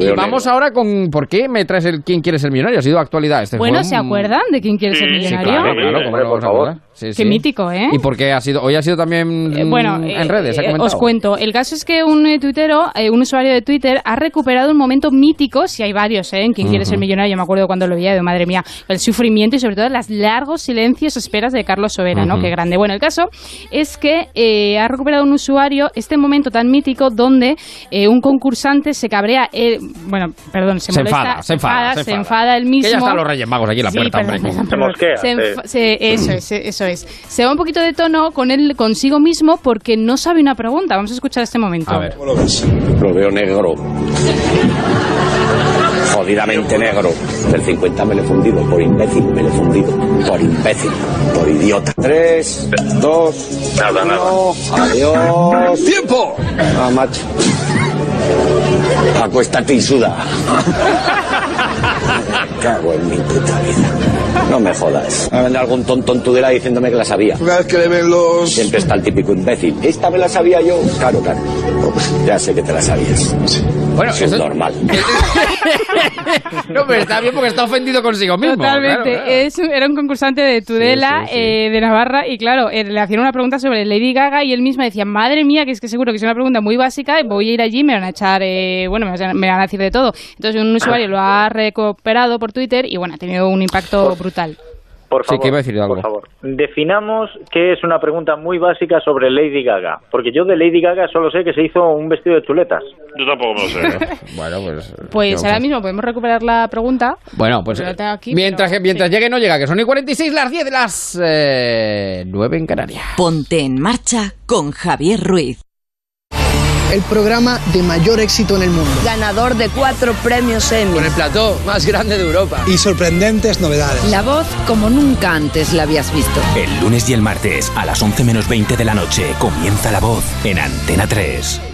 Y vamos ahora con. ¿Por qué me traes el ¿Quién quiere ser millonario? Ha sido actualidad. Este Bueno, ¿se acuerdan de quién quiere ser Sí, millonario? claro, claro, ¿cómo no vamos a acordar? Sí, Qué sí. mítico, ¿eh? ¿Y por qué ha sido? Hoy ha sido también Eh, bueno, mm, eh, en redes, ha eh, os cuento. El caso es que un tuitero, eh, un usuario de Twitter, ha recuperado un momento mítico, si hay varios, ¿eh? En quien quiere Ujú. ser millonario, yo me acuerdo cuando lo veía, de madre mía, el sufrimiento y sobre todo las largos silencios, esperas de Carlos Sobera, ¿no? Qué grande. Bueno, el caso es que eh, ha recuperado un usuario este momento tan mítico donde eh, un concursante se cabrea, eh, bueno, perdón, se, Se molesta, enfada, se enfada, se se enfada. enfada él mismo. Que ya están los Reyes Magos aquí en la Sí, puerta, hombre. perdón, Se perdón. mosquea, Se sí. eso es, eso es. Se va un poquito de tono con él consigo mismo porque no sabe una pregunta. Vamos a escuchar este momento. A ver. ¿Cómo lo ves? Lo veo negro. Jodidamente negro. Del 50 me lo he fundido. Por imbécil me lo he fundido. Por imbécil. Por idiota. Tres, dos, Nada, nada. uno. Adiós. ¡Tiempo! Ah, macho. Acuéstate y suda. *laughs* Cago en mi puta vida. No me jodas. Va a venir algún tonto en Tudela diciéndome que la sabía. Una vez que le ven los... Siempre está el típico imbécil. Esta me la sabía yo. Claro, claro. Ya sé que te la sabías. Bueno, Eso es eso- normal. *laughs* No, pero está bien porque está ofendido consigo mismo. Totalmente. claro, claro. Es un- era un concursante de Tudela, Sí, sí, sí. eh, de Navarra, y claro, eh, le hacían una pregunta sobre Lady Gaga y él mismo decía, madre mía, que es que seguro que es una pregunta muy básica, voy a ir allí y me van a echar, eh, bueno, me van a- me van a decir de todo. Entonces un usuario lo ha recuperado por Twitter y bueno, ha tenido un impacto brutal. Por Sí, favor, que iba a decir algo. por favor. Definamos qué es una pregunta muy básica sobre Lady Gaga. Porque yo de Lady Gaga solo sé que se hizo un vestido de chuletas. Yo tampoco me lo sé. Bueno, pues. ¿qué Pues ahora mismo podemos recuperar la pregunta. Bueno, pues. Aquí, mientras pero- que, mientras sí. llegue, no llega, que son y 46 las 10 de las eh, 9 en Canarias. Ponte en marcha con Javier Ruiz. El programa de mayor éxito en el mundo. Ganador de cuatro premios Emmy. Con el plató más grande de Europa. Y sorprendentes novedades. La voz como nunca antes la habías visto. El lunes y el martes a las 11 menos 20 de la noche comienza la voz en Antena 3.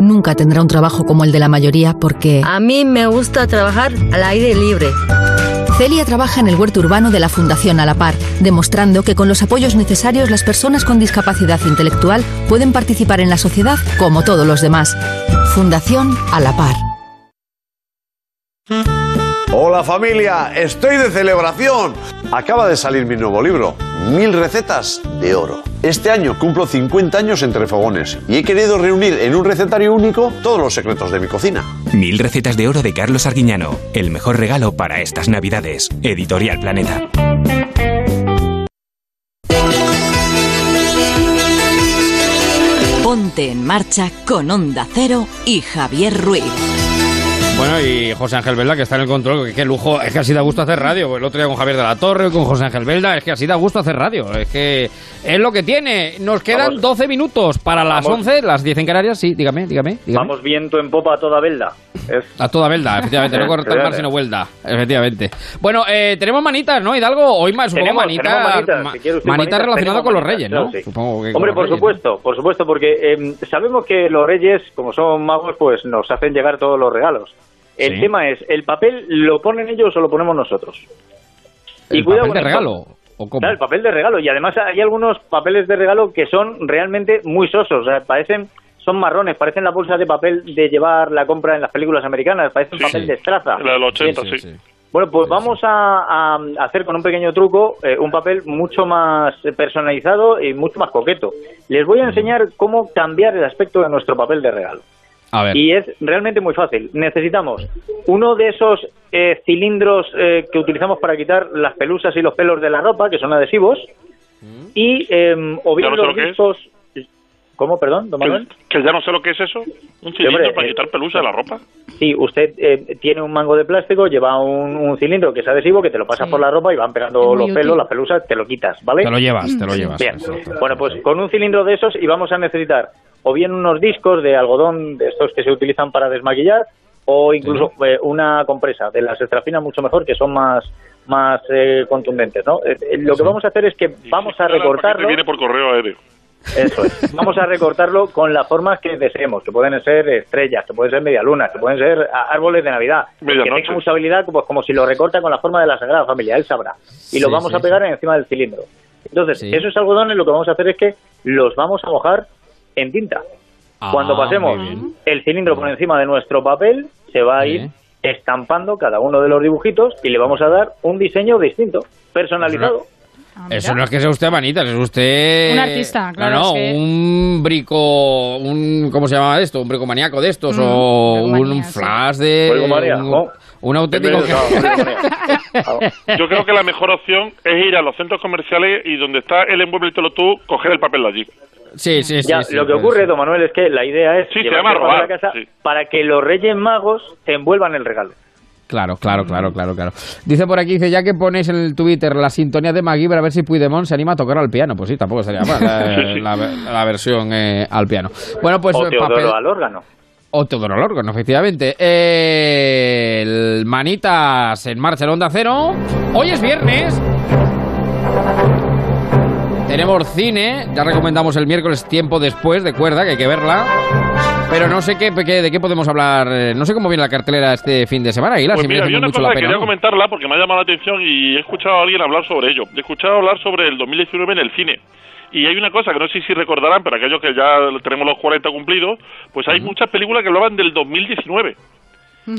Nunca tendrá un trabajo como el de la mayoría porque... A mí me gusta trabajar al aire libre. Celia trabaja en el huerto urbano de la Fundación A la Par, demostrando que con los apoyos necesarios las personas con discapacidad intelectual pueden participar en la sociedad como todos los demás. Fundación A la Par. Hola familia, estoy de celebración. Acaba de salir mi nuevo libro, Mil recetas de oro. Este año cumplo 50 años entre fogones y he querido reunir en un recetario único todos los secretos de mi cocina. Mil recetas de oro de Carlos Arguiñano. El mejor regalo para estas navidades. Editorial Planeta. Ponte en marcha con Onda Cero y Javier Ruiz. Bueno, y José Ángel Velda, que está en el control, que qué lujo, es que así da gusto hacer radio. El otro día con Javier de la Torre, con José Ángel Velda, es que así da gusto hacer radio. Es que es lo que tiene. Nos quedan Vamos. 12 minutos para las Vamos. 11, las 10 en Canarias. Sí, dígame, dígame. dígame. Vamos viento en popa a toda velda. Es- A toda velda, *laughs* efectivamente. No corta el mar, sino vuelta. Efectivamente. Bueno, eh, tenemos manitas, ¿no, Hidalgo? Hoy más, supongo, manitas. manitas, ma- si quiere usted manitas manitas, relacionadas con los reyes, ¿no? claro, sí. Supongo que Hombre, por reyes, supuesto, por supuesto, porque eh, sabemos que los reyes, como son magos, pues nos hacen llegar todos los regalos. El Sí. tema es, ¿el papel lo ponen ellos o lo ponemos nosotros? ¿El cuidado papel de regalo? ¿O cómo? Claro, el papel de regalo. Y además hay algunos papeles de regalo que son realmente muy sosos. O sea, parecen, son marrones, parecen la bolsa de papel de llevar la compra en las películas americanas. Parecen Sí, papel sí. de estraza. La del 80, Bien. sí. Bueno, pues vamos a, a hacer con un pequeño truco eh, un papel mucho más personalizado y mucho más coqueto. Les voy a enseñar cómo cambiar el aspecto de nuestro papel de regalo. A ver. Y es realmente muy fácil. Necesitamos uno de esos eh, cilindros eh, que utilizamos para quitar las pelusas y los pelos de la ropa, que son adhesivos, y eh, o bien Ya no sé los lo que es. discos... ¿Cómo, perdón, don Manuel? Que ya no sé lo que es eso. Un cilindro hombre, para eh, quitar pelusa de la ropa. Sí, usted eh, tiene un mango de plástico, lleva un, un cilindro que es adhesivo, que te lo pasas por la ropa y van pegando los pelos, las pelusas, te lo quitas, ¿vale? Te lo llevas, te lo llevas. Bien. Bueno, pues con un cilindro de esos y vamos a necesitar o bien unos discos de algodón de estos que se utilizan para desmaquillar o incluso eh, una compresa de las extrafinas mucho mejor que son más más eh, contundentes, ¿no? Eh, eh, lo que vamos a hacer es que vamos a recortarlo. viene por correo aéreo. Eso es. *laughs* Vamos a recortarlo con las formas que deseemos, que pueden ser estrellas, que pueden ser medialunas, que pueden ser a- árboles de Navidad. Que tenga mucha habilidad, pues como si lo recorta con la forma de la Sagrada Familia, él sabrá. Y lo Sí, vamos sí, a pegar encima del cilindro. Entonces, esos algodones lo que vamos a hacer es que los vamos a mojar en tinta. Ah, Cuando pasemos el cilindro por encima de nuestro papel, se va a ir estampando cada uno de los dibujitos y le vamos a dar un diseño distinto, personalizado. Eso no es que sea usted manitas, es usted... Un artista, claro, No, no, es que- un brico... Un, ¿Cómo se llama esto? Un bricomaníaco de estos Mm, o un flash de... Bricomanía, un, ¿no? un auténtico... *laughs* Yo creo que la mejor opción es ir a los centros comerciales y donde está el envuélvetelo tú, coger el papel de allí. Sí, sí, sí. Ya, sí, lo que ocurre, don Manuel, es que la idea es Sí, se llevarse llama el papel robar, a casa sí. para que los Reyes Magos envuelvan el regalo. Claro, claro, claro, claro, claro. Dice por aquí, dice, ya que ponéis en el Twitter la sintonía de MacGyver a ver si Puigdemont se anima a tocar al piano. Pues sí, tampoco sería mal *laughs* la, sí. la- la versión eh, al piano. Bueno, pues o eh, Teodoro papel... al órgano. O Teodoro Lorgon, efectivamente. Eh, el Manitas en marcha en Onda Cero. Hoy es viernes. Tenemos cine. Ya recomendamos el miércoles tiempo después de cuerda, que hay que verla. Pero no sé qué, qué- de qué podemos hablar. eh, No sé cómo viene la cartelera este fin de semana, Aguilar. Pues si mira, había una mucho cosa la pena. quería ¿no? comentarla porque me ha llamado la atención y he escuchado a alguien hablar sobre ello. He escuchado hablar sobre el 2019 en el cine. Y hay una cosa que no sé si recordarán, pero aquellos que ya tenemos los 40 cumplidos, pues hay muchas películas que hablaban del 2019.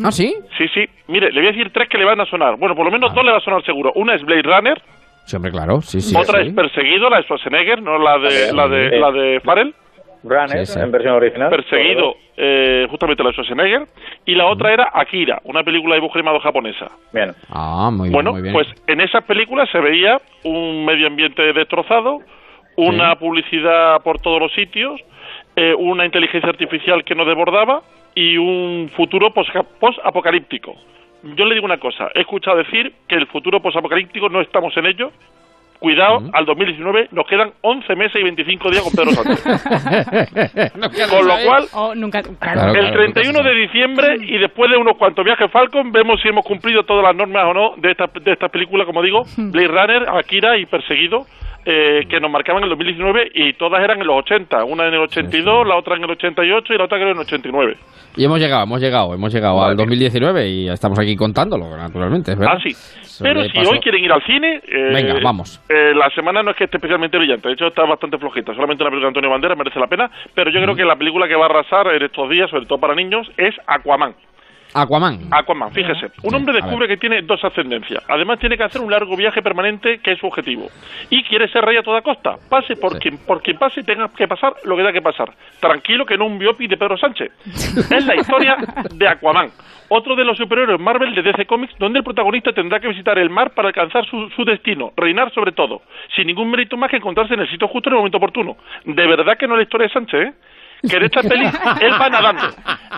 ¿Ah, sí? Sí, sí. Mire, le voy a decir tres que le van a sonar. Bueno, por lo menos dos le va a sonar seguro. Una es Blade Runner, Sí, hombre, claro. Sí, sí. otra sí. es Perseguido, la de Schwarzenegger, no la de, la de, Sí. la de Farrell. Runner, Sí, sí. en versión original. Perseguido, eh, justamente la de Schwarzenegger. Y la otra era Akira, una película de dibujo animado japonesa. Bien. Ah, muy bien, Bueno, muy bien. pues en esas películas se veía un medio ambiente destrozado, una publicidad por todos los sitios, eh, una inteligencia artificial que nos desbordaba y un futuro pos- post-apocalíptico. Yo le digo una cosa, he escuchado decir que el futuro post-apocalíptico no estamos en ello. Cuidado, al 2019 nos quedan 11 meses y 25 días con Pedro *laughs* Sánchez. *laughs* Con lo cual, Oh, nunca, Claro, el claro, 31 de diciembre y después de unos cuantos viajes Falcon vemos si hemos cumplido todas las normas o no de esta, de esta película, como digo, Blade Runner, Akira y Perseguido, eh, que nos marcaban en el 2019 y todas eran en los 80, una en el 82, la otra en el 88 y la otra creo en el 89. Y hemos llegado, hemos llegado, hemos llegado al 2019 y estamos aquí contándolo, naturalmente. ¿es verdad? Ah, sí. Sobre Pero si paso- hoy quieren ir al cine, eh, Venga, vamos. eh, la semana no es que esté especialmente brillante, de hecho está bastante flojita. Solamente una película de Antonio Banderas merece la pena, pero yo creo que la película que va a arrasar en estos días, sobre todo para niños, es Aquaman. Aquaman. Aquaman, fíjese. Un hombre descubre que tiene dos ascendencias. Además, tiene que hacer un largo viaje permanente, que es su objetivo. Y quiere ser rey a toda costa. Pase por, quien, por quien pase, tenga que pasar lo que tenga que pasar. Tranquilo, que no un biopic de Pedro Sánchez. Es la historia de Aquaman. Otro de los superhéroes Marvel de DC Comics, donde el protagonista tendrá que visitar el mar para alcanzar su, su destino, reinar sobre todo, sin ningún mérito más que encontrarse en el sitio justo en el momento oportuno. De verdad que no es la historia de Sánchez, ¿eh? Que en esta peli él va nadando.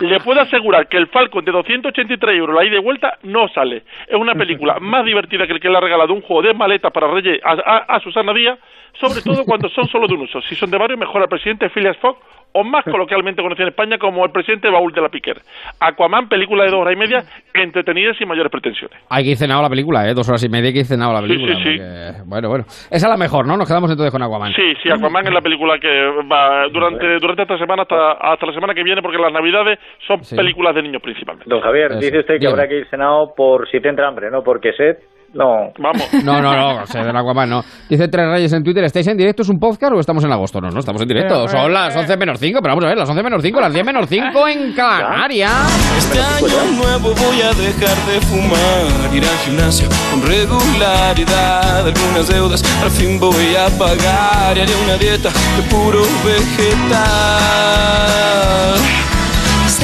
Le puedo asegurar que el Falcon de 283 euros, la ida y vuelta, no sale. Es una película más divertida que el que le ha regalado un juego de maletas para Reyes a, a- Susana Díaz, sobre todo cuando son solo de un uso. Si son de varios, mejor al presidente Phileas Fogg o más *laughs* coloquialmente conocido en España como el presidente Baúl de la Piquer. Aquaman, película de dos horas y media, entretenida y sin mayores pretensiones. Hay que ir cenado la película, ¿eh? Dos horas y media hay que ir cenado la Sí, película. sí, sí. porque- Bueno, bueno. Esa es la mejor, ¿no? Nos quedamos entonces con Aquaman. Sí, sí, Aquaman es la película que va durante durante esta semana hasta, hasta la semana que viene, porque las navidades son películas de niños principalmente. Don Javier, Eso. dice usted que habrá que ir cenado por si te entra hambre, ¿no? Porque sed, no. Vamos. No, no, no, se del Aquaman, no. Dice Tres Reyes en Twitter, ¿estáis en directo? ¿Es un podcast o estamos en agosto? No, no, estamos en directo. Son las 11 menos 5, pero vamos a ver, las 11 menos 5, las 10 menos 5 en Canarias. Este año nuevo voy a dejar de fumar, ir al gimnasio con regularidad, algunas deudas al fin voy a pagar y haré una dieta de puro vegetal.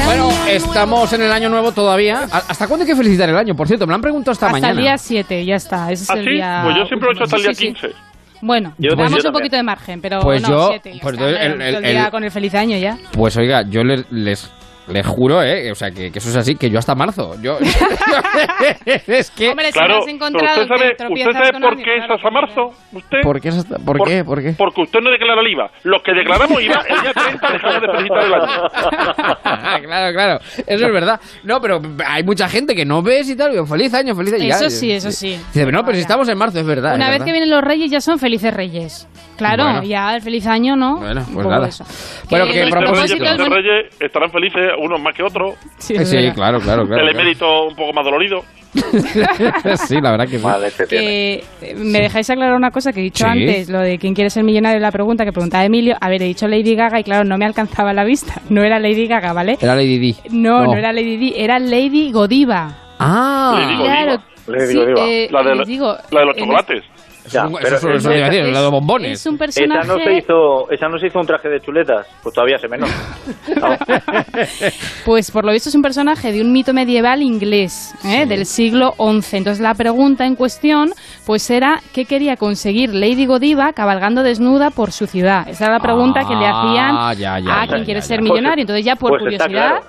Bueno, estamos en el año nuevo todavía. ¿A- ¿Hasta cuándo hay que felicitar el año? Por cierto, me lo han preguntado esta Hasta mañana. el día 7, ya está. Ese es ¿Ah, el sí? día. Pues yo siempre lo he hecho hasta el día Sí, sí, sí. 15. Bueno, Yo- damos yo un también. poquito de margen, pero Pues no, yo- 7, ya pues está, el- el- el día el- con el feliz año ya. Pues oiga, yo les, les, les juro, ¿eh? O sea, que, que eso es así, que yo hasta marzo. Yo, *laughs* es que... Hombre, si Claro, encontrado, usted sabe, usted sabe por qué es hasta marzo, usted. ¿Por qué? hasta- ¿Por qué? ¿Por qué? Porque usted no declara el IVA. Los que declaramos IVA, el día 30 dejamos de felicitar el año. *laughs* claro, claro. Eso es verdad. No, pero hay mucha gente que no ves y tal. y digo, feliz año, feliz año. Eso Ya, sí, eso sí. Dice, no, pero si estamos en marzo, es verdad. Una es vez verdad. que vienen los reyes ya son felices reyes. Claro, Bueno. ya el feliz año, ¿no? Bueno, pues nada. eso. Bueno, Que que los Felices bueno, Reyes estarán felices unos más que otros. Sí, Sí, claro, claro, claro. el claro. un poco más dolorido. *laughs* sí, la verdad que sí. que eh, me dejáis aclarar una cosa que he dicho Sí. antes, lo de quién quiere ser millonario, la pregunta que preguntaba Emilio. A ver, he dicho Lady Gaga y claro, no me alcanzaba la vista. No era Lady Gaga, ¿vale? Era Lady Di. No, no, era Lady Di, era Lady Godiva. Ah. Lady Godiva. Claro. Lady sí, Godiva. eh, La de, les digo, la de los chocolates. Ya, Eso, pero eso, es- bombones. Un Esa personaje... no se hizo, esa no se hizo un traje de chuletas, pues todavía se menos. *laughs* *laughs* Pues por lo visto es un personaje de un mito medieval inglés ¿eh? del siglo XI. Entonces la pregunta en cuestión pues era qué quería conseguir Lady Godiva cabalgando desnuda por su ciudad. Esa era la pregunta que le hacían Ah, ya, ya, a quien quiere ya. ser Pues- millonario. Entonces ya por pues está curiosidad... claro.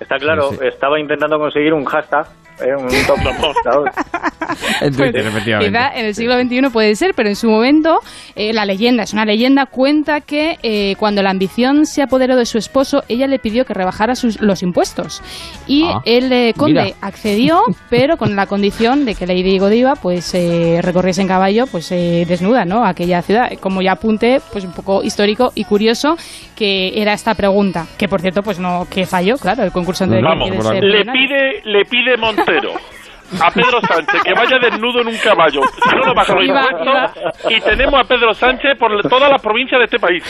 Está claro, Sí, sí. estaba intentando conseguir un hashtag, ¿eh? un top. *laughs* claro. En Twitter, Pues, efectivamente. Quizá en el siglo XXI puede ser, pero en su momento eh, la leyenda, es una leyenda, cuenta que eh, cuando la ambición se apoderó de su esposo, ella le pidió que rebajara sus, los impuestos. Y Ah, el eh, conde mira. accedió, *laughs* pero con la condición de que Lady Godiva pues eh, recorriese en caballo pues eh, desnuda, ¿no? Aquella ciudad. Como ya apunté, pues un poco histórico y curioso que era esta pregunta, que por cierto pues no, que falló, claro, el concurso de Vamos, ser le pide, le pide Montero a Pedro Sánchez que vaya desnudo en un caballo, si no lo baja los impuestos, y tenemos a Pedro Sánchez por todas las provincias de este país.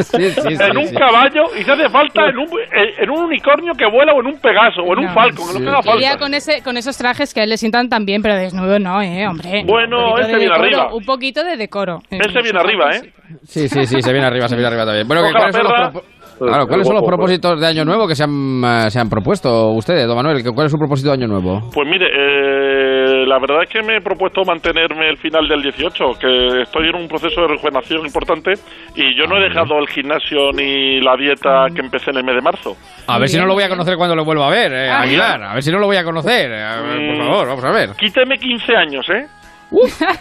Sí, sí, sí, en un sí. caballo, y se hace falta en un, en en un unicornio que vuela o en un pegaso o en un No, falcon, Quería falta. con, ese, con esos trajes que a él le sientan tan bien, pero desnudo no, ¿eh, hombre? Bueno, Un poquito ese de viene decoro, arriba. Un poquito de decoro. Ese viene arriba, ¿eh? Sí, sí, sí, se viene arriba, se viene arriba también. Bueno, que la ¿cuáles son los Claro, ¿cuáles son los propósitos de Año Nuevo que se han, eh, se han propuesto ustedes, don Manuel? ¿Cuál es su propósito de Año Nuevo? Pues mire, eh, la verdad es que me he propuesto mantenerme el final del 18, que estoy en un proceso de rejuvenación importante y yo no he dejado el gimnasio ni la dieta que empecé en el mes de marzo. A ver si no lo voy a conocer cuando lo vuelva a ver, eh, Ah. Aguilar. A ver si no lo voy a conocer. Eh, a ver, por Mm. favor, vamos a ver. Quíteme 15 años, ¿eh?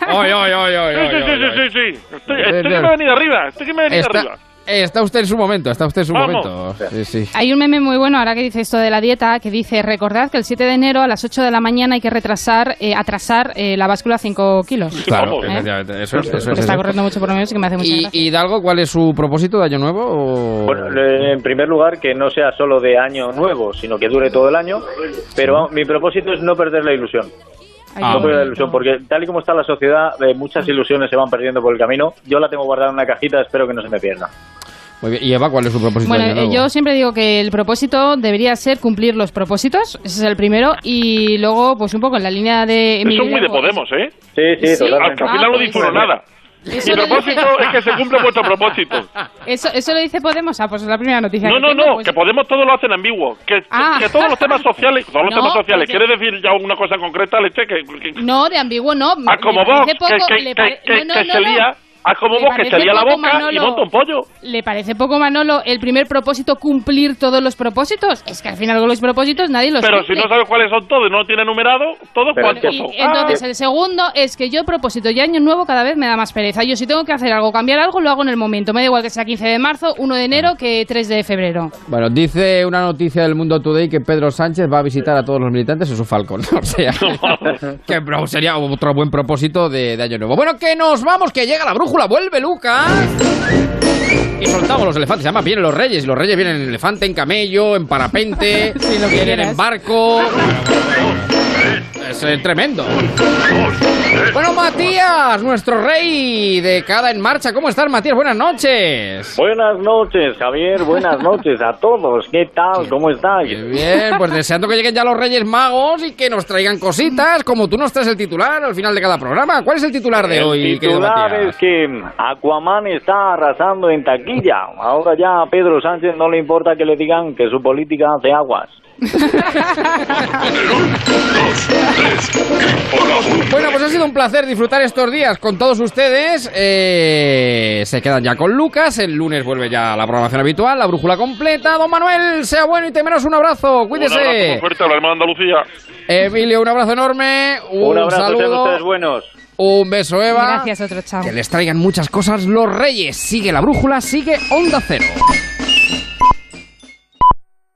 Ay, ay, ay, ay, Sí, ay, sí, ay, sí, ay. sí, sí, sí. Estoy, estoy que me he venido arriba, estoy que me he venido Está, arriba. Está usted en su momento, está usted en su Vamos. momento. Sí, sí. Hay un meme muy bueno ahora que dice esto de la dieta que dice recordad que el 7 de enero a las 8 de la mañana hay que retrasar, eh, atrasar eh, la báscula 5 kilos. Claro, ¿Eh? efectivamente, eso es. Eso es, Está eso es. corriendo mucho por medios y que me hace mucha Y, gracia. Hidalgo, ¿cuál es su propósito de Año Nuevo? o- Bueno, eh, en primer lugar, que no sea solo de año nuevo, sino que dure todo el año. Pero mi propósito es no perder la ilusión. Ah, no bueno. ilusión, porque tal y como está la sociedad, eh, muchas ilusiones se van perdiendo por el camino. Yo la tengo guardada en una cajita, espero que no se me pierda. Muy bien. ¿Y Eva, cuál es su propósito Bueno, eh, yo siempre digo que el propósito debería ser cumplir los propósitos, ese es el primero, y luego, pues un poco en la línea de... Eso es muy de Podemos, ¿eh? Sí, sí, Al que al Ah, final no pues, uno nada. Mi propósito dice- es que se cumpla vuestro propósito. Eso, eso lo dice Podemos, ah, pues es la primera noticia No, que no, tengo, no, pues- que Podemos todo lo hacen ambiguo. Que, Ah. que todos los temas sociales, todos los *laughs* No, temas sociales, porque- ¿quiere decir ya una cosa concreta, Leche? Que, que- No, de ambiguo no. ah, como vos, que, se lía, ah, como vos, que la poco, boca y Manolo. monta un pollo. ¿Le parece poco, Manolo, el primer propósito cumplir todos los propósitos? Es que al final con los propósitos nadie los Pero si no sabes cuáles son todos y no lo tiene numerado, todos Pero cuántos son. Entonces el segundo es que yo propósito y año nuevo cada vez me da más pereza. Yo si tengo que hacer algo, cambiar algo, lo hago en el momento. Me da igual que sea 15 de marzo, 1 de enero que 3 de febrero. Bueno, dice una noticia del Mundo Today que Pedro Sánchez va a visitar a todos los militantes en su Falcon. *laughs* O sea, que bro, sería otro buen propósito de, de Año Nuevo. Bueno, que nos vamos, que llega la brújula, vuelve Lucas. Y soltamos los elefantes. Además, vienen los reyes. y Los reyes vienen en elefante, en camello, en parapente, *laughs* Sí, lo que vienen en barco. Es eh, tremendo. Bueno, Matías, nuestro rey de cada en marcha. ¿Cómo estás, Matías? Buenas noches. Buenas noches, Javier. Buenas noches a todos. ¿Qué tal? ¿Cómo estáis? Bien, pues deseando que lleguen ya los Reyes Magos y que nos traigan cositas, como tú nos traes el titular al final de cada programa. ¿Cuál es el titular de hoy, El titular es que Aquaman está arrasando en taquilla. Ahora ya a Pedro Sánchez no le importa que le digan que su política hace aguas. Bueno, pues ha sido un placer disfrutar estos días con todos ustedes. Eh, se quedan ya con Lucas. El lunes vuelve ya la programación habitual, la brújula completa. Don Manuel, sea bueno y temeros un abrazo. Un abrazo muy Cuídese. fuerte a la hermana Andalucía. Emilio, un abrazo enorme. Un, Un abrazo, saludo. ustedes buenos. Un beso, Eva. Gracias, otro chao. Que les traigan muchas cosas los Reyes. Sigue la brújula, sigue Onda Cero.